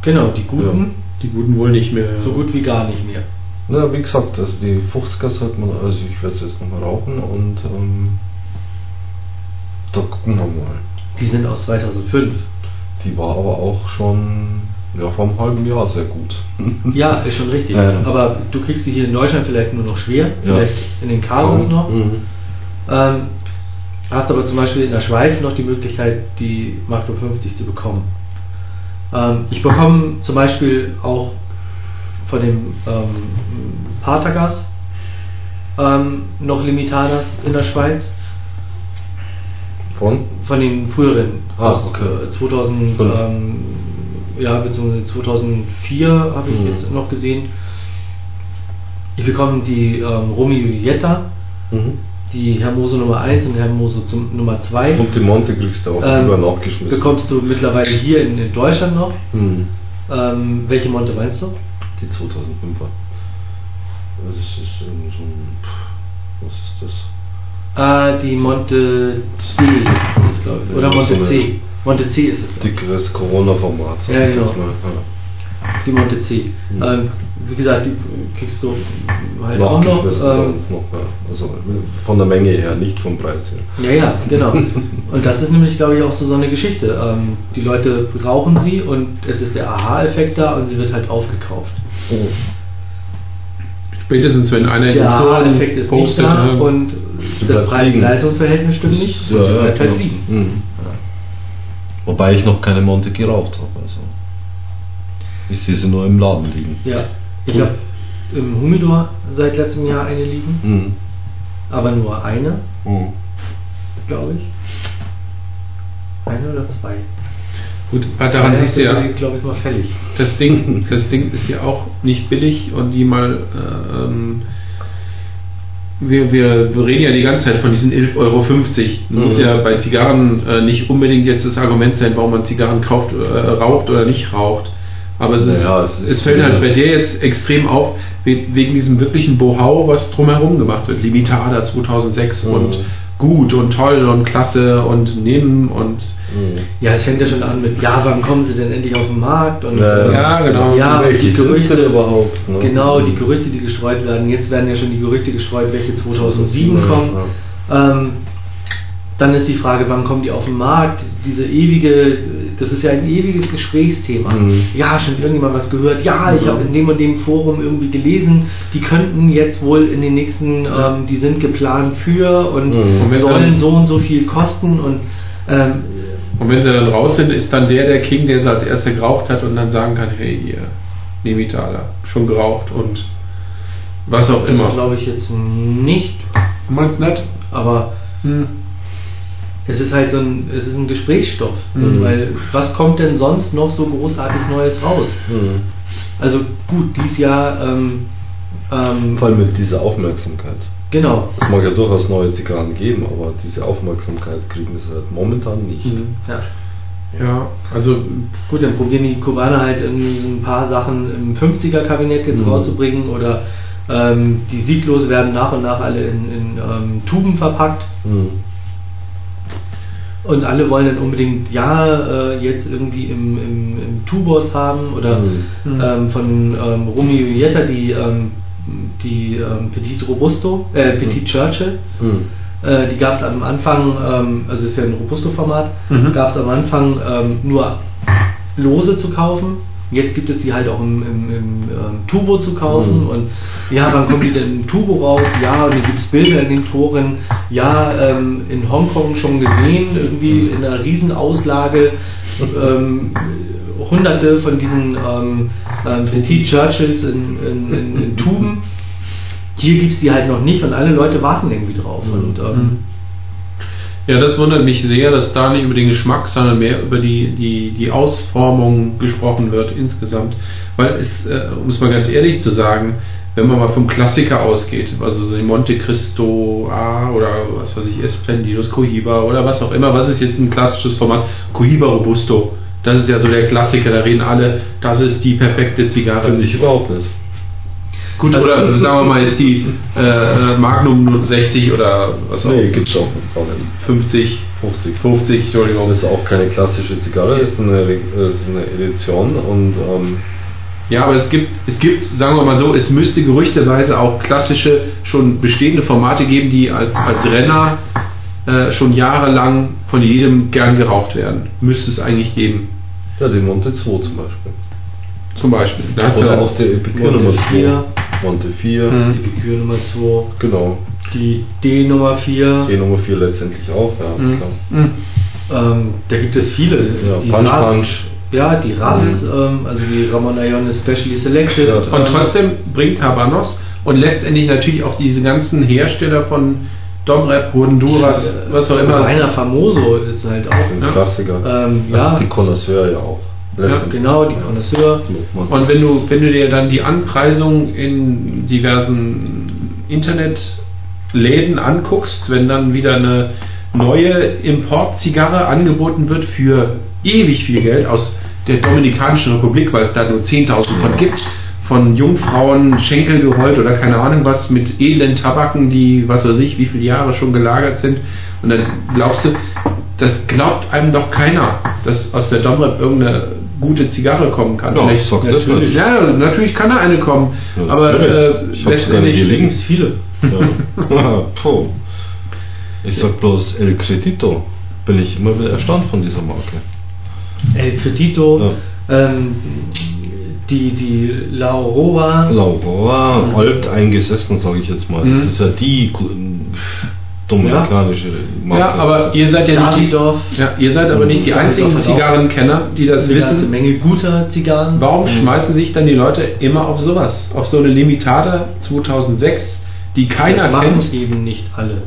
Genau, die guten, Die guten wohl nicht mehr. so gut wie gar nicht mehr. Na, wie gesagt, also die 50er sollte man, also ich werde es jetzt nochmal rauchen und ähm, da gucken wir mal. Die sind aus 2005. Die war aber auch schon ja, vor einem halben Jahr sehr gut. Ja, ist schon richtig. Ja, ja. Aber du kriegst sie hier in Deutschland vielleicht nur noch schwer, Ja. vielleicht in den Karos noch. Mhm. Ähm, hast aber zum Beispiel in der Schweiz noch die Möglichkeit, die Makro 50 zu bekommen. Ähm, ich bekomme zum Beispiel auch von dem ähm, Patagas ähm, noch Limitadas in der Schweiz, Von? von den früheren. Ah, aus okay. äh, 2000, Fünf. ähm, ja, beziehungsweise 2004 habe ich Mhm. jetzt noch gesehen. Ich bekomme die ähm, Romeo Julietta, Mhm. die Hermoso Nummer 1 und Hermoso zum, Nummer 2. Und die Monte kriegst du auch Ähm, über nachgeschmissen. bekommst du mittlerweile hier in, in Deutschland noch. Mhm. Ähm, welche Monte meinst du? Die 2005er. Das ist in so ein. Was ist das? Ah, die Monte C ist ich. Oder Monte so C. Monte C ist es. Dickeres Corona-Format. sag Ja, genau. Ja. Die Monte C. Mhm. Ähm, wie gesagt, die kriegst du halt auch noch. Ähm, noch. Ja. Also von der Menge her, nicht vom Preis her. Ja, ja, genau. Und das ist nämlich, glaube ich, auch so, so eine Geschichte. Ähm, die Leute rauchen sie und es ist der Aha-Effekt da und sie wird halt aufgekauft. Oh. Spätestens wenn einer Der Aha-Effekt ist nicht postet, da ne? und das Preis-Leistungsverhältnis stimmt nicht. und sie bleibt halt genau. liegen. Mhm. Wobei ich noch keine Monte geraucht habe. Also. Ich sehe sie nur im Laden liegen. Ja, ich habe im Humidor seit letztem Jahr eine liegen, Mhm. aber nur eine, Mhm. glaube ich. Eine oder zwei. Gut, daran siehst du ja, glaube ich, mal fällig. das Ding, das Ding ist ja auch nicht billig und die mal, äh, ähm, wir, wir, wir reden ja die ganze Zeit von diesen 11,50 Euro. Muss Mhm. ja bei Zigarren äh, nicht unbedingt jetzt das Argument sein, warum man Zigarren kauft, äh, raucht oder nicht raucht. Aber es, ist, Naja, es es, ist- fällt halt bei dir jetzt extrem auf, we- wegen diesem wirklichen Bohau, was drumherum gemacht wird. Limitada 2006 Mhm. und gut und toll und klasse und nehmen und Mhm. Ja, es fängt ja schon an mit, ja, wann kommen sie denn endlich auf den Markt? Und, Ja, ja, genau. Ja, die Gerüchte überhaupt, ne? Genau, die Gerüchte, die gestreut werden. Jetzt werden ja schon die Gerüchte gestreut, welche 2007 Ja, kommen. Ähm, dann ist die Frage, wann kommen die auf den Markt? Diese ewige, das ist ja ein ewiges Gesprächsthema. Mhm. Ja, schon irgendjemand was gehört. Ja, ich habe in dem und dem Forum irgendwie gelesen, die könnten jetzt wohl in den nächsten, ähm, die sind geplant für und Mhm. Und sollen so und so viel kosten und ähm, Und wenn sie dann raus sind, ist dann der der King, der es als erster geraucht hat und dann sagen kann, hey, ihr Nemitaler, schon geraucht und was auch das immer. glaube ich jetzt nicht, Du meinst nicht? aber Hm. Es ist halt so ein, es ist ein Gesprächsstoff, Mhm. weil was kommt denn sonst noch so großartig Neues raus? Mhm. Also gut, dieses Jahr, ähm, ähm, Vor allem mit dieser Aufmerksamkeit. genau. Es mag ja durchaus neue Zigarren geben, aber diese Aufmerksamkeit kriegen sie halt momentan nicht. Mhm. Ja. Ja, also Gut, dann probieren die Kubaner halt ein paar Sachen im 50er-Kabinett jetzt Mhm. rauszubringen oder ähm, die Sieglos werden nach und nach alle in, in ähm, Tuben verpackt Mhm. Und alle wollen dann unbedingt ja äh, jetzt irgendwie im, im, im Tubos haben oder Mhm. Mhm. ähm, von ähm, Romeo Julietta die ähm, die ähm, Petit Robusto, äh, Petit Churchill. Mhm. Äh, die gab es am Anfang, ähm, also ist ja ein Robusto-Format, Mhm. gab es am Anfang ähm, nur lose zu kaufen. Jetzt gibt es die halt auch im, im, im ähm, Turbo zu kaufen. Mhm. Und ja, wann kommt die denn im Turbo raus? Ja, und dann gibt es Bilder in den Toren. Ja, ähm, in Hongkong schon gesehen, irgendwie in einer Riesenauslage. Ähm, hunderte von diesen ähm, ähm, Petit Churchills in, in, in, in Tuben. Hier gibt es die halt noch nicht und alle Leute warten irgendwie drauf. Und, ähm, Ja, das wundert mich sehr, dass da nicht über den Geschmack, sondern mehr über die, die, die Ausformung gesprochen wird insgesamt. Weil es, äh, um es mal ganz ehrlich zu sagen, wenn man mal vom Klassiker ausgeht, also so Monte Cristo A oder was weiß ich, Esplendidos, Cohiba oder was auch immer, was ist jetzt ein klassisches Format? Cohiba Robusto. Das ist ja so der Klassiker, da reden alle, das ist die perfekte Zigarre. Finde ich überhaupt nicht. Gut, Also- oder sagen wir mal jetzt die äh, Magnum 60 oder was auch Nee, gibt's auch gar nicht. 50, 50. 50, Entschuldigung. Das ist auch keine klassische Zigarre, das ist eine, das ist eine Edition und ähm, Ja, aber es gibt, es gibt, sagen wir mal so, es müsste gerüchteweise auch klassische, schon bestehende Formate geben, die als, als Renner äh, schon jahrelang von jedem gern geraucht werden. Müsste es eigentlich geben. ja, die Monte 2 zum Beispiel. Zum Beispiel. Da hast du Oder ja auch der Epicure Monte Nummer 4. 2. Monte 4, Mhm. Epicure Nummer 2, genau. die D Nummer 4. Die Nummer 4 letztendlich auch, ja, Mhm. klar. Mhm. Ähm, da gibt es viele. Ja, die Punch Ras- Punch. Ja, die RAS, ähm, also die Ramon Ayone Specially Selected. Ja, Und ähm, trotzdem bringt Habanos und letztendlich natürlich auch diese ganzen Hersteller von Domrep, Honduras, was auch immer. Rainer Famoso ist halt auch. Ein Ja. Klassiker. Ähm, ja, Die Connoisseur ja auch. Letztendlich. genau, die Connoisseur. Und wenn du, wenn du dir dann die Anpreisung in diversen Internetläden anguckst, wenn dann wieder eine neue Importzigarre angeboten wird für ewig viel Geld aus der Dominikanischen Republik, weil es da nur 10.000 von gibt, von Jungfrauen Schenkel gerollt oder keine Ahnung was, mit edlen Tabaken, die was weiß ich, wie viele Jahre schon gelagert sind. Und dann glaubst du, das glaubt einem doch keiner, dass aus der Domrep irgendeine gute Zigarre kommen kann. Ja, Vielleicht- sag das natürlich, nicht. ja, natürlich kann da eine kommen, Ja, aber äh, Ich hab's gar nicht letztendlich hier liegen. Gibt's viele. Ja. Puh. Ich sag bloß El Credito. Bin ich immer wieder erstaunt von dieser Marke. El Credito, ähm, die, die La Aurora. Laura, Mhm. alt eingesessen, sage ich jetzt mal. Mhm. Das ist ja die dominikanische Marke. Ja, aber ihr seid ja nicht die, ja, ihr seid aber nicht die Ja, einzigen Zigarrenkenner, die das eine ganze wissen. Menge guter Zigarren. Warum Mhm. schmeißen sich dann die Leute immer auf sowas? Auf so eine Limitada 2006, die keiner das machen kennt? eben nicht alle.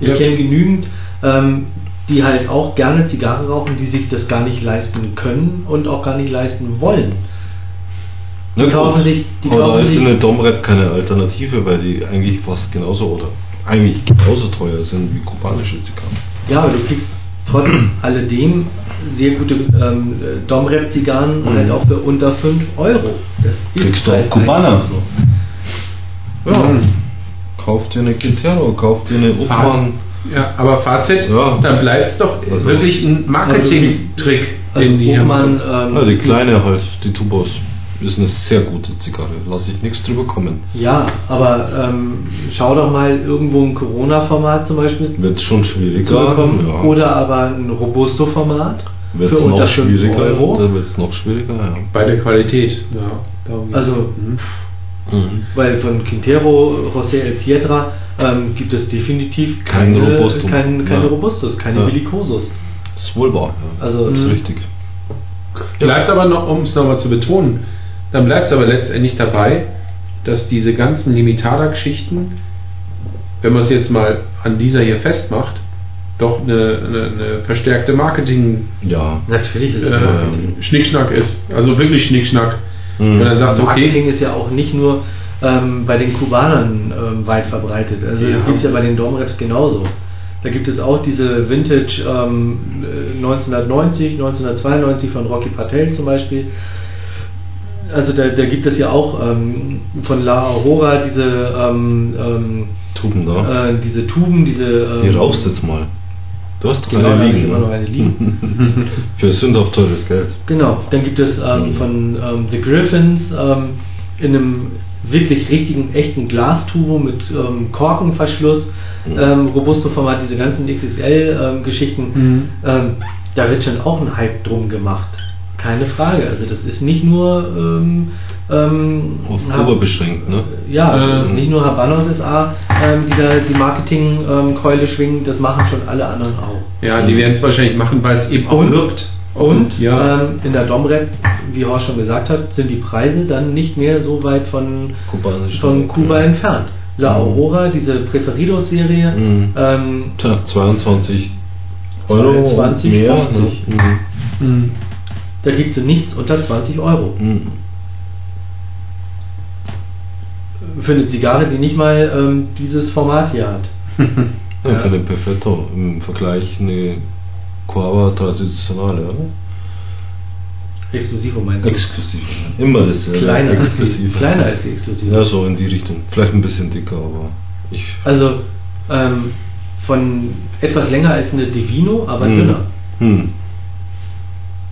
Ich Ja. kenne genügend, ähm, die halt auch gerne Zigarren rauchen, die sich das gar nicht leisten können und auch gar nicht leisten wollen. Na die gut. kaufen sich- die aber da ist sich- eine Domrep keine Alternative, weil die eigentlich fast genauso oder eigentlich genauso teuer sind wie kubanische Zigarren. Ja, aber du kriegst trotz alledem sehr gute ähm, Domrep-Zigarren Mhm. halt auch für unter 5 Euro. Das ist Kriegst du auch halt Kubaner. so. Ja. Mhm. Kauf dir eine Quintero, kauf dir eine Uffmann. Ja, aber Fazit, Ja. dann bleibt es doch Also- wirklich ein Marketing-Trick, Also den die ähm, Ja, die kleine halt, die Tubos. Ist eine sehr gute Zigarre. Lass ich nichts drüber kommen. Ja, aber ähm, schau doch mal irgendwo ein Corona-Format zum Beispiel Wird schon schwieriger. zu bekommen ja. oder aber ein Robusto-Format wird für es noch 5 schwieriger. Euro. Da wird es noch schwieriger, ja. Bei der Qualität, ja. Also, Mhm. Mhm. weil von Quintero, José El Pietra ähm, gibt es definitiv Kein keine, Robusto. kein, keine Ja. Robustos, keine Ja. Das ist wohl wahr. Ja. Also, das ist Mhm. richtig. Bleibt aber noch, um es nochmal zu betonen, dann bleibt es aber letztendlich dabei, dass diese ganzen Limitada-Geschichten, wenn man es jetzt mal an dieser hier festmacht, doch eine, eine, eine verstärkte Marketing Ja. Natürlich ist äh, Marketing. Schnickschnack ist. Also wirklich Schnickschnack. Mhm. Wenn er sagt, okay, Marketing ist ja auch nicht nur ähm, bei den Kubanern ähm, weit verbreitet. Also Ja. das gibt es ja bei den Domreps genauso. Da gibt es auch diese Vintage ähm, äh, 1990, 1992 von Rocky Patel zum Beispiel. Also da, da gibt es ja auch ähm, von La Aurora diese, ähm, ähm, Tuben da. äh, diese Tuben, diese... Ähm, Die rauchst jetzt mal. Du hast doch Genau, eine liegen. immer ne? noch eine liegen. Für sündhaft teures Geld. Genau, dann gibt es ähm, Mhm. von ähm, The Griffins ähm, in einem wirklich richtigen, echten Glastubo mit ähm, Korkenverschluss, Mhm. ähm, Robusto-Format, diese ganzen XXL-Geschichten, Mhm. ähm, da wird schon auch ein Hype drum gemacht. Keine Frage. Also das ist nicht nur ähm, ähm, Auf Kuba beschränkt, ne? Ja, das ist Ähm. nicht nur Habanos SA, ähm, die da die Marketingkeule schwingen, das machen schon alle anderen auch. Ja, die werden es wahrscheinlich machen, weil es eben auch Und? wirkt. Und ja. ähm, in der Domrep, wie Horst schon gesagt hat, sind die Preise dann nicht mehr so weit von, Kubanisch. von Kuba Ja. entfernt. La Mhm. Aurora, diese Preferidos-Serie, Mhm. ähm, Tja, 22 Euro 22, mehr. 50. Ne? Mhm. Da kriegst du nichts unter 20 Euro. Mhm. Für eine Zigarre, die nicht mal ähm, dieses Format hier hat. Ja, für den Perfetto im Vergleich eine Coava Traditionale, oder? Exklusivo meinst du? Exklusiv. Immer. Kleiner als, die, Exklusiv. kleiner als die Exklusive. Ja, so in die Richtung. Vielleicht ein bisschen dicker, aber ich. Also ähm, von etwas länger als eine Divino, aber Hm. dünner. Hm.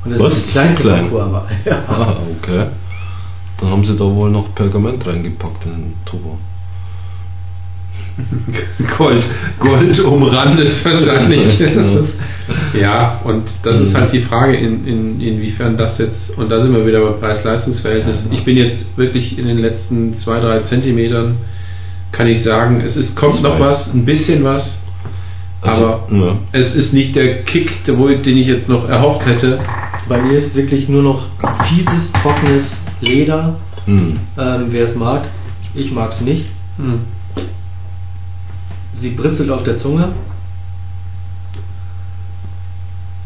Und das Was? ist die kleinste Klein? Kurve. Ja. Ah, okay. Dann haben sie da wohl noch Pergament reingepackt in den Turbo. Gold, Gold umrandet wahrscheinlich. Ist, ja, und das ist halt die Frage, in, in, inwiefern das jetzt, und da sind wir wieder beim Preis-Leistungs-Verhältnis. Ich bin jetzt wirklich in den letzten zwei, drei Zentimetern, kann ich sagen, es ist, kommt noch was, ein bisschen was, aber Also, ja. es ist nicht der Kick, den ich jetzt noch erhofft hätte. Bei mir ist wirklich nur noch fieses, trockenes Leder. Hm. Ähm, wer es mag, ich mag es nicht. Hm. Sie britzelt auf der Zunge.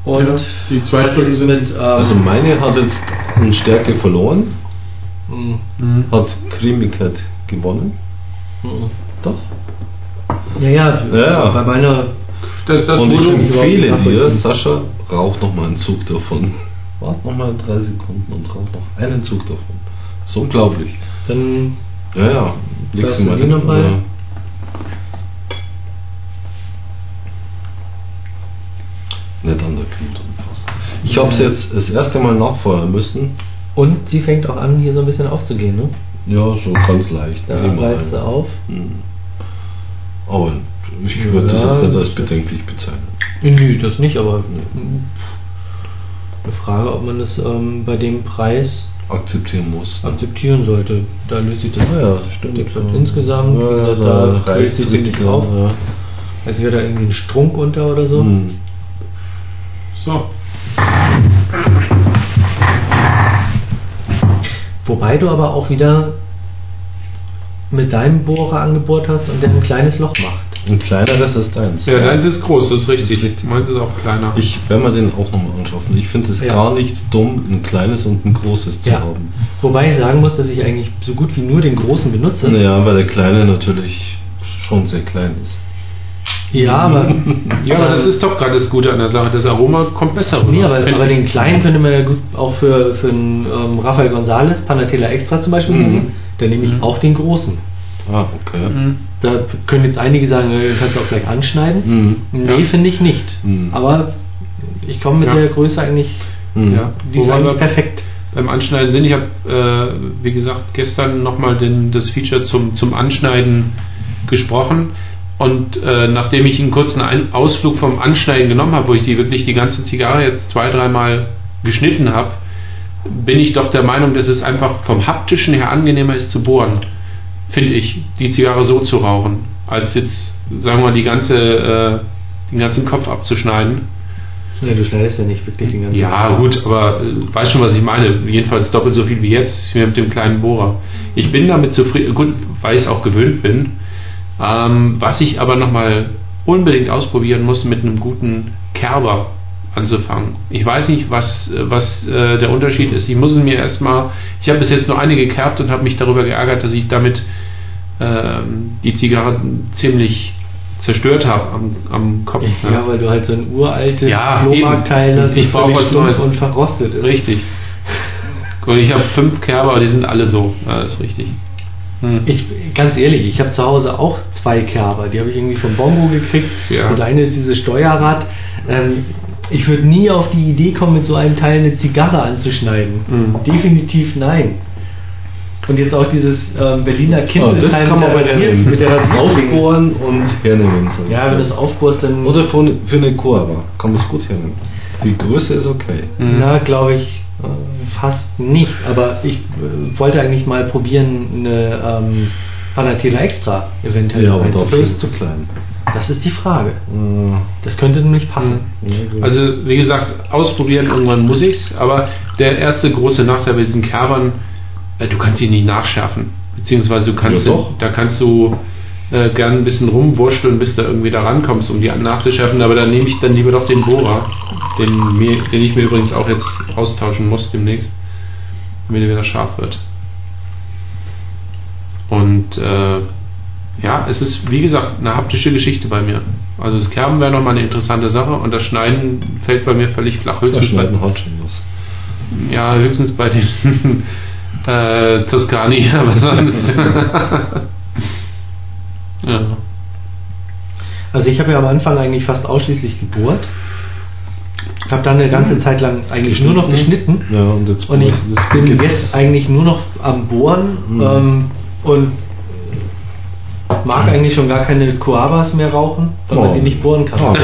Und Ja, die zwei Stunden sind- mit. Ähm, Also meine hat jetzt an Stärke verloren, mh, Hm. hat Cremigkeit gewonnen. mh. Doch. Ja, ja, Ja. bei meiner. Das, das Und ich empfehle nicht dir. Sascha, rauch noch mal einen Zug davon. Wart noch mal drei Sekunden und rauch noch einen Zug davon. So unglaublich. Dann Ja, ja. Legst du mal die noch mal? Ja. Nicht an der Glut anfassen. Ich habe es jetzt das erste Mal nachfeuern müssen. Und sie fängt auch an, hier so ein bisschen aufzugehen, ne? Ja, so ganz leicht. Da reißt sie auf. Hm. Aber ich würde das Ja, jetzt nicht als das- bedenklich bezeichnen. Nö, das nicht, aber mh, eine Frage, ob man das ähm, bei dem Preis Akzeptieren muss. akzeptieren sollte. Da löst sich das. Ja, stimmt. Gesagt, insgesamt, Ja, wie gesagt, da es ziemlich richtig auf. Ja. Als wäre da irgendwie ein Strunk unter oder so. Hm. So. Wobei du aber auch wieder mit deinem Bohrer angebohrt hast und der ein kleines Loch macht. Ein kleineres ist eins. Ja, deins ist groß, das ist richtig. Das ist richtig. Meins ist auch kleiner. Ich werde mir den auch nochmal anschaffen. Ich finde es Ja. gar nicht dumm, ein kleines und ein großes zu Ja. haben. Wobei ich sagen muss, dass ich eigentlich so gut wie nur den großen benutze. Naja, weil der kleine natürlich schon sehr klein ist. Ja, aber. ja, aber das ist doch gerade das Gute an der Sache. Das Aroma kommt besser rüber. Nee, aber, aber den kleinen könnte man ja gut auch für, für einen ähm, Rafael González, Panatela Extra zum Beispiel Mhm. nehmen. Dann nehme ich Mhm. auch den großen. Ah, okay. Mhm. Da können jetzt einige sagen, äh, kannst du auch gleich anschneiden. Mhm. Nee, Ja. finde ich nicht. Mhm. Aber ich komme mit Ja. der Größe eigentlich, Mhm. Ja. die ist eigentlich perfekt. beim Anschneiden sind. Ich habe, äh, wie gesagt, gestern nochmal das Feature zum, zum Anschneiden gesprochen. Und äh, nachdem ich einen kurzen Ein Ausflug vom Anschneiden genommen habe, wo ich die wirklich die ganze Zigarre jetzt zwei, dreimal geschnitten habe, bin ich doch der Meinung, dass es einfach vom haptischen her angenehmer ist zu bohren, finde ich, die Zigarre so zu rauchen, als jetzt, sagen wir mal, die ganze, äh, den ganzen Kopf abzuschneiden. Ja, du schneidest ja nicht wirklich den ganzen Ja, gut, aber äh, weißt schon, was ich meine. Jedenfalls doppelt so viel wie jetzt mit dem kleinen Bohrer. Ich bin damit zufrieden, gut, weil ich es auch gewöhnt bin. Ähm, was ich aber nochmal unbedingt ausprobieren muss, mit einem guten Kerber anzufangen. Ich weiß nicht, was, äh, was äh, der Unterschied ist. Ich muss es mir erstmal, ich habe bis jetzt nur eine gekerbt und habe mich darüber geärgert, dass ich damit ähm, die Zigarre ziemlich zerstört habe am, am Kopf. Ja, ne? weil du halt so ein uraltes Ja, Flohmarktteil hast, Ich das völlig was stumpf Neues. und verrostet ist. Richtig. Und ich habe fünf Kerber, aber die sind alle so. Ja, das ist richtig. Hm. Ich, ganz ehrlich, ich habe zu Hause auch zwei Kerber. Die habe ich irgendwie vom Bongo gekriegt. Ja. Das eine ist dieses Steuerrad. Ähm, ich würde nie auf die Idee kommen, mit so einem Teil eine Zigarre anzuschneiden. Mhm. Definitiv nein. Und jetzt auch dieses ähm, Berliner Kind das kann man bei rasiert- Herren mit der aufbohren und hernehmen. So. Ja, wenn du das aufbohrst, dann. Oder für, für eine Koala kann man es gut hernehmen. Die Größe ist okay. Mhm. Na, glaube ich äh, fast nicht. Aber ich äh, wollte eigentlich mal probieren, eine ähm, Panatela Extra eventuell Ja, aber dafür ist zu klein. Das ist die Frage. Äh, Das könnte nämlich passen. Also wie gesagt, ausprobieren irgendwann muss ich's, aber der erste große Nachteil bei diesen Kerbern, äh, du kannst sie nicht nachschärfen. Beziehungsweise du kannst Ja, sie- doch. da kannst du äh, gern ein bisschen rumwurschteln, bis du irgendwie da rankommst, um die nachzuschärfen, aber dann nehme ich dann lieber doch den Bohrer, den, mir, den ich mir übrigens auch jetzt austauschen muss demnächst, damit er wieder scharf wird. Und äh, ja, es ist wie gesagt eine haptische Geschichte bei mir. Also das Kerben wäre nochmal eine interessante Sache und das Schneiden fällt bei mir völlig flach. das Höchstens bei, Schneiden hat schon was. ja, höchstens bei den äh, Toskani, aber sonst. ja. Also ich habe ja am Anfang eigentlich fast ausschließlich gebohrt. Habe dann eine ganze Zeit lang eigentlich nur noch geschnitten. Ja, und jetzt Und ich das bin jetzt eigentlich nur noch am Bohren Mhm. ähm, und mag eigentlich schon gar keine Koabas mehr rauchen, weil man Oh. die nicht bohren kann. Oh.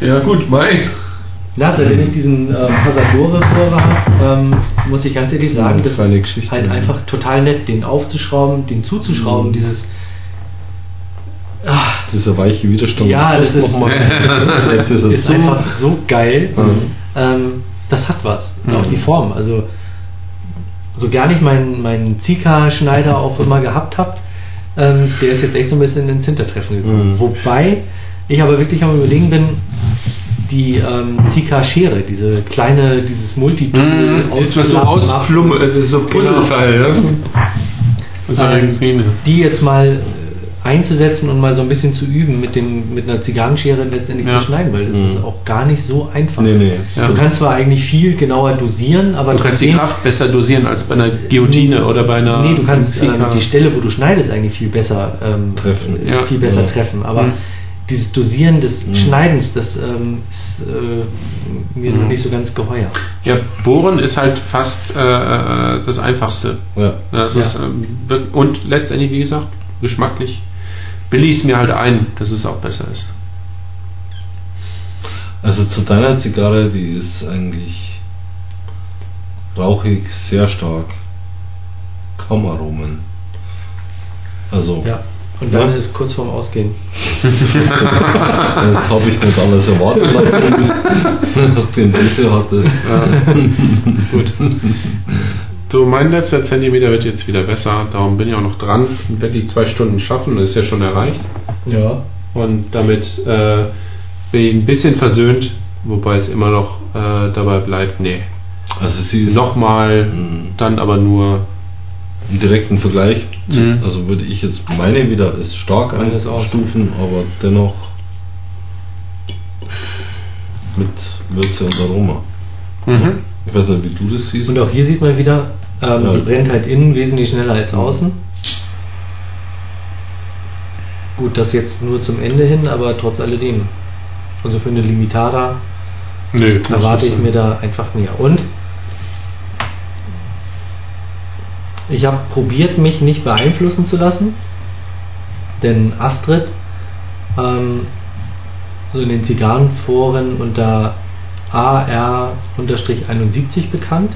ja, gut, mein. Na, seitdem ich diesen ähm, Pasadore-Bohrer habe, ähm, muss ich ganz ehrlich sagen, das ist halt einfach total nett, den aufzuschrauben, den zuzuschrauben, Mhm. dieses ah, Dieser weiche Widerstand. Ja, das ist- ist einfach so geil. Mhm. Ähm, das hat was. Und Auch Mhm. die Form. Also, so gar nicht meinen mein Zika-Schneider auch immer gehabt habe, ähm, der ist jetzt echt so ein bisschen ins Hintertreffen gekommen. Mhm. Wobei ich aber wirklich am überlegen bin, die ähm, Zika-Schere, diese kleine, dieses Multitool, Mhm, das ist was so ausplumme, also so Puzzleteil, ja. Das ist Ähm, die jetzt mal einzusetzen und mal so ein bisschen zu üben, mit, dem, mit einer Zigarrenschere letztendlich Ja. zu schneiden, weil das Mhm. ist auch gar nicht so einfach. Nee, nee. Ja. Du kannst zwar eigentlich viel genauer dosieren, aber Du kannst die Kraft besser dosieren als bei einer Guillotine oder bei einer. Nee, du kannst Zika. die Stelle, wo du schneidest, eigentlich viel besser ähm, Treffen. äh, Ja. viel besser Ja. treffen. Aber Mhm. dieses Dosieren des Mhm. Schneidens, das ähm, ist äh, mir noch Mhm. nicht so ganz geheuer. Ja, Bohren ist halt fast äh, äh, das Einfachste. Ja. Das. Ist, ähm, und letztendlich, wie gesagt, geschmacklich bilde ich es mir halt ein, dass es auch besser ist. Also zu deiner Zigarre, die ist eigentlich rauchig, sehr stark. Kaum Aromen. Also, Ja. Und dann Ja. ist kurz vorm Ausgehen. das habe ich nicht alles erwartet, nachdem, du sie hattest. Gut. So, mein letzter Zentimeter wird jetzt wieder besser, darum bin ich auch noch dran. Werde ich zwei Stunden schaffen, das ist ja schon erreicht. Ja. Und damit äh, bin ich ein bisschen versöhnt, wobei es immer noch äh, dabei bleibt, nee. Also sie ist Nochmal, Mhm. dann aber nur. im direkten Vergleich, zu, Mhm. also würde ich jetzt meine wieder als stark ist auch. einstufen, aber dennoch mit Würze und Aroma. Mhm. Ich weiß nicht, wie du das siehst. Und auch hier sieht man wieder, ähm, Ja. sie brennt halt innen wesentlich schneller als außen. Gut, das jetzt nur zum Ende hin, aber trotz alledem. Also für eine Limitada Nö, erwarte ich mir da einfach mehr. Und ich habe probiert, mich nicht beeinflussen zu lassen, denn Astrid, ähm, so in den Zigarrenforen unter AR-71 bekannt,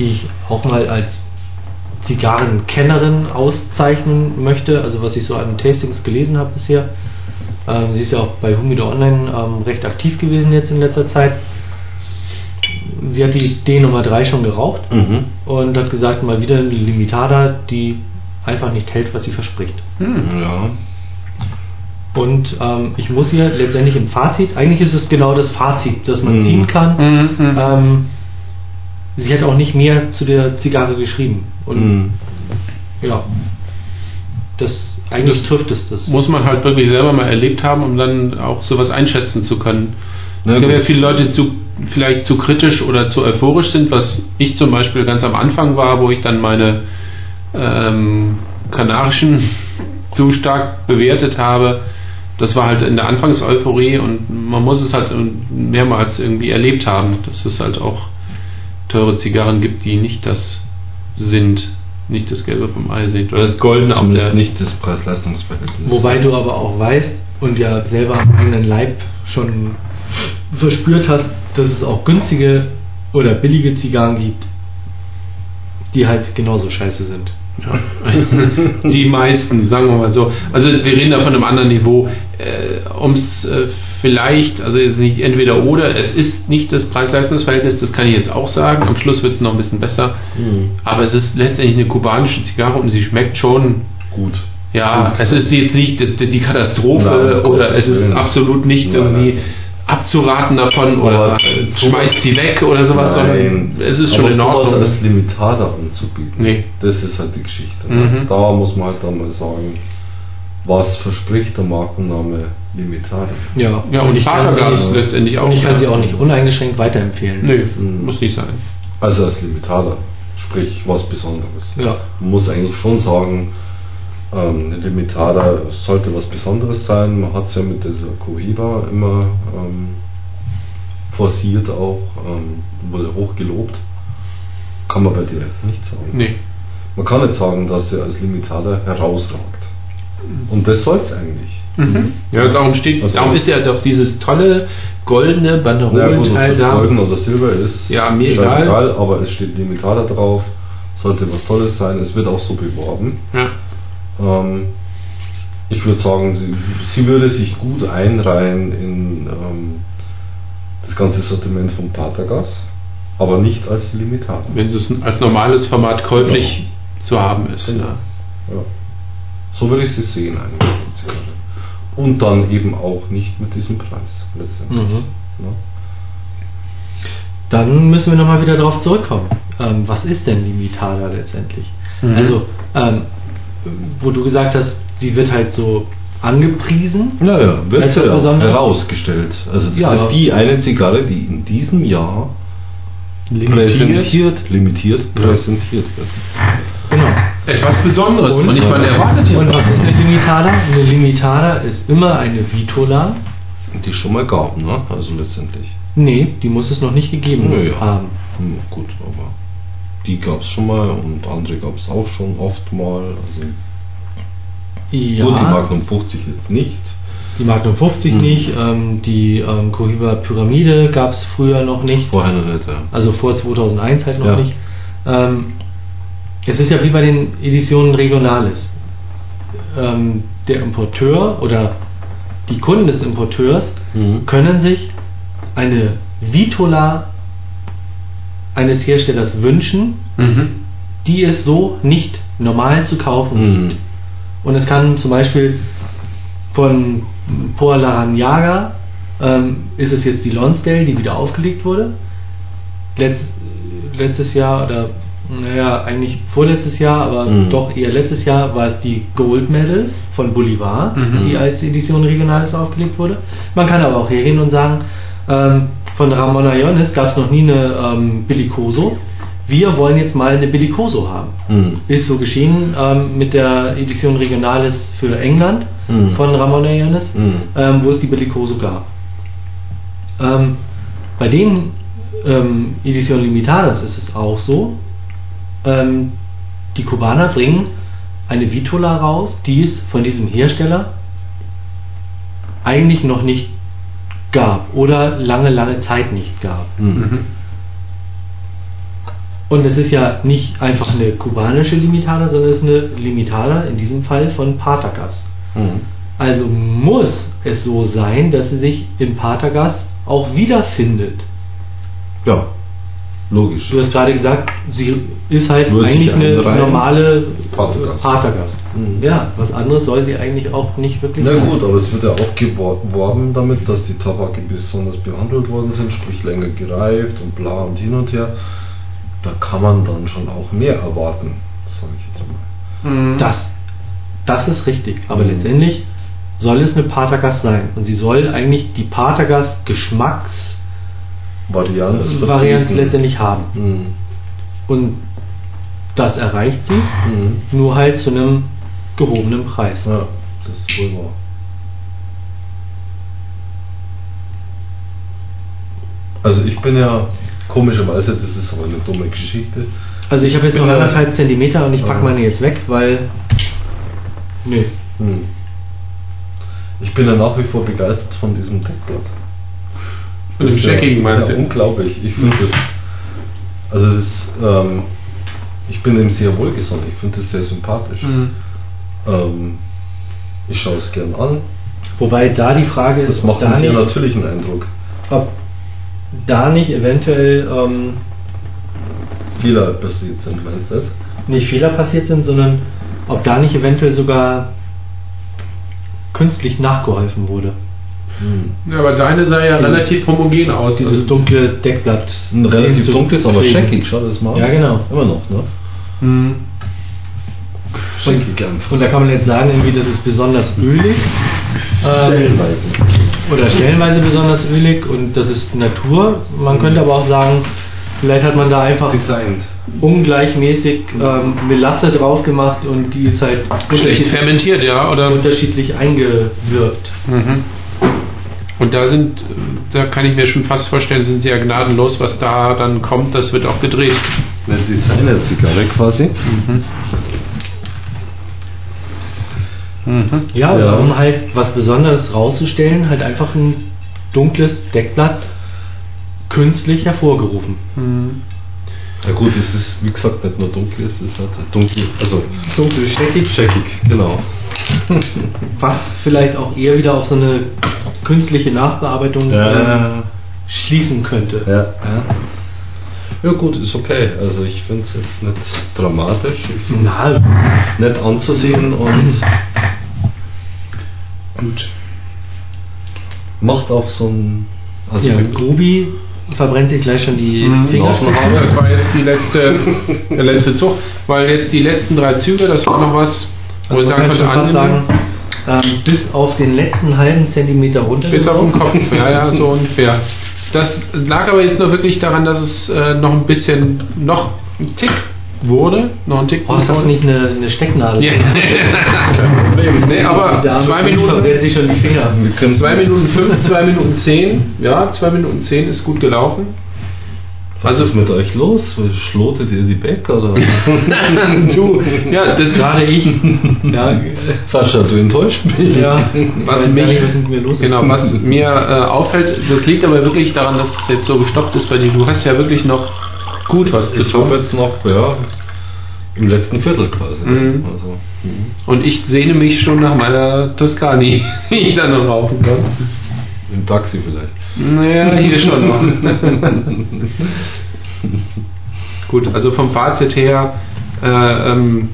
die ich auch mal als Zigarrenkennerin auszeichnen möchte, also was ich so an Tastings gelesen habe bisher. Ähm, sie ist ja auch bei Humido Online ähm, recht aktiv gewesen jetzt in letzter Zeit. Sie hat die D Nummer 3 schon geraucht Mhm. und hat gesagt, mal wieder eine Limitada, die einfach nicht hält, was sie verspricht. Hm. Ja. Und ähm, ich muss hier letztendlich im Fazit, eigentlich ist es genau das Fazit, das man Mhm. ziehen kann. Mhm. Mhm. Ähm, sie hat auch nicht mehr zu der Zigarre geschrieben. Und Mhm. ja, das eigentlich trifft es das. Muss man halt wirklich selber mal erlebt haben, um dann auch sowas einschätzen zu können. Na es gibt ja viele Leute, die zu, vielleicht zu kritisch oder zu euphorisch sind, was ich zum Beispiel ganz am Anfang war, wo ich dann meine ähm, kanarischen zu stark bewertet habe. Das war halt in der Anfangseuphorie und man muss es halt mehrmals irgendwie erlebt haben, dass es halt auch teure Zigarren gibt, die nicht das sind, nicht das Gelbe vom Ei sind. Oder das Goldene auf Zumindest der. nicht das Preis-Leistungs-Verhältnis. Wobei du aber auch weißt und ja selber am eigenen Leib schon verspürt hast, dass es auch günstige oder billige Zigarren gibt, die halt genauso scheiße sind. Ja. Die meisten, sagen wir mal so. Also wir reden da von einem anderen Niveau. Äh, um es äh, vielleicht, also jetzt nicht entweder oder, es ist nicht das Preis-Leistungs-Verhältnis, das kann ich jetzt auch sagen. Am Schluss wird es noch ein bisschen besser. Mhm. Aber es ist letztendlich eine kubanische Zigarre und sie schmeckt schon. Gut. Ja, es ist jetzt nicht die, Katastrophe Nein, oder es ist Willen. absolut nicht Nein, irgendwie nein. abzuraten davon oder schmeißt die weg oder sowas, sondern es ist schon Aber in sowas Ordnung. als Limitada anzubieten, Nee. das ist halt die Geschichte. Mhm. Da muss man halt dann mal sagen, was verspricht der Markenname Limitada? Ja, Ja, und ich kann Vatergas sie, letztendlich auch. und ich kann sie auch nicht uneingeschränkt weiterempfehlen. Nö, Mhm. muss nicht sein. Also als Limitada, sprich was Besonderes. Ja. Man muss eigentlich schon sagen, ähm, eine Limitada sollte was Besonderes sein. Man hat es ja mit dieser Cohiba immer ähm, forciert auch, ähm, wurde hoch gelobt. Kann man bei dir nicht sagen. Nee. Man kann nicht sagen, dass sie als Limitada herausragt. Und das soll es eigentlich. Mhm. Ja, darum steht, Also- darum ist ja doch dieses tolle goldene Banderolenteil da. Golden oder Silber ist, Ja, mir scheißegal, aber es steht Limitada drauf, sollte was Tolles sein, es wird auch so beworben. Ja. Ähm, ich würde sagen, sie, sie würde sich gut einreihen in ähm, das ganze Sortiment von Patagas, aber nicht als Limitada. Wenn es als normales Format käuflich zu haben ist. Genau. Ja. So würde ich sie sehen eigentlich, die Zigarre. Und dann eben auch nicht mit diesem Preis letztendlich. Mhm. Ne? Dann müssen wir nochmal wieder darauf zurückkommen. Ähm, was ist denn Limitada letztendlich? Mhm. Also, ähm, wo du gesagt hast, sie wird halt so angepriesen. Naja, wird ja Besonderes? herausgestellt. Also das Ja. ist die eine Zigarre, die in diesem Jahr präsentiert, limitiert Ja. präsentiert wird. Genau. Etwas Besonderes. Und, Und- ich meine, erwartet ja Und was. ist eine Limitada? Eine Limitada ist immer eine Vitola. Die es schon mal gab, ne? Also letztendlich. Nee, die muss es noch nicht gegeben Naja. haben. Hm, gut, aber die gab es schon mal und andere gab es auch schon oft mal. Also Ja, gut, die Magnum 50 jetzt nicht. die Magnum 50 Mhm. nicht, ähm, die ähm, Cohiba Pyramide gab es früher noch nicht. Vorher noch nicht, ja. Also vor 2001 halt noch Ja. nicht. Ähm, es ist ja wie bei den Editionen Regionales. Ähm, der Importeur oder die Kunden des Importeurs Mhm. können sich eine Vitola eines Herstellers wünschen, Mhm. die es so nicht normal zu kaufen Mhm. gibt. Und es kann zum Beispiel von Por Laranjaga ähm, ist es jetzt die Lonsdale, die wieder aufgelegt wurde. Letz, letztes Jahr oder naja, eigentlich vorletztes Jahr, aber Mhm. doch eher letztes Jahr war es die Gold Medal von Bolivar, Mhm. die als Edition Regionales aufgelegt wurde. Man kann aber auch hergehen und sagen, ähm, von Ramon Ayones gab es noch nie eine ähm, Bellicoso. Wir wollen jetzt mal eine Bellicoso haben Mhm. ist so geschehen ähm, mit der Edition Regionales für England Mhm. von Ramon Ayones, Mhm. ähm, wo es die Bellicoso gab. Ähm, bei den ähm, Edition Limitadas ist es auch so, ähm, die Kubaner bringen eine Vitola raus, die es von diesem Hersteller eigentlich noch nicht gab oder lange, lange Zeit nicht gab. Mhm. Mhm. Und es ist ja nicht einfach eine kubanische Limitada, sondern es ist eine Limitada in diesem Fall von Patagas. Mhm. Also muss es so sein, dass sie sich im Patagas auch wiederfindet. Ja, logisch. Du hast gerade gesagt, sie ist halt Würde eigentlich eine normale. Patagas. Mhm. Ja, was anderes soll sie eigentlich auch nicht wirklich Na sein. gut, aber es wird ja auch geworben damit, dass die Tabake besonders behandelt worden sind, sprich länger gereift und bla und hin und her. Da kann man dann schon auch mehr erwarten, sage ich jetzt mal. Mhm. Das, das ist richtig. Aber Mhm. letztendlich soll es eine Patagas sein. Und sie soll eigentlich die Patagas Geschmacks Varianz. Varianz letztendlich haben. Mhm. Und das erreicht sie, Mhm. nur halt zu einem gehobenen Preis. Ja, das ist wohl wahr. Also ich bin ja Komischerweise, das ist aber eine dumme Geschichte. Also ich habe jetzt noch Bin da- anderthalb Zentimeter und ich packe meine jetzt weg, weil. Nö. Hm. Ich bin ja nach wie vor begeistert von diesem Deckblatt. Das ist ja- meinst ja, du? unglaublich. Ich finde das. Also es ist, ähm, ich bin dem sehr wohlgesonnen. Ich finde das sehr sympathisch. Mhm. Ähm, ich schaue es gern an. Wobei da die Frage ist, Das macht ob einen da, sehr nicht, natürlichen Eindruck. ob da nicht eventuell ähm, Fehler passiert sind, meinst du das? nicht Fehler passiert sind, sondern ob da nicht eventuell sogar künstlich nachgeholfen wurde. Hm. Ja, aber deine sah ja Dieses- relativ homogen aus. Dieses Also- dunkle Deckblatt. Ein relativ dunkles, aber scheckig. Schau das mal an. Ja, genau. Immer noch, ne? Mhm. Einfach. Und da kann man jetzt sagen, irgendwie, das ist besonders ölig. Ähm, Stellenweise. oder stellenweise besonders ölig und das ist Natur. Man könnte aber auch sagen, vielleicht hat man da einfach Designt. ungleichmäßig ähm, Melasse drauf gemacht und die ist halt Schlecht fermentiert, ja, oder? unterschiedlich eingewirkt. Mhm. Und da sind, da kann ich mir schon fast vorstellen, sind sie ja gnadenlos, was da dann kommt, das wird auch gedreht. Eine Designer-Zigarre quasi. Mhm. Mhm. Ja, Ja. um halt was Besonderes rauszustellen, halt einfach ein dunkles Deckblatt künstlich hervorgerufen. Mhm. Ja gut, es ist wie gesagt nicht nur dunkel, es ist halt dunkel, also Dunkel, scheckig, scheckig, genau. was vielleicht auch eher wieder auf so eine künstliche Nachbearbeitung Ja. ähm, schließen könnte. Ja. ja. Ja gut, ist okay. Also ich finde es jetzt nicht dramatisch. Na, es nett anzusehen und Gut. macht auch so ein also ja, Grubi verbrennt sich gleich schon die Mhm. Fingerspitzen. Das war jetzt die letzte, der letzte Zug, weil jetzt die letzten drei Züge, das war noch was, wo Also ich sagen konnte, fast sagen, ähm, bis auf den letzten halben Zentimeter runter. bis auf den Kopf, ja, ja, so ungefähr. Das lag aber jetzt nur wirklich daran, dass es äh, noch ein bisschen, noch ein Tick wurde, noch ein Tick Oh, ist das nicht eine, eine Stecknadel? Ja. Kein Problem. Nee, aber zwei Minuten, sich schon die Finger. 2 Minuten 5, 2 Minuten 10, ja, 2 Minuten 10 ist gut gelaufen. Was Also- ist mit euch los? Schlotet ihr die Bäcker oder? du, ja, das Gerade ich. Ja, Sascha, du enttäuscht mich. ja Was mich- nicht, was mit mir los ist. Genau, was mir äh, auffällt, das liegt aber wirklich daran, dass es jetzt so gestoppt ist bei dir. Du hast ja wirklich noch gut was zu Ich tun. jetzt noch, ja, im letzten Viertel quasi. Mhm. Also, mhm. Und ich sehne mich schon nach meiner Toskani, die ich dann noch rauchen kann. Im Taxi vielleicht. Naja, hier schon noch. Gut, also vom Fazit her, äh, ähm,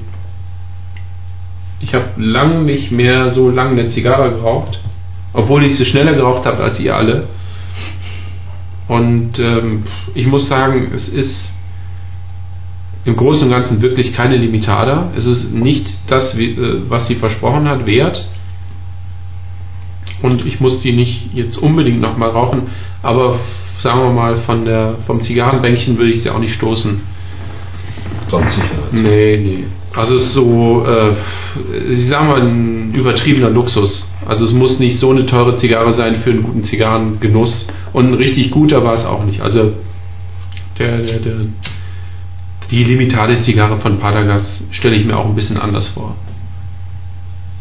ich habe lang nicht mehr so lange eine Zigarre geraucht, obwohl ich sie schneller geraucht habe als ihr alle. Und ähm, ich muss sagen, es ist im Großen und Ganzen wirklich keine Limitada. Es ist nicht das, äh, was sie versprochen hat, wert. Und ich muss die nicht jetzt unbedingt nochmal rauchen, aber sagen wir mal, von der, vom Zigarrenbänkchen würde ich sie auch nicht stoßen. Ganz sicher. Nee, nee. Also es ist so, äh, ich sag mal, ein übertriebener Luxus. Also es muss nicht so eine teure Zigarre sein für einen guten Zigarrengenuss. Und ein richtig guter war es auch nicht. Also der, der, der, die limitade Zigarre von Padagas stelle ich mir auch ein bisschen anders vor.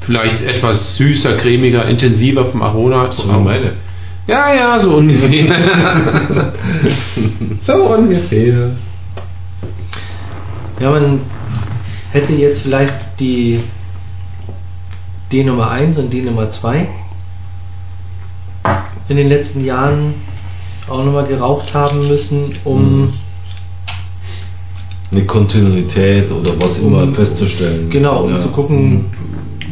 Vielleicht etwas süßer, cremiger, intensiver vom Aroma. So wie meine. Ja, ja, so ungefähr. so ungefähr. Ja, man hätte jetzt vielleicht die D Nummer 1 und D Nummer 2 in den letzten Jahren auch nochmal geraucht haben müssen, um Mhm. Eine Kontinuität oder was immer Um- festzustellen. genau, um Ja. zu gucken,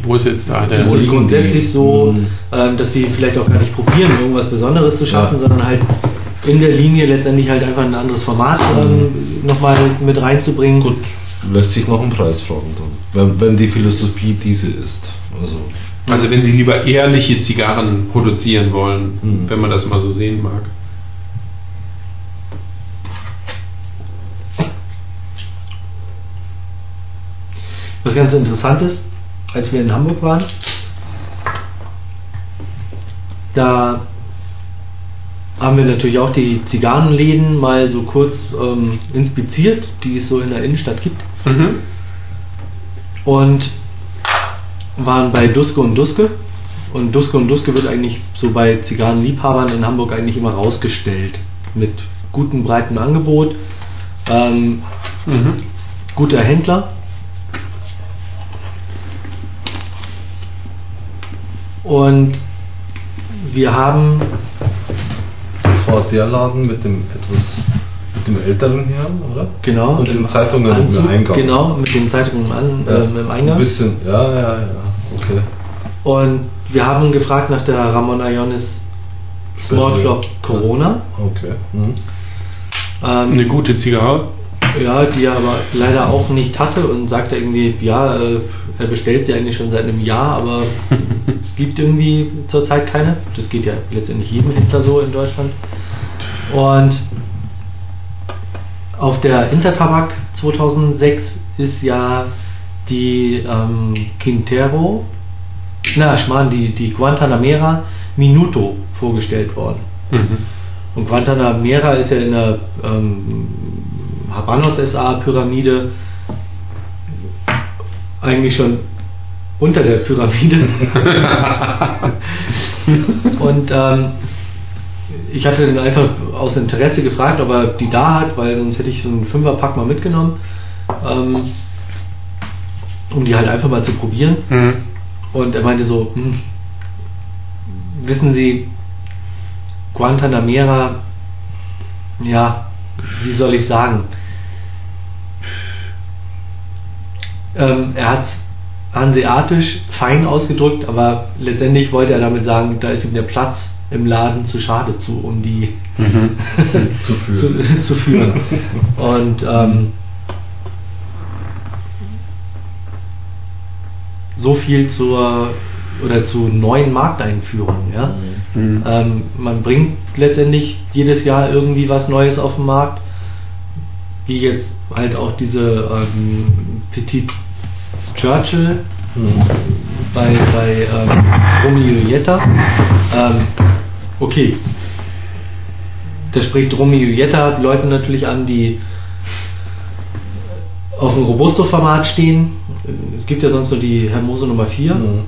Wo ist jetzt da der... es ist grundsätzlich so, ähm, dass die vielleicht auch gar nicht probieren, irgendwas Besonderes zu schaffen, Ja. sondern halt in der Linie letztendlich halt einfach ein anderes Format ähm, nochmal mit reinzubringen. Gut, lässt sich noch einen Preis fragen dann. Wenn, wenn die Philosophie diese ist. Also, Also wenn sie lieber ehrliche Zigarren produzieren wollen, Mhm. wenn man das mal so sehen mag. Was ganz interessant ist, als wir in Hamburg waren, da haben wir natürlich auch die Zigarrenläden mal so kurz ähm, inspiziert, die es so in der Innenstadt gibt. Mhm. Und waren bei Duske und Duske. Und Duske und Duske wird eigentlich so bei Zigarrenliebhabern in Hamburg eigentlich immer rausgestellt. Mit gutem, breiten Angebot. Ähm, Mhm. guter Händler. Und wir haben, Das war der Laden mit dem etwas mit dem älteren Herrn, oder? genau, Und den Zeitungen Anzug, im Eingang. Genau, mit den Zeitungen an, Ja, ähm, im Eingang. Ein bisschen, ja, ja, ja, okay. Und wir haben gefragt nach der Ramon Ionis Small Flop Corona. Okay. Mhm. Ähm, Eine gute Zigarre. Ja, die er aber leider auch nicht hatte und sagte irgendwie, ja, äh, er bestellt sie eigentlich schon seit einem Jahr, aber es gibt irgendwie zurzeit keine. Das geht ja letztendlich jedem Händler so in Deutschland. Und auf der Intertabak 2006 ist ja die ähm, Quintero, na, Schmarrn, die, die Guantanamera Minuto vorgestellt worden. Mhm. Und Guantanamera ist ja in der ähm, Habanos SA Pyramide eigentlich schon unter der Pyramide. Und ähm, ich hatte ihn einfach aus Interesse gefragt, ob er die da hat, weil sonst hätte ich so einen Fünferpack mal mitgenommen, ähm, um die halt einfach mal zu probieren. Mhm. Und er meinte so, hm, wissen Sie, Guantanamera, ja, wie soll ich sagen? Ähm, er hat es hanseatisch fein ausgedrückt, aber letztendlich wollte er damit sagen, da ist ihm der Platz im Laden zu schade zu, um die Mhm. Zu führen. zu, zu führen. Und ähm, so viel zur oder zu neuen Markteinführungen. Ja? Mhm. Ähm, man bringt letztendlich jedes Jahr irgendwie was Neues auf den Markt, wie jetzt halt auch diese ähm, Petit Churchill Mhm. bei, bei ähm, Romeo Jetta. Ähm, okay, da spricht Romeo Jetta Leute natürlich an, die auf dem Robusto-Format stehen. Es gibt ja sonst nur die Hermoso Nummer 4. Mhm.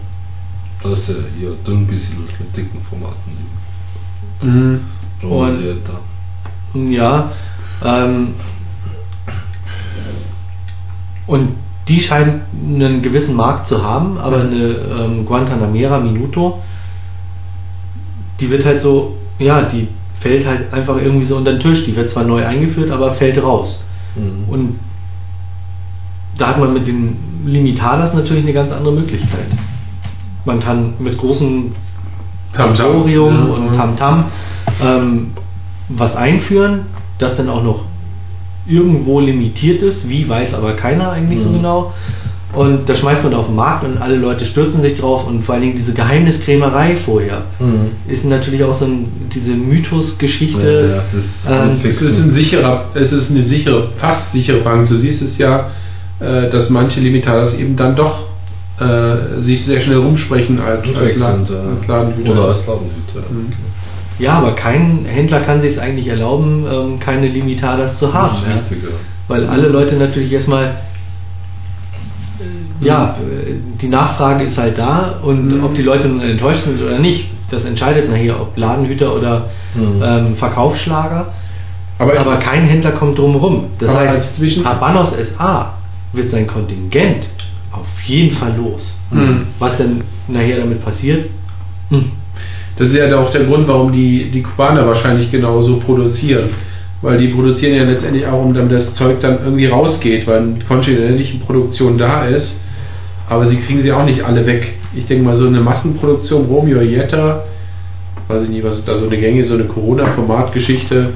Da ist er eher dünn besiedelt mit dicken Formaten. Mhm. Und- da. Ja. Ähm, und die scheint einen gewissen Markt zu haben, aber eine ähm, Guantanamera Minuto, die wird halt so, ja, die fällt halt einfach irgendwie so unter den Tisch. Die wird zwar neu eingeführt, aber fällt raus. Mhm. Und da hat man mit den Limitadas natürlich eine ganz andere Möglichkeit. Man kann mit großen Tamtam. Thorium Ja. und Tamtam ähm, was einführen, das dann auch noch irgendwo limitiert ist, wie weiß aber keiner eigentlich so Mhm. genau. Und das schmeißt man auf den Markt und alle Leute stürzen sich drauf und vor allen Dingen diese Geheimniskrämerei vorher Mhm. ist natürlich auch so ein, diese Mythos-Geschichte. Ja, ja, das ähm, Es ist ein sicherer, es ist eine sichere, fast sichere Bank. Du siehst es ja, äh, dass manche Limitadas eben dann doch äh, sich sehr schnell rumsprechen als, als, sind, ja. als Ladenhüter. Oder als Ladenhüter. Mhm. Ja, aber kein Händler kann sich es eigentlich erlauben, ähm, keine Limitadas zu haben. Ja? Weil alle Leute natürlich erstmal, ja, äh, die Nachfrage ist halt da und Mhm. ob die Leute nun enttäuscht sind oder nicht, das entscheidet nachher, ob Ladenhüter oder Mhm. ähm, Verkaufsschlager. Aber, Aber kein Händler kommt drum rum. Das heißt, Zwischen- Habanos SA wird sein Kontingent auf jeden Fall los. Mhm. Was dann nachher damit passiert, hm, Das ist ja auch der Grund, warum die, die Kubaner wahrscheinlich genauso produzieren. Weil die produzieren ja letztendlich auch, um damit das Zeug dann irgendwie rausgeht, weil eine kontinuierliche Produktion da ist. Aber sie kriegen sie auch nicht alle weg. Ich denke mal, so eine Massenproduktion, Romeo Jetta, weiß ich nicht, was ist da so eine Gänge, so eine Corona-Format-Geschichte,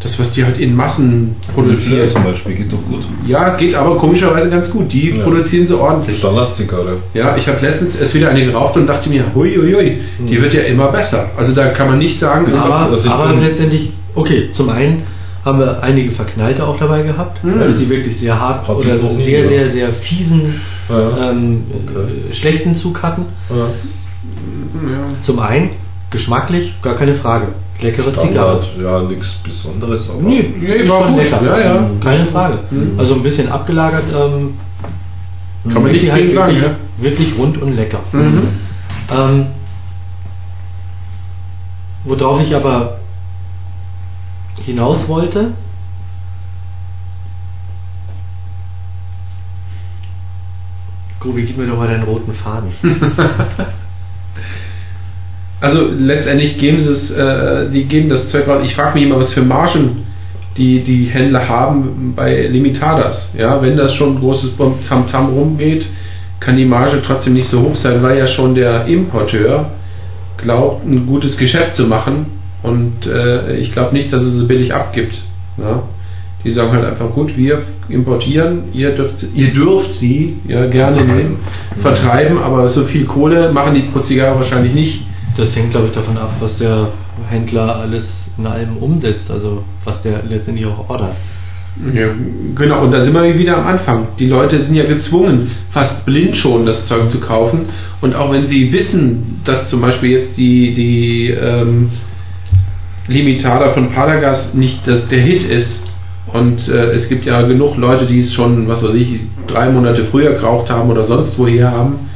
das, was die halt in Massen Produziert produzieren. zum Beispiel geht doch gut. Ja, geht aber komischerweise ganz gut. Die Ja. produzieren sie ordentlich. Standardzigarre. Ja, ich habe letztens erst wieder eine geraucht und dachte mir, hui, hui, hui, die Mhm. wird ja immer besser. Also da kann man nicht sagen, es aber, aber letztendlich, okay, zum einen haben wir einige Verknallte auch dabei gehabt, Mhm. also die wirklich sehr hart Hat oder sehr, ja. sehr, sehr fiesen, Ja. ähm, Okay. schlechten Zug hatten. Ja. ja. Zum einen, geschmacklich, gar keine Frage. Leckere Standard, Zigarre. Ja, nichts Besonderes, aber Nee, Nee, war schon gut. lecker. Ja, ja. Keine Frage. Mhm. Also ein bisschen abgelagert. Ähm, Kann man nicht gegen sagen, wirklich, ja. wirklich rund und lecker. Mhm. Ähm, worauf ich aber hinaus wollte, Grubi, gib mir doch mal deinen roten Faden. Also letztendlich geben sie es, äh, die geben das Zeug raus. Ich frage mich immer, was für Margen die, die Händler haben bei Limitadas. Ja, wenn das schon ein großes Tamtam rumgeht, kann die Marge trotzdem nicht so hoch sein, weil ja schon der Importeur glaubt, ein gutes Geschäft zu machen. Und äh, ich glaube nicht, dass es sie billig abgibt. Ja? Die sagen halt einfach, gut, wir importieren, ihr dürft, ihr dürft sie ja gerne nehmen, vertreiben, aber so viel Kohle machen die pro Zigarre wahrscheinlich nicht. Das hängt, glaube ich, davon ab, was der Händler alles in allem umsetzt, also was der letztendlich auch ordert. Ja, genau, und da sind wir wieder am Anfang. Die Leute sind ja gezwungen, fast blind schon das Zeug zu kaufen. Und auch wenn sie wissen, dass zum Beispiel jetzt die, die ähm, Limitada von Palagas nicht das, der Hit ist, und äh, es gibt ja genug Leute, die es schon, was weiß ich, drei Monate früher geraucht haben oder sonst woher haben,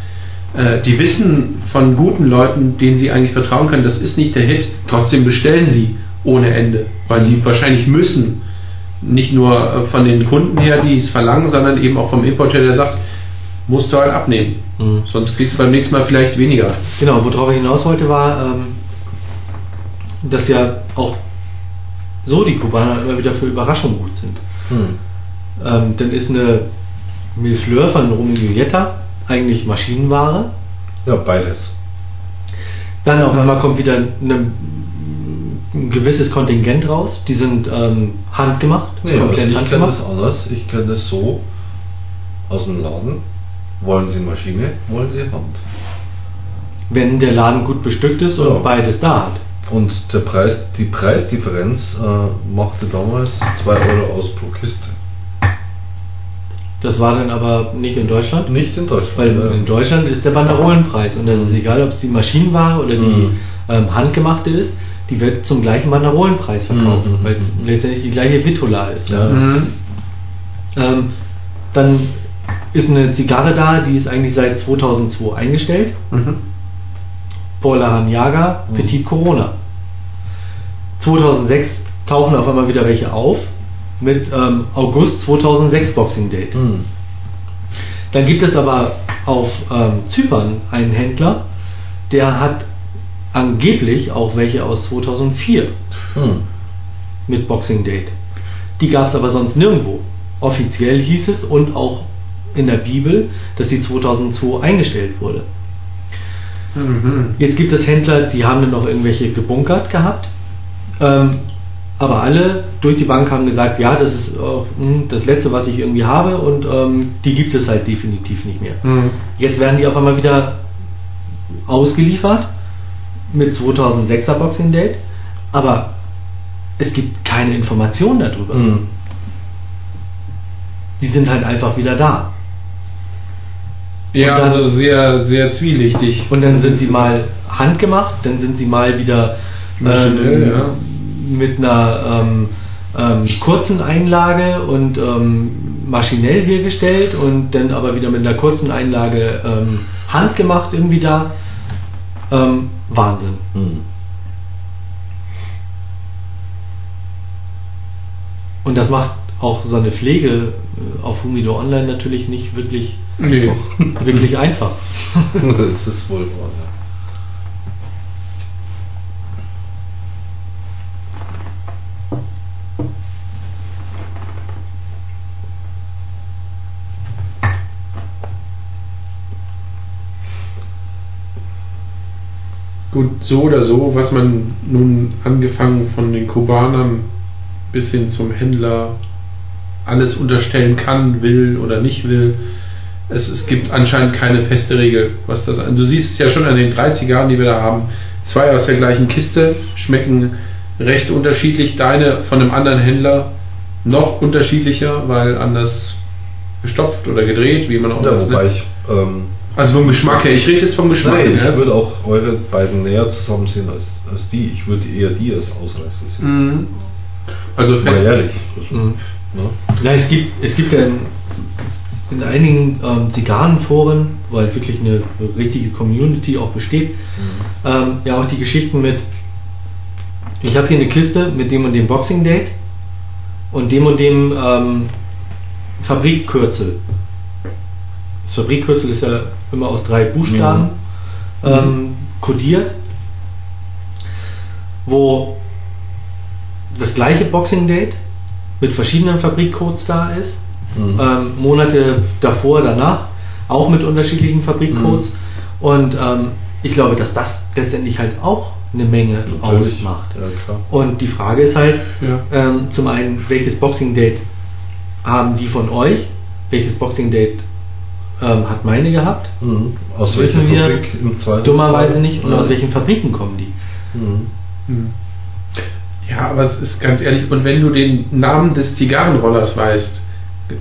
äh, die wissen von guten Leuten, denen sie eigentlich vertrauen können, das ist nicht der Hit, trotzdem bestellen sie ohne Ende, weil sie wahrscheinlich müssen. Nicht nur äh, von den Kunden her, die es verlangen, sondern eben auch vom Importeur, der sagt, musst du halt abnehmen. Mhm. Sonst kriegst du beim nächsten Mal vielleicht weniger. Genau, worauf ich hinaus wollte, war, ähm, dass ja auch so die Kubaner immer wieder für Überraschung gut sind. Hm. Ähm, dann ist eine Milfleur von Romeo Julieta eigentlich Maschinenware. Ja, beides. Dann auf einmal kommt wieder eine, ein gewisses Kontingent raus. Die sind ähm, handgemacht, Nee, also komplett ich kenne das anders. Ich kenne das so aus dem Laden. Wollen Sie Maschine, wollen Sie Hand. Wenn der Laden gut bestückt ist Ja. und beides da hat. Und der Preis, die Preisdifferenz äh, machte damals 2 Euro aus pro Kiste. Das war dann aber nicht in Deutschland. Nicht in Deutschland. Weil ja. in Deutschland ist der Banderolenpreis und das ist egal, ob es die Maschinenware oder die Mhm. ähm, handgemachte ist, die wird zum gleichen Banderolenpreis verkauft, Mhm. weil es letztendlich die gleiche Vitola ist. Ja. Ähm, dann ist eine Zigarre da, die ist eigentlich seit 2002 eingestellt. Mhm. Paula Hanyaga, Mhm. Petit Corona. 2006 tauchen auf einmal wieder welche auf mit ähm, August 2006 Boxing Date. Hm. Dann gibt es aber auf ähm, Zypern einen Händler, der hat angeblich auch welche aus 2004 Hm. mit Boxing Date. Die gab es aber sonst nirgendwo. Offiziell hieß es und auch in der Bibel, dass die 2002 eingestellt wurde. Mhm. Jetzt gibt es Händler, die haben dann noch irgendwelche gebunkert gehabt. Ähm, aber alle durch die Bank haben gesagt, ja, das ist äh, mh, das letzte, was ich irgendwie habe und ähm, die gibt es halt definitiv nicht mehr. Mhm. Jetzt werden die auf einmal wieder ausgeliefert mit 2006er Boxing Date, aber es gibt keine Informationen darüber. Hm. Die sind halt einfach wieder da. Ja, dann- also sehr, sehr zwielichtig. Und dann sind sie mal handgemacht, dann sind sie mal wieder Maschinell, ähm, ja. Mit einer ähm, ähm, kurzen Einlage und ähm, maschinell hergestellt und dann aber wieder mit einer kurzen Einlage ähm, handgemacht irgendwie da. Ähm, Wahnsinn. Hm. Und das macht auch so eine Pflege äh, auf Humido Online natürlich nicht wirklich, Nee. wirklich einfach. das ist wohl wahr, ja. Gut, so oder so, was man nun angefangen von den Kubanern bis hin zum Händler alles unterstellen kann, will oder nicht will. Es, es gibt anscheinend keine feste Regel, was das an. Du siehst es ja schon an den 30 Jahren, die wir da haben. Zwei aus der gleichen Kiste schmecken recht unterschiedlich. Deine von einem anderen Händler noch unterschiedlicher, weil anders gestopft oder gedreht, wie man auch Ja, das wobei nennt. ich Ähm, Also vom Geschmack her. Ich rede jetzt vom Geschmack nein, ich her. würde auch eure beiden näher zusammen sehen als, als die. Ich würde eher die als Ausreißer sehen. Mhm. Also Mal fest, ehrlich. Also, Mhm. ne? Ja, es gibt, es gibt ja in, in einigen ähm, Zigarrenforen, wo halt wirklich eine richtige Community auch besteht, ähm, ja auch die Geschichten mit, ich habe hier eine Kiste mit dem und dem Boxing Date und dem und dem ähm, Fabrikkürzel. Das Fabrikkürzel ist ja immer aus drei Buchstaben ähm, kodiert, wo das gleiche Boxing Date mit verschiedenen Fabrikcodes da ist. Mhm. Ähm, Monate davor, danach auch mit unterschiedlichen Fabrikcodes. Und ähm, ich glaube, dass das letztendlich halt auch eine Menge Natürlich. ausmacht. Ja. Und die Frage ist halt, Ja. ähm, zum einen, welches Boxing Date haben die von euch? Welches Boxing Date ähm, hat meine gehabt? Mhm. Aus Wissen welcher wir Fabrik im? Dummerweise nicht. Und Ja. aus welchen Fabriken kommen die? Mhm. Mhm. Ja, aber es ist ganz ehrlich, und wenn du den Namen des Zigarrenrollers weißt,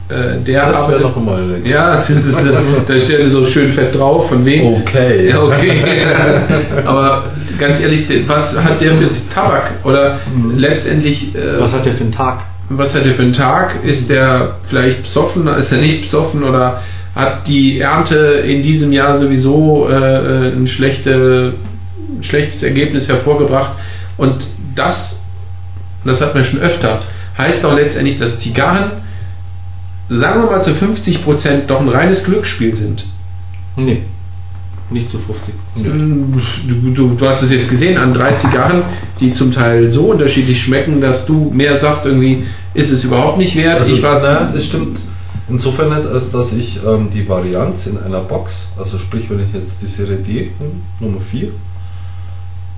äh, der Das wäre noch mal Ja, das ist, äh, da steht so schön fett drauf, von wegen. Okay. Ja, okay. aber ganz ehrlich, was hat der für Tabak? Oder Mhm. letztendlich. Äh, Was hat der für einen Tag? was hat er für einen Tag? Ist der vielleicht besoffen? Ist er nicht besoffen? Oder hat die Ernte in diesem Jahr sowieso äh, ein, schlechte, ein schlechtes Ergebnis hervorgebracht? Und das, das hat man schon öfter, heißt auch letztendlich, dass Zigarren, sagen wir mal zu 50 Prozent, doch ein reines Glücksspiel sind. Nee, nicht zu 50. Du, du, du hast es jetzt gesehen an drei Zigarren, die zum Teil so unterschiedlich schmecken, dass du mehr sagst, irgendwie ist es überhaupt nicht wert. Also, ich war, na, das stimmt insofern nicht, als dass ich ähm, die Varianz in einer Box, also sprich, wenn ich jetzt die Serie D nehme, Nummer 4,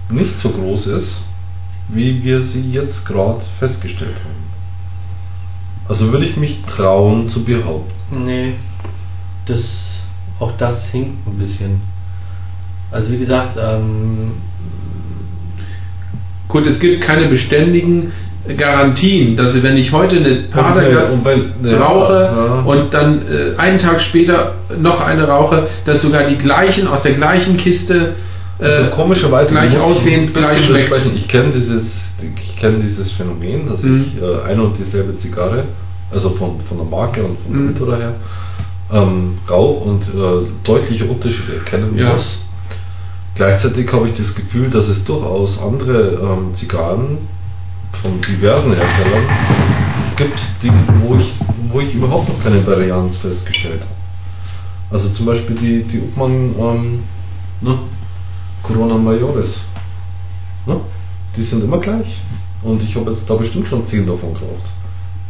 nicht so groß ist, wie wir sie jetzt gerade festgestellt haben. Also würde ich mich trauen zu behaupten. Nee, das, auch das hinkt ein bisschen. Also wie gesagt, ähm, Gut, es gibt keine beständigen Garantien, dass wenn ich heute eine Padergast rauche ja. und dann äh, einen Tag später noch eine rauche, dass sogar die gleichen aus der gleichen Kiste äh, Also komischerweise gleich aussehend, bisschen gleich schmeckt. widersprechen. Ich kenne dieses, ich kenne dieses Phänomen, dass Mhm. ich äh, eine und dieselbe Zigarre, also von, von der Marke und von der Mhm. Methode her, ähm, rauche und äh, deutliche Unterschiede erkennen Ja. muss. Gleichzeitig habe ich das Gefühl, dass es durchaus andere ähm, Zigarren von diversen Herstellern gibt, die, wo, ich, wo ich überhaupt noch keine Varianz festgestellt habe. Also zum Beispiel die, die Uppmann ähm, ne? Corona Majores. Ne? Die sind immer gleich. Und ich habe jetzt da bestimmt schon 10 davon gekauft.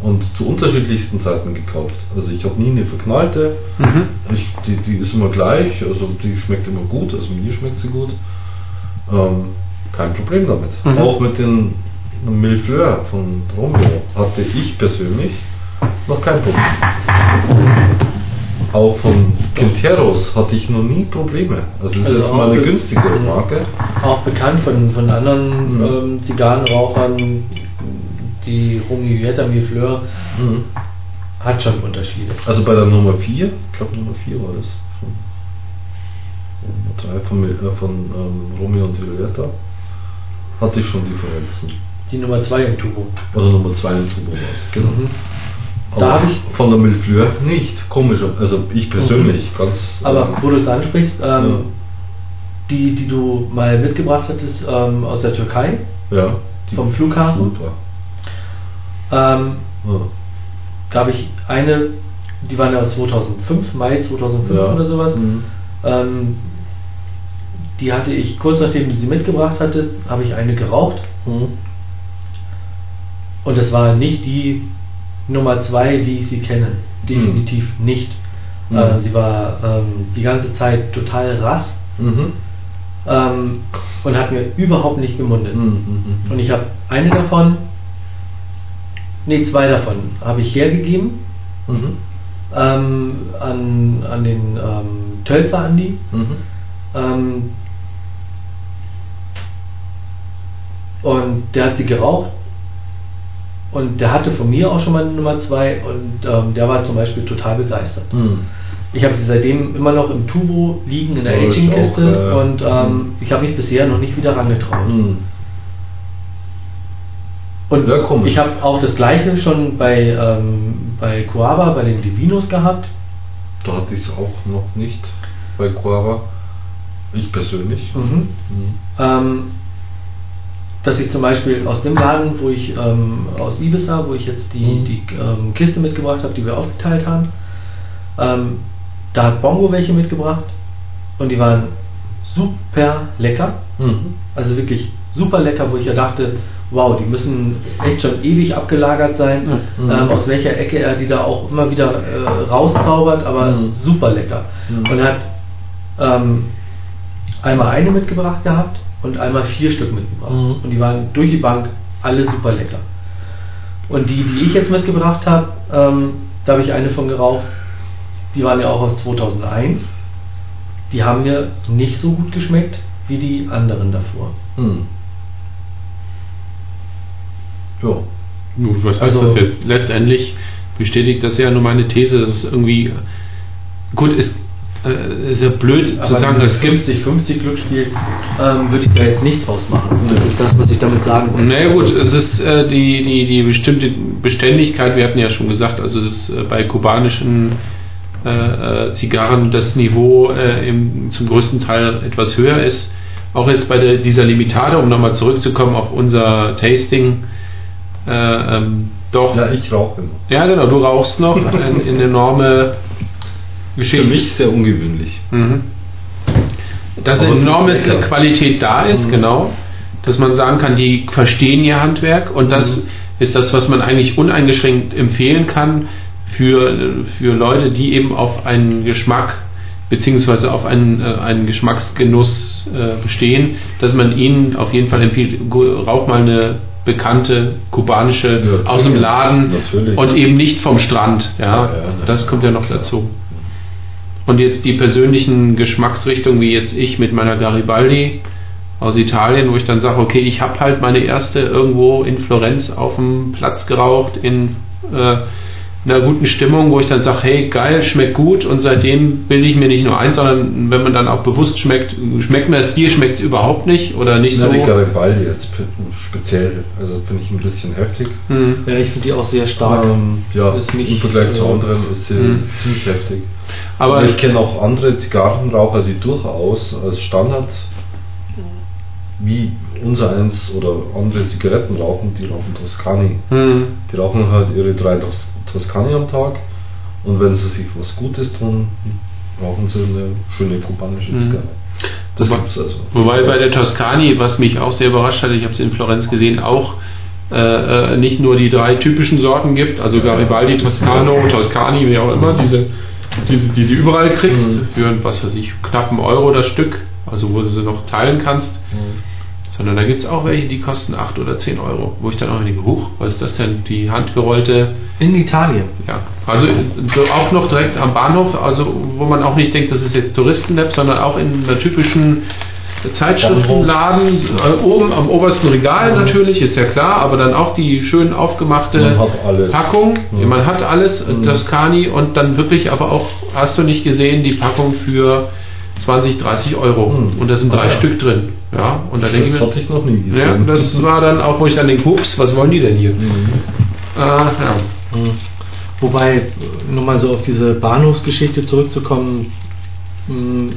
Und zu unterschiedlichsten Zeiten gekauft. Also ich habe nie eine verknallte. Mhm. Ich, die, die ist immer gleich, also die schmeckt immer gut, also mir schmeckt sie gut. Ähm, kein Problem damit. Mhm. Auch mit den Millefleur von Romeo hatte ich persönlich noch kein Problem. Auch von Quinteros hatte ich noch nie Probleme. Also das Also ist mal eine günstige. Marke. auch bekannt von, von anderen Mhm. ähm, Zigarrenrauchern, die Romy Vieta Fleur Mhm. hat schon Unterschiede. Also bei der Nummer 4, ich glaube Nummer 4 war das. Von, Nummer 3 von, äh, von ähm, Romeo und Julieta. Hatte ich schon Differenzen. Die Nummer 2 im Turbo. Oder Nummer 2 im Turbo war es, genau. Mhm. Aber Da hab ich- von der Millefleur nicht. Komisch, also ich persönlich ganz. Aber ähm, wo du es ansprichst, ähm, Ja. die, die du mal mitgebracht hattest ähm, aus der Türkei, ja, vom Flughafen? Super. ähm, Ja. da habe ich eine, die waren ja aus 2005, Mai 2005 Ja. oder sowas. Mhm. Ähm, die hatte ich kurz nachdem du sie mitgebracht hattest, habe ich eine geraucht. Mhm. Und es war nicht die Nummer zwei, wie ich sie kenne. Definitiv nicht. Mhm. Äh, sie war ähm, die ganze Zeit total rass Mhm. ähm, und hat mir überhaupt nicht gemundet. Mhm. Mhm. Und ich habe eine davon, nee, zwei davon habe ich hergegeben Mhm. ähm, an, an den ähm, Tölzer Andi. Mhm. Ähm, und der hat die geraucht. Und der hatte von mir auch schon mal eine Nummer zwei und ähm, der war zum Beispiel total begeistert. Mhm. Ich habe sie seitdem immer noch im Tubo liegen in der Ja, Aging-Kiste äh, und ähm, ich habe mich bisher noch nicht wieder rangetraut. Hm. Und Ja, ich habe auch das gleiche schon bei, ähm, bei Coaba, bei den Divinos gehabt. Da hatte ich es auch noch nicht bei Quara. Ich persönlich. Mhm. Hm. Ähm, dass ich zum Beispiel aus dem Laden, wo ich ähm, aus Ibiza, wo ich jetzt die, Mhm. die ähm, Kiste mitgebracht habe, die wir aufgeteilt haben, ähm, da hat Bongo welche mitgebracht und die waren super lecker. Mhm. Also wirklich super lecker, wo ich ja dachte, wow, die müssen echt schon ewig abgelagert sein, Mhm. ähm, aus welcher Ecke er die da auch immer wieder äh, rauszaubert, aber Mhm. super lecker. Mhm. Und er hat ähm, einmal eine mitgebracht gehabt und einmal vier Stück mitgebracht. Mhm. Und die waren durch die Bank alle super lecker. Und die, die ich jetzt mitgebracht habe, ähm, da habe ich eine von geraucht, die waren ja auch aus 2001. Die haben mir nicht so gut geschmeckt wie die anderen davor. Hm. Ja. Nun, was heißt Also- das jetzt? Letztendlich bestätigt das ja nur meine These, dass es irgendwie gut ist. Äh, ist ja blöd zu sagen, es gibt 50-50 Glücksspiel ähm, würde ich da jetzt nicht draus machen. Das ist das, was ich damit sagen wollte. Naja gut, es ist äh, die, die, die bestimmte Beständigkeit, wir hatten ja schon gesagt, also das äh, bei kubanischen äh, äh, Zigarren das Niveau äh, im, zum größten Teil etwas höher ist. Auch jetzt bei der, dieser Limitada, um nochmal zurückzukommen auf unser Tasting, äh, ähm, doch. Ja, ich rauche immer. Ja, genau, du rauchst noch, eine, eine enorme Geschichte. Für mich sehr ungewöhnlich. Mhm. Dass eine enorme. Qualität da ist, Mhm. genau. Dass man sagen kann, die verstehen ihr Handwerk und das Mhm. ist das, was man eigentlich uneingeschränkt empfehlen kann für, für Leute, die eben auf einen Geschmack beziehungsweise auf einen, äh, einen Geschmacksgenuss äh, bestehen, dass man ihnen auf jeden Fall empfiehlt, rauch mal eine bekannte kubanische Ja, aus dem Laden natürlich. und eben nicht vom Strand. Ja, Ja, ja, das kommt ja noch dazu. Und jetzt die persönlichen Geschmacksrichtungen, wie jetzt ich mit meiner Garibaldi aus Italien, wo ich dann sage, okay, ich habe halt meine erste irgendwo in Florenz auf dem Platz geraucht, in äh, einer guten Stimmung, wo ich dann sage, hey, geil, schmeckt gut und seitdem bilde ich mir nicht nur eins, sondern wenn man dann auch bewusst schmeckt, schmeckt mir das dir, schmeckt es überhaupt nicht oder nicht Na, so. die Garibaldi jetzt p- speziell, also finde ich ein bisschen heftig. Hm. Ja, ich finde die auch sehr stark. Ähm, ja, Ist nicht, im Vergleich zu äh, anderen ist sie Mhm. ziemlich heftig. Aber Aber ich kenne auch andere Zigarrenraucher, die durchaus als Standard wie unser eins oder andere Zigaretten rauchen, die rauchen Toscani. hm. Die rauchen halt ihre drei Tos Toscani am Tag und wenn sie sich was Gutes tun, rauchen sie eine schöne kubanische Mhm. Zigarre. Das Wobei- gibt's also. Wobei bei der Toscani, was mich auch sehr überrascht hat, ich habe es in Florenz gesehen, auch äh, äh, nicht nur die drei typischen Sorten gibt, also Garibaldi, Toscano, Toscani, wie auch immer, diese, diese die du überall kriegst, Mhm. für was weiß ich, knapp einen Euro das Stück, also wo du sie noch teilen kannst, Mhm. Sondern da gibt es auch welche, die kosten 8 oder 10 Euro, wo ich dann auch denke, huch, was ist das denn, die handgerollte, In Italien. ja, also so auch noch direkt am Bahnhof, also wo man auch nicht denkt, das ist jetzt Touristenlab, sondern auch in einer typischen Zeitschriftenladen, äh, oben am obersten Regal natürlich, ist ja klar, aber dann auch die schön aufgemachte Man hat alles. Packung, Ja. man hat alles, Mhm. Toscani und dann wirklich aber auch, hast du nicht gesehen, die Packung für 20, 30 Euro Mhm. und da sind drei ja. Stück drin, ja, und da denke ich Das mir, hatte ich noch nie ja, das war dann auch, wo ich dann denke, ups, was wollen die denn hier? Mhm. Äh, ja. Mhm. Wobei, äh, nur mal so auf diese Bahnhofsgeschichte zurückzukommen, mh,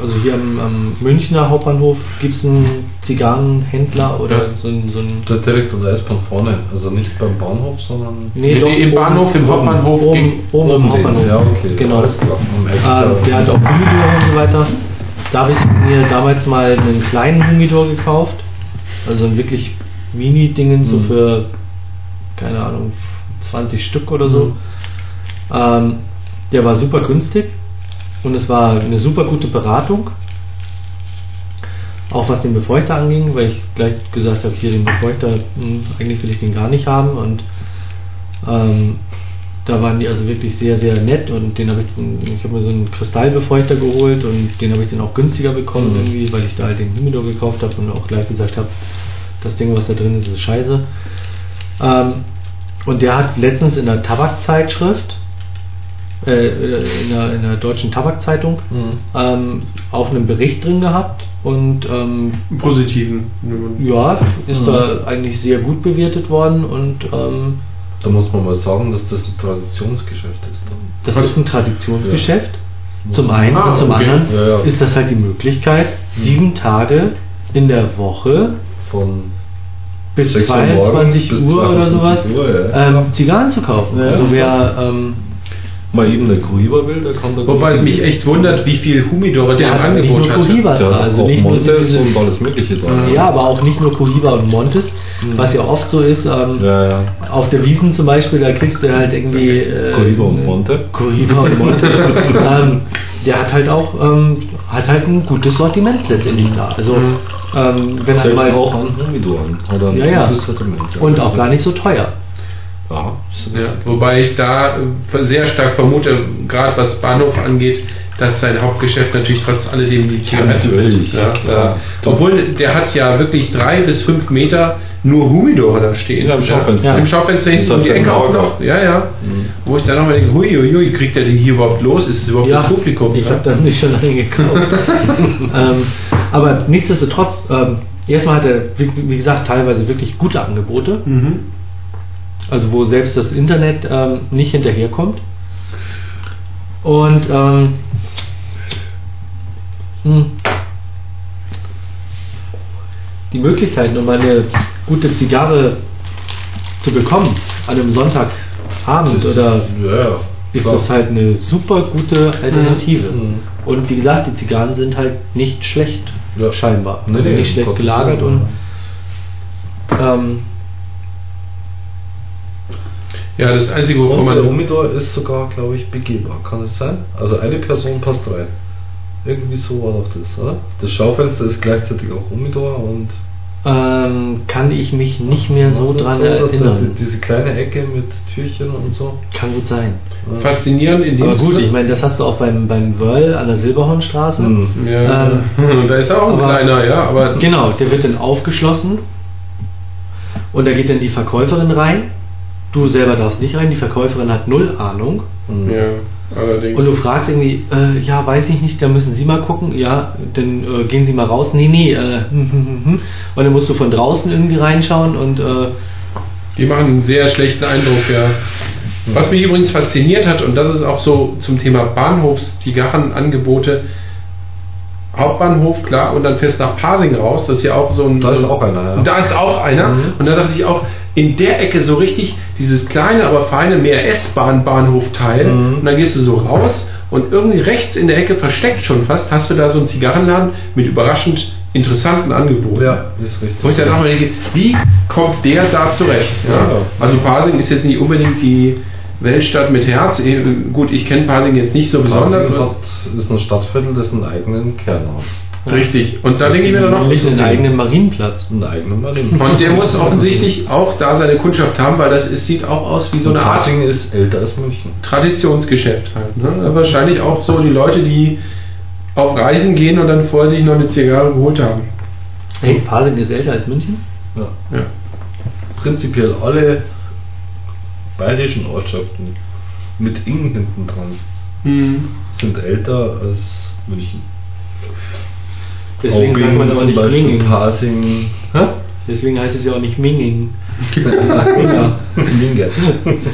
also hier am, am Münchner Hauptbahnhof gibt es einen Zigarrenhändler oder Ja. so ein, so ein Da direkt an der S-Bahn vorne, also nicht beim Bahnhof, sondern Nee, doch, nee, im Bahnhof, im Hauptbahnhof Oben, oben, am den. Hauptbahnhof. Ja, okay. Genau. Alles klar. Da. der hat auch Humidor und so weiter. Da habe ich mir damals mal einen kleinen Humidor gekauft. Also ein wirklich Mini-Dingen, so Mhm. für, keine Ahnung, 20 Stück oder so. Mhm. Ähm, der war super günstig und es war eine super gute Beratung. Auch was den Befeuchter anging, weil ich gleich gesagt habe, hier den Befeuchter, mh, eigentlich will ich den gar nicht haben und ähm, da waren die also wirklich sehr, sehr nett und den habe ich, ich habe mir so einen Kristallbefeuchter geholt und den habe ich dann auch günstiger bekommen Mhm. irgendwie, weil ich da halt den Humidor gekauft habe und auch gleich gesagt habe, das Ding, was da drin ist, ist scheiße. Ähm, und der hat letztens in der Tabakzeitschrift äh, in, der, in der deutschen Tabakzeitung Mhm. ähm, auch einen Bericht drin gehabt und ähm, Positiven. ja, ist Mhm. da eigentlich sehr gut bewertet worden und ähm, Da muss man mal sagen, dass das ein Traditionsgeschäft ist. Dann. das Was- ist ein Traditionsgeschäft. Ja. Zum einen Ah, und zum okay. anderen Ja, ja. ist das halt die Möglichkeit, sieben Tage in der Woche Von bis 6 Uhr 22 morgens bis Uhr oder 22 sowas Uhr, ja. ähm, Zigarren zu kaufen. Ja. Also wer ähm, mal eben eine Cohiba will, der kann da Wobei es mich echt wundert, wie viel Humidore der im hat nicht Angebot nur. Cohiba Der da, hat also auch nicht nur Montes diese, und alles Mögliche da. ja, aber auch nicht nur Cohiba und Montes, was ja oft so ist. Ähm, ja, ja. Auf der Wiesen zum Beispiel, da kriegst du halt irgendwie äh, Cohiba und Monte. Cohiba und Monte. ähm, der hat halt auch ähm, hat halt ein gutes Sortiment letztendlich da. Also Mhm. ähm, wenn er Selbst mal auch an Humidoren. Hat er ein Ja, ja. gutes Sortiment. ja. und auch gar nicht so teuer. Ja, wobei ich da äh, sehr stark vermute, gerade was Bahnhof angeht, dass sein Hauptgeschäft natürlich trotz alledem die Zigaretten natürlich, sind. Ja, ja. Obwohl der hat ja wirklich drei bis fünf Meter nur Humidore da stehen. Ja, im Schaufenster. Im Schaufenster hinten um die Ecke auch noch. Ja, ja. Mhm. Wo ich dann nochmal denke, hui, hui, hui, kriegt der den hier überhaupt los? Ist es überhaupt das Publikum? ich habe das nicht schon lange gekauft. ähm, aber nichtsdestotrotz, ähm, erstmal hat er, wie, wie gesagt, teilweise wirklich gute Angebote. Mhm. Also wo selbst das Internet ähm, nicht hinterherkommt. Und ähm, hm, die Möglichkeiten, um eine gute Zigarre zu bekommen an einem Sonntagabend Das- oder ja, ist klar. das halt eine super gute Alternative. Mhm. Und wie gesagt, die Zigarren sind halt nicht schlecht, Ja. scheinbar. Also nee, nicht schlecht gelagert und ähm, Ja, das Einzige, wovon Und der man. Humidor ist sogar, glaube ich, begehbar. Kann es sein? Also eine Person passt rein. Irgendwie so war doch das, oder? Das Schaufenster ist gleichzeitig auch Humidor und ähm, kann ich mich nicht mehr so dran so, erinnern. diese kleine Ecke mit Türchen und so. Kann gut sein. Faszinierend in dem Aber gut, Sinne- ich meine, das hast du auch beim, beim Wörl an der Silberhornstraße. Mhm. Ja, Ähm, da ist auch ein aber- kleiner, ja, aber. Genau, der wird dann aufgeschlossen und da geht dann die Verkäuferin rein. Du selber darfst nicht rein, die Verkäuferin hat null Ahnung. Mhm. Ja, allerdings. Und du fragst irgendwie, äh, ja, weiß ich nicht, da müssen Sie mal gucken. Ja, dann äh, gehen Sie mal raus. Nee, nee. Äh, hm, hm, hm. Und dann musst du von draußen irgendwie reinschauen und äh, Die machen einen sehr schlechten Eindruck, ja. Was mich übrigens fasziniert hat, und das ist auch so zum Thema Bahnhofs-Zigarrenangebote, Hauptbahnhof, klar, und dann fährst nach Pasing raus, das ist ja auch so ein... Da ist auch einer, ja. Da ist auch einer, Mhm. und da dachte ich auch, in der Ecke so richtig dieses kleine, aber feine mehr S-Bahn-Bahnhofteil, Mhm. und dann gehst du so raus, und irgendwie rechts in der Ecke, versteckt schon fast, hast du da so einen Zigarrenladen mit überraschend interessanten Angeboten. Ja, ist richtig. Wo ich dann auch mal denke, wie kommt der da zurecht? Ja? Also Pasing ist jetzt nicht unbedingt die Weltstadt mit Herz. Eh, Gut, ich kenne Pasing jetzt nicht so besonders. Pasing hat, ist ein Stadtviertel, das einen eigenen Kern hat. Richtig. Und da denke ich mir dann noch, nicht einen eigenen Marienplatz. Einen eigenen Marien. und der muss offensichtlich auch da seine Kundschaft haben, weil das ist, sieht auch aus wie so eine Art Pasing ist älter als München. Traditionsgeschäft halt. Ne? Wahrscheinlich auch so die Leute, die auf Reisen gehen und dann vorher sich noch eine Zigarre geholt haben. Hey, Pasing ist älter als München? Ja. Ja. Prinzipiell alle bayerischen Ortschaften mit Ing hinten dran Hm. sind älter als München. Deswegen sagt man aber nicht Minging. Pasing. Hä? Deswegen heißt es ja auch nicht Minging. ja. Minge.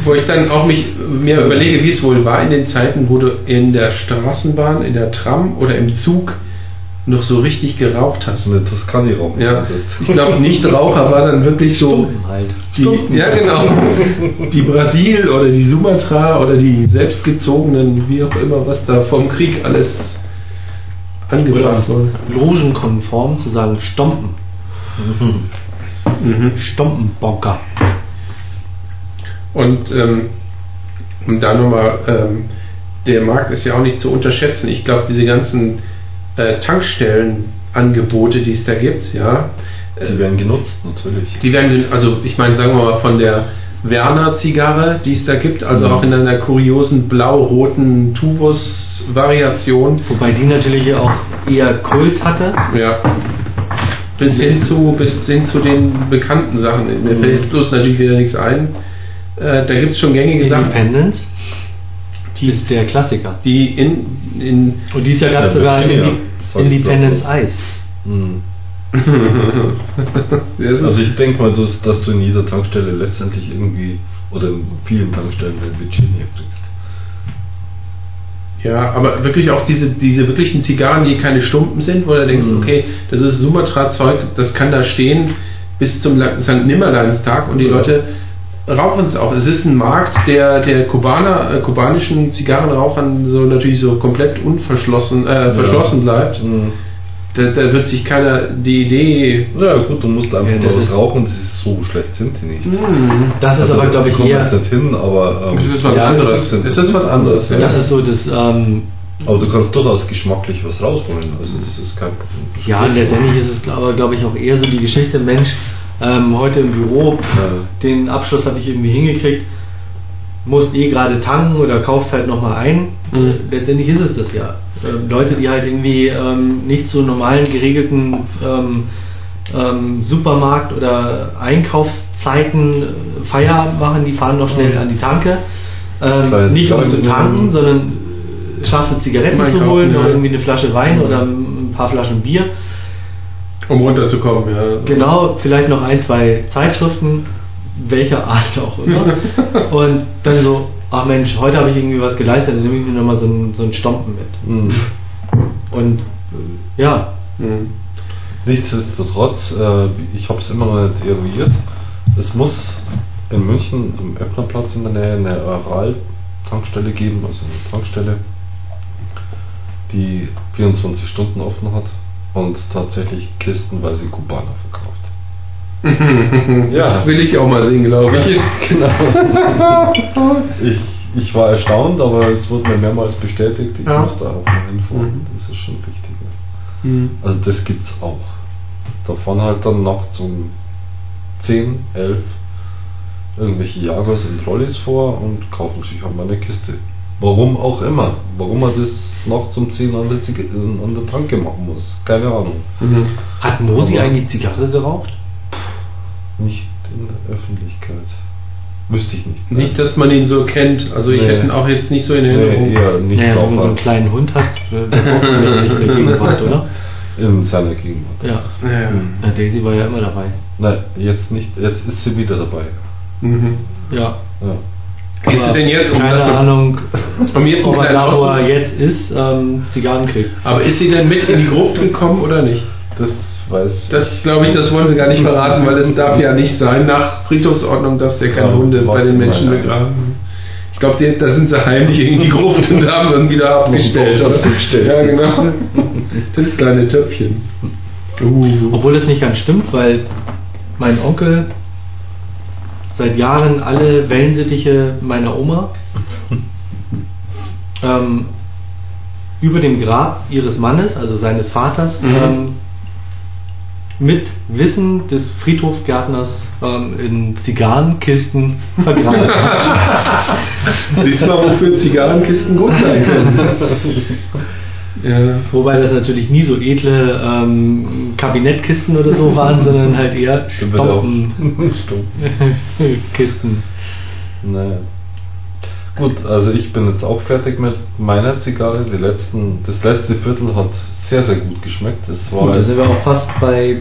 Wo ich dann auch mich mir überlege, wie es wohl war in den Zeiten, wo du in der Straßenbahn, in der Tram oder im Zug noch so richtig geraucht hast. Eine Toskani rauchen Ja, ich glaube, Nichtraucher war dann wirklich so Stumpen halt. die, ja genau, die Brasil oder die Sumatra oder die selbstgezogenen, wie auch immer, was da vom Krieg alles angebracht wurde. logenkonform zu sagen Stompen. Mhm. Stompenbonker. Und ähm, um da nochmal, ähm, der Markt ist ja auch nicht zu unterschätzen. Ich glaube, diese ganzen äh, Tankstellenangebote, die es da gibt, ja, äh, Die werden genutzt, natürlich. die werden, also ich meine, sagen wir mal, von der Werner-Zigarre, die es da gibt, also Mhm. auch in einer kuriosen blau-roten Tubus-Variation, Wobei die natürlich auch eher Kult hatte. ja. Bis hin zu, bis hin zu den bekannten Sachen. Mir Mhm. fällt bloß natürlich wieder nichts ein. Äh, da gibt es schon gängige Sachen. Independence. Die ist der Klassiker. Die in, in Und Jahr gab es Ja, sogar Virginia. Indi Independence Ice. Hm. Also ist- ich denke mal, dass, dass du in jeder Tankstelle letztendlich irgendwie oder in vielen Tankstellen eine Virginia kriegst. Ja, aber wirklich auch diese, diese wirklichen Zigarren, die keine Stumpen sind, wo du denkst, Mhm. okay, das ist Sumatra-Zeug, das kann da stehen bis zum St. Nimmerleinstag und die Ja. Leute rauchen es auch. Es ist ein Markt, der, der Kubaner, äh, kubanischen Zigarrenrauchern so natürlich so komplett unverschlossen äh, verschlossen bleibt. Hm. Da, da wird sich keiner die Idee. Ja gut, du musst einfach Ja, das was ist- rauchen, das ist so schlecht sind die nicht. Hm. Das ist Also, aber, glaube ich, eher. jetzt nicht hin, aber ähm, Das ist was ja, anderes. das sind- Es ist was anderes, ja. Das ist so das. Ähm, Aber du kannst durchaus geschmacklich was rausholen. Also das ist kein Problem. ja, letztendlich ist es, aber glaube ich, auch eher so die Geschichte, Mensch, ähm, heute im Büro, pff, Ja. den Abschluss habe ich irgendwie hingekriegt, musst eh gerade tanken oder kaufst halt nochmal ein. Mhm. Letztendlich ist es das ja. Ähm, Leute, die halt irgendwie ähm, nicht zu normalen geregelten ähm, ähm, Supermarkt- oder Einkaufszeiten äh, Feierabend machen, die fahren noch schnell Mhm. an die Tanke. Ähm, Kleine nicht um zu Zigaretten tanken, sondern äh, scharfe Zigaretten Zum zu holen ja. oder irgendwie eine Flasche Wein Mhm. oder ein paar Flaschen Bier. Um runterzukommen, ja. Genau, vielleicht noch ein, zwei Zeitschriften, welcher Art auch immer. Und dann so, ach Mensch, heute habe ich irgendwie was geleistet, dann nehme ich mir nochmal so ein, so ein Stompen mit. Hm. Und ja, Hm. Nichtsdestotrotz, äh, ich habe es immer noch nicht eruiert. Es muss in München am Öppnerplatz in der Nähe eine Aral-Tankstelle geben, also eine Tankstelle, die 24 Stunden offen hat und tatsächlich kistenweise Kubaner verkauft. Ja. Das will ich auch mal sehen, glaube ich. genau. ich, ich war erstaunt, aber es wurde mir mehrmals bestätigt. Ich Ja. muss da auch mal hinfahren. Mhm. Das ist schon wichtig. ja. Hm. Also das gibt's auch. Da fahren halt dann nachts um 10, 11 irgendwelche Jagers und Trolleys vor und kaufen sich halt mal eine Kiste. Warum auch immer. Warum man das nachts um 10 an der, Zig- an der Tanke machen muss. Keine Ahnung. Mhm. hat Mosi Aber- eigentlich Zigarre geraucht? Nicht in der Öffentlichkeit. Wüsste ich nicht. Nicht, dass man ihn so kennt. Also ich Nee. hätte ihn auch jetzt nicht so in Erinnerung. nee, eher nicht Naja, wenn man so einen kleinen Hund hat, der braucht man ja nicht in der Gegenwart, oder? in seiner Gegenwart. Ja. Ja. ja. Daisy war ja immer dabei. Nein, jetzt nicht, jetzt ist sie wieder dabei. Mhm. Ja. Ja. Gehst du denn jetzt um Keine das- Ahnung, Um jetzt einen ob er er jetzt ist, ähm, Zigarren kriegt. Aber ist sie denn mit in die Gruft gekommen oder nicht? Das weiß Das glaube ich, das wollen sie gar nicht verraten, weil es darf ja nicht sein nach Friedhofsordnung, dass der keine Ja, Hunde bei den Menschen begraben. Ich glaube, da sind sie heimlich in die Gruft und haben dann wieder abgestellt. Ja, genau. Das kleine Töpfchen. Uh. Obwohl das nicht ganz stimmt, weil mein Onkel seit Jahren alle Wellensittiche meiner Oma ähm, über dem Grab ihres Mannes, also seines Vaters, Mhm. ähm, mit Wissen des Friedhofgärtners ähm, in Zigarrenkisten vergraben hat. Siehst du mal, wofür Zigarrenkisten gut sein können. Wobei das natürlich nie so edle ähm, Kabinettkisten oder so waren, sondern halt eher Dann wird er auch- Stompen Kisten. Naja. Gut, also ich bin jetzt auch fertig mit meiner Zigarre. Die letzten, das letzte Viertel hat sehr, sehr gut geschmeckt. Es war, Da sind wir auch fast bei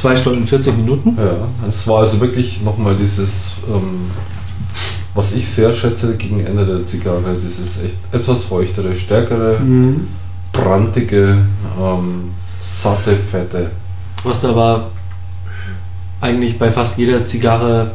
2 Stunden 40 Minuten. ja, es war also wirklich nochmal dieses, ähm, was ich sehr schätze gegen Ende der Zigarre, dieses echt etwas feuchtere, stärkere, Mhm. brandige, ähm, satte, fette. Was du aber eigentlich bei fast jeder Zigarre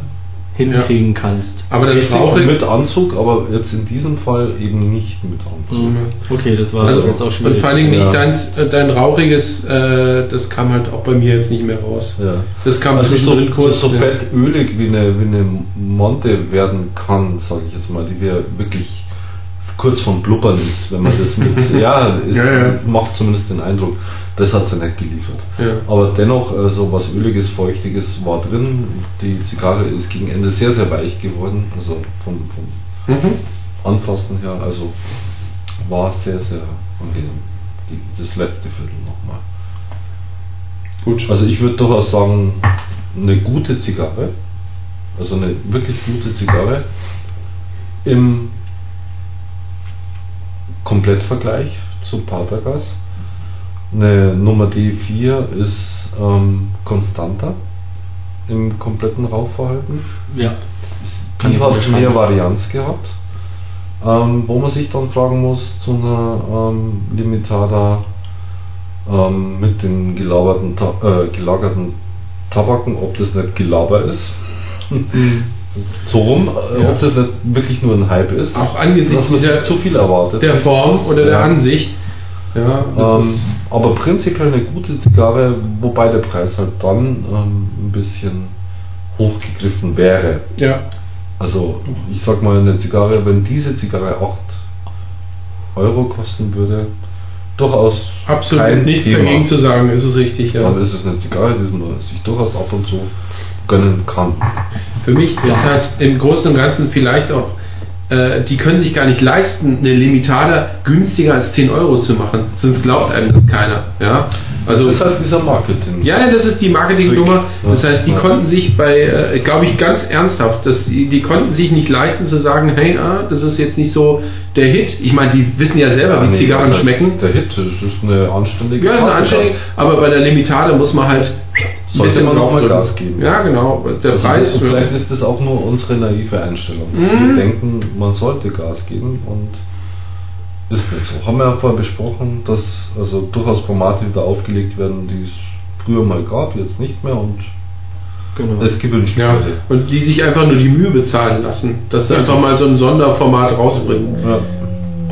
hinkriegen kannst. Aber das Richtig Rauchige mit Anzug, aber jetzt in diesem Fall eben nicht mit Anzug. Mhm. Okay, das war Also, jetzt auch und schwierig. vor allen Dingen nicht Ja. deins, äh, dein rauchiges, äh, das kam halt auch bei mir jetzt nicht mehr raus. Ja. Das kam also so, so, kurz. so ja. fett ölig wie eine, wie eine Monte werden kann, sage ich jetzt mal, die wir wirklich kurz vom Blubbern ist, wenn man das mit, ja, es Ja, ja. macht zumindest den Eindruck, das hat sie nicht geliefert. Ja. Aber dennoch, so was Öliges, Feuchtiges war drin. Die Zigarre ist gegen Ende sehr, sehr weich geworden, also vom, vom Mhm. Anfassen her, also war sehr, sehr angenehm. Das letzte Viertel nochmal. Gut. Also ich würde durchaus sagen, eine gute Zigarre, also eine wirklich gute Zigarre im Komplettvergleich zu Patagas. Eine Nummer D4 ist ähm, konstanter im kompletten Rauchverhalten. Ja. Die hat mehr Varianz gehabt. Ähm, wo man sich dann fragen muss zu einer ähm, Limitada ähm, mit den gelagerten, Ta äh, gelagerten Tabaken, ob das nicht Gelaber ist. so rum, äh, Ja. ob das nicht wirklich nur ein Hype ist. Auch angesichts dass man sich dieser- zu viel erwartet. Der Form oder der Ja. Ansicht. Ja, Ähm, aber prinzipiell eine gute Zigarre, wobei der Preis halt dann ähm, ein bisschen hochgegriffen wäre. ja. Also ich sag mal eine Zigarre, wenn diese Zigarre 8 Euro kosten würde, durchaus Absolut nichts Thema. dagegen zu sagen, ist es richtig. Ja. Dann ist es eine Zigarre, die man sich durchaus ab und zu gönnen kann. Für mich ist halt im Großen und Ganzen vielleicht auch, äh, die können sich gar nicht leisten, eine Limitada günstiger als 10 Euro zu machen. Sonst glaubt einem das keiner. Ja? Also, das ist halt dieser Marketing. ja, das ist die Marketingnummer. Das Ja. heißt, die Ja. konnten sich bei, äh, glaube ich, ganz ernsthaft, dass die, die konnten sich nicht leisten zu sagen, hey, ah, das ist jetzt nicht so der Hit. Ich meine, die wissen ja selber, wie nee, Zigarren das heißt, schmecken. Der Hit das ist eine anständige Ja, eine anständige, aber bei der Limitada muss man halt Sollte man auch mal drücken. Gas geben. Ja, genau. Der Also Preis. das, vielleicht ist das auch nur unsere naive Einstellung, dass Mhm. wir denken, man sollte Gas geben und ist nicht so. Haben wir ja vorher besprochen, dass also durchaus Formate wieder aufgelegt werden, die es früher mal gab, jetzt nicht mehr und Genau. es gewünscht Ja, wurde. und die sich einfach nur die Mühe bezahlen lassen, dass sie einfach mal so ein Sonderformat rausbringen. Ja.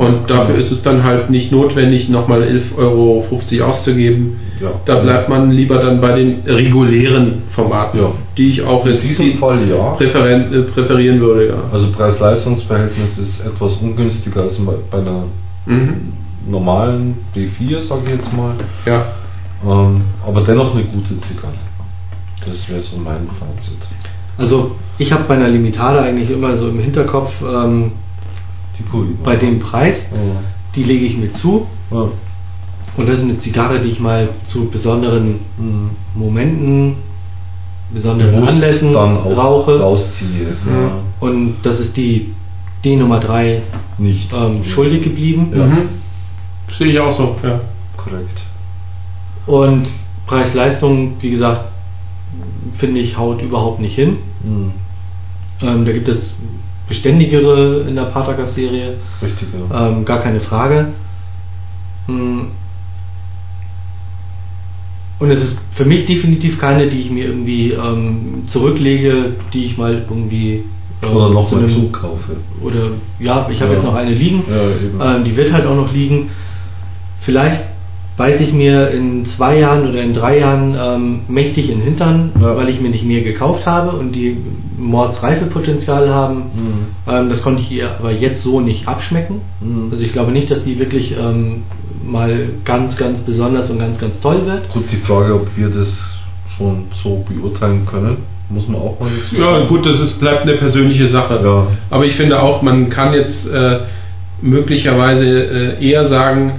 Und dafür ist es dann halt nicht notwendig, nochmal 11,50 Euro auszugeben. Ja. Da bleibt man lieber dann bei den regulären Formaten, Ja. die ich auch In jetzt diesem die Fall ja. äh, präferieren würde. Ja. Also Preis-Leistungs-Verhältnis ist etwas ungünstiger als bei einer Mhm. normalen D4, sage ich jetzt mal. ja. Ähm, aber dennoch eine gute Zigarre. Das wäre so mein Fazit. Also ich habe bei einer Limitada eigentlich immer so im Hinterkopf, ähm, Die Kuri. bei dem Preis, Ja. die lege ich mir zu. Ja. Und das ist eine Zigarre, die ich mal zu besonderen Mhm. Momenten, besonderen Bewusst Anlässen dann auch rauche. rausziehe. Ja. Und das ist die D Nummer 3 Nicht. ähm, schuldig geblieben. Ja. Mhm. Sehe ich auch so, ja. Korrekt. Und Preis-Leistung, wie gesagt, finde ich, haut überhaupt nicht hin. Mhm. Ähm, da gibt es beständigere in der Patagas-Serie, Richtig, ja. ähm, gar keine Frage. Und es ist für mich definitiv keine, die ich mir irgendwie ähm, zurücklege, die ich mal irgendwie ähm, Oder nochmal zukaufe. Oder ja, ich habe Ja. jetzt noch eine liegen. Ja. Ähm, die wird halt auch noch liegen. Vielleicht beiße ich mir in zwei Jahren oder in drei Jahren ähm, mächtig in den Hintern, Ja. weil ich mir nicht mehr gekauft habe und die Mordsreifepotenzial haben. Mhm. Ähm, das konnte ich ihr aber jetzt so nicht abschmecken. Mhm. Also ich glaube nicht, dass die wirklich ähm, mal ganz, ganz besonders und ganz, ganz toll wird. Gut, die Frage, ob wir das schon so beurteilen können, muss man auch mal Ja, gut, das ist, bleibt eine persönliche Sache. Ja. Aber ich finde auch, man kann jetzt äh, möglicherweise äh, eher sagen,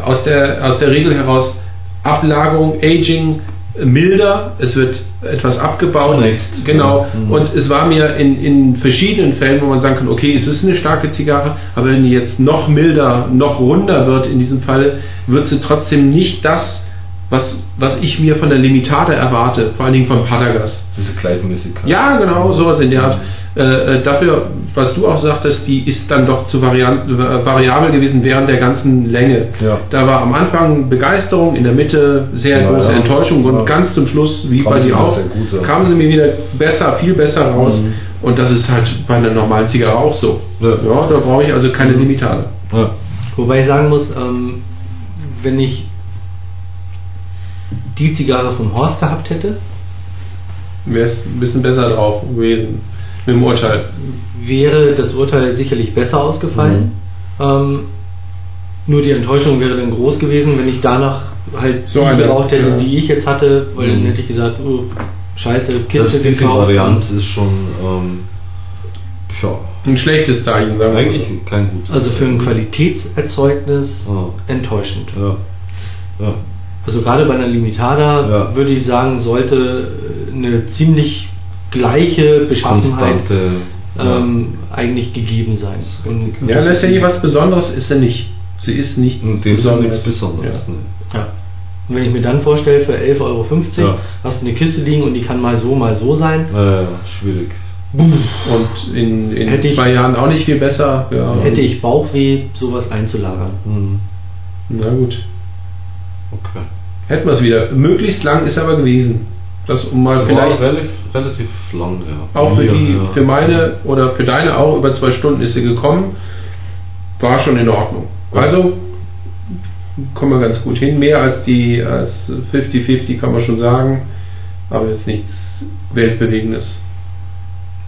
aus der, aus der Regel heraus, Ablagerung, Aging, milder, es wird etwas abgebaut. Zunächst. Genau. Mhm. Und es war mir in, in verschiedenen Fällen, wo man sagen kann, okay, es ist eine starke Zigarre, aber wenn die jetzt noch milder, noch runder wird in diesem Fall, wird sie trotzdem nicht das, was, was ich mir von der Limitada erwarte, vor allen Dingen von Padagas. Diese Gleichmäßigkeit. Ja, genau, sowas in der Art. Äh, äh, dafür, was du auch sagtest, die ist dann doch zu variant, äh, variabel gewesen während der ganzen Länge. Ja. Da war am Anfang Begeisterung, in der Mitte sehr Ja, große ja. Enttäuschung und Ja. ganz zum Schluss, wie Kam bei sie dir auch, gut, ja. kamen sie mir wieder besser, viel besser raus. Mhm. Und das ist halt bei einer normalen Zigarre auch so. Ja. Ja, da brauche ich also keine Limitate. Ja. Wobei ich sagen muss, ähm, wenn ich die Zigarre vom Horst gehabt hätte, Wäre es ein bisschen besser drauf gewesen mit dem Urteil. wäre das Urteil sicherlich besser ausgefallen. Ähm, nur die Enttäuschung wäre dann groß gewesen, wenn ich danach halt So die eine, geraucht hätte, ja. die ich jetzt hatte, weil dann Mhm. hätte ich gesagt, oh, scheiße, Das Kiste diese gekauft. Varianz ist schon ähm, ja, Ein schlechtes Zeichen, sagen wir mal eigentlich so. kein gutes. Also für ein Qualitätserzeugnis Ja. enttäuschend. Ja. Ja. Also gerade bei einer Limitada Ja. würde ich sagen, sollte eine ziemlich gleiche Beschaffenheit ähm, eigentlich gegeben sein. Und Ja, letztendlich was Besonderes ist er nicht. Sie ist nicht Und dem ist ja nichts Besonderes. Ja. Ne? Ja. Und wenn ich mir dann vorstelle, für 11,50 Euro Ja. hast du eine Kiste liegen und die kann mal so, mal so sein. Äh, schwierig. Und in, in Hätte ich- zwei Jahren auch nicht viel besser. Ja. Hätte ich Bauchweh, sowas einzulagern. Mhm. Na gut. Okay. Hätten wir es wieder. Möglichst lang ist aber gewesen. Das um mal Das vielleicht war relativ, relativ lang, ja. auch für, die, ja. für meine oder für deine auch über zwei Stunden ist sie gekommen. War schon in Ordnung. Also kommen wir ganz gut hin. Mehr als die als 50-50 kann man schon sagen. Aber jetzt nichts Weltbewegendes.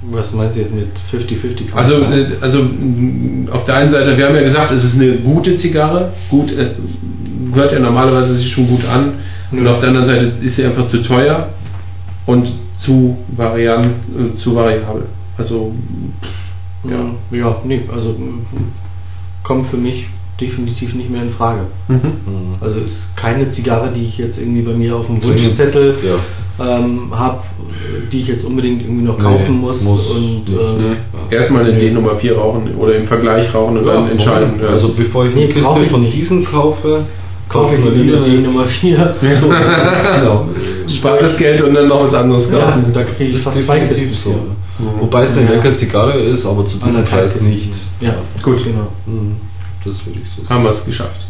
Was meinst du jetzt mit 50-50? Also, äh, also mh, auf der einen Seite, wir haben ja gesagt, es ist eine gute Zigarre, gut, äh, hört ja normalerweise sich schon gut an. Und auf der anderen Seite ist sie einfach zu teuer und zu, variant, äh, zu variabel. Also, ja, ja, nee, also mm, kommt für mich definitiv nicht mehr in Frage. mhm. Mhm. Also ist keine Zigarre, die ich jetzt irgendwie bei mir auf dem Zwingend, Wunschzettel ja. ähm, habe, die ich jetzt unbedingt irgendwie noch kaufen Nee, muss. muss und? Ja. erstmal eine Nee. D Nummer 4 rauchen oder im Vergleich rauchen und dann Ja, entscheiden. Ja, Also bevor ich Nee, eine brauch Kiste ich von diesen kaufe, kaufe ich lieber die Nummer 4. genau. spart das Geld und dann noch was anderes Ja, kaufen. da kriege ich fast zwei Kisten. so. für. Wobei es eine Ja. leckere Zigarre ist, aber zu diesem Preis nicht. Ja, Gut. genau. Mhm. Das würde ich so sagen. Haben wir es geschafft.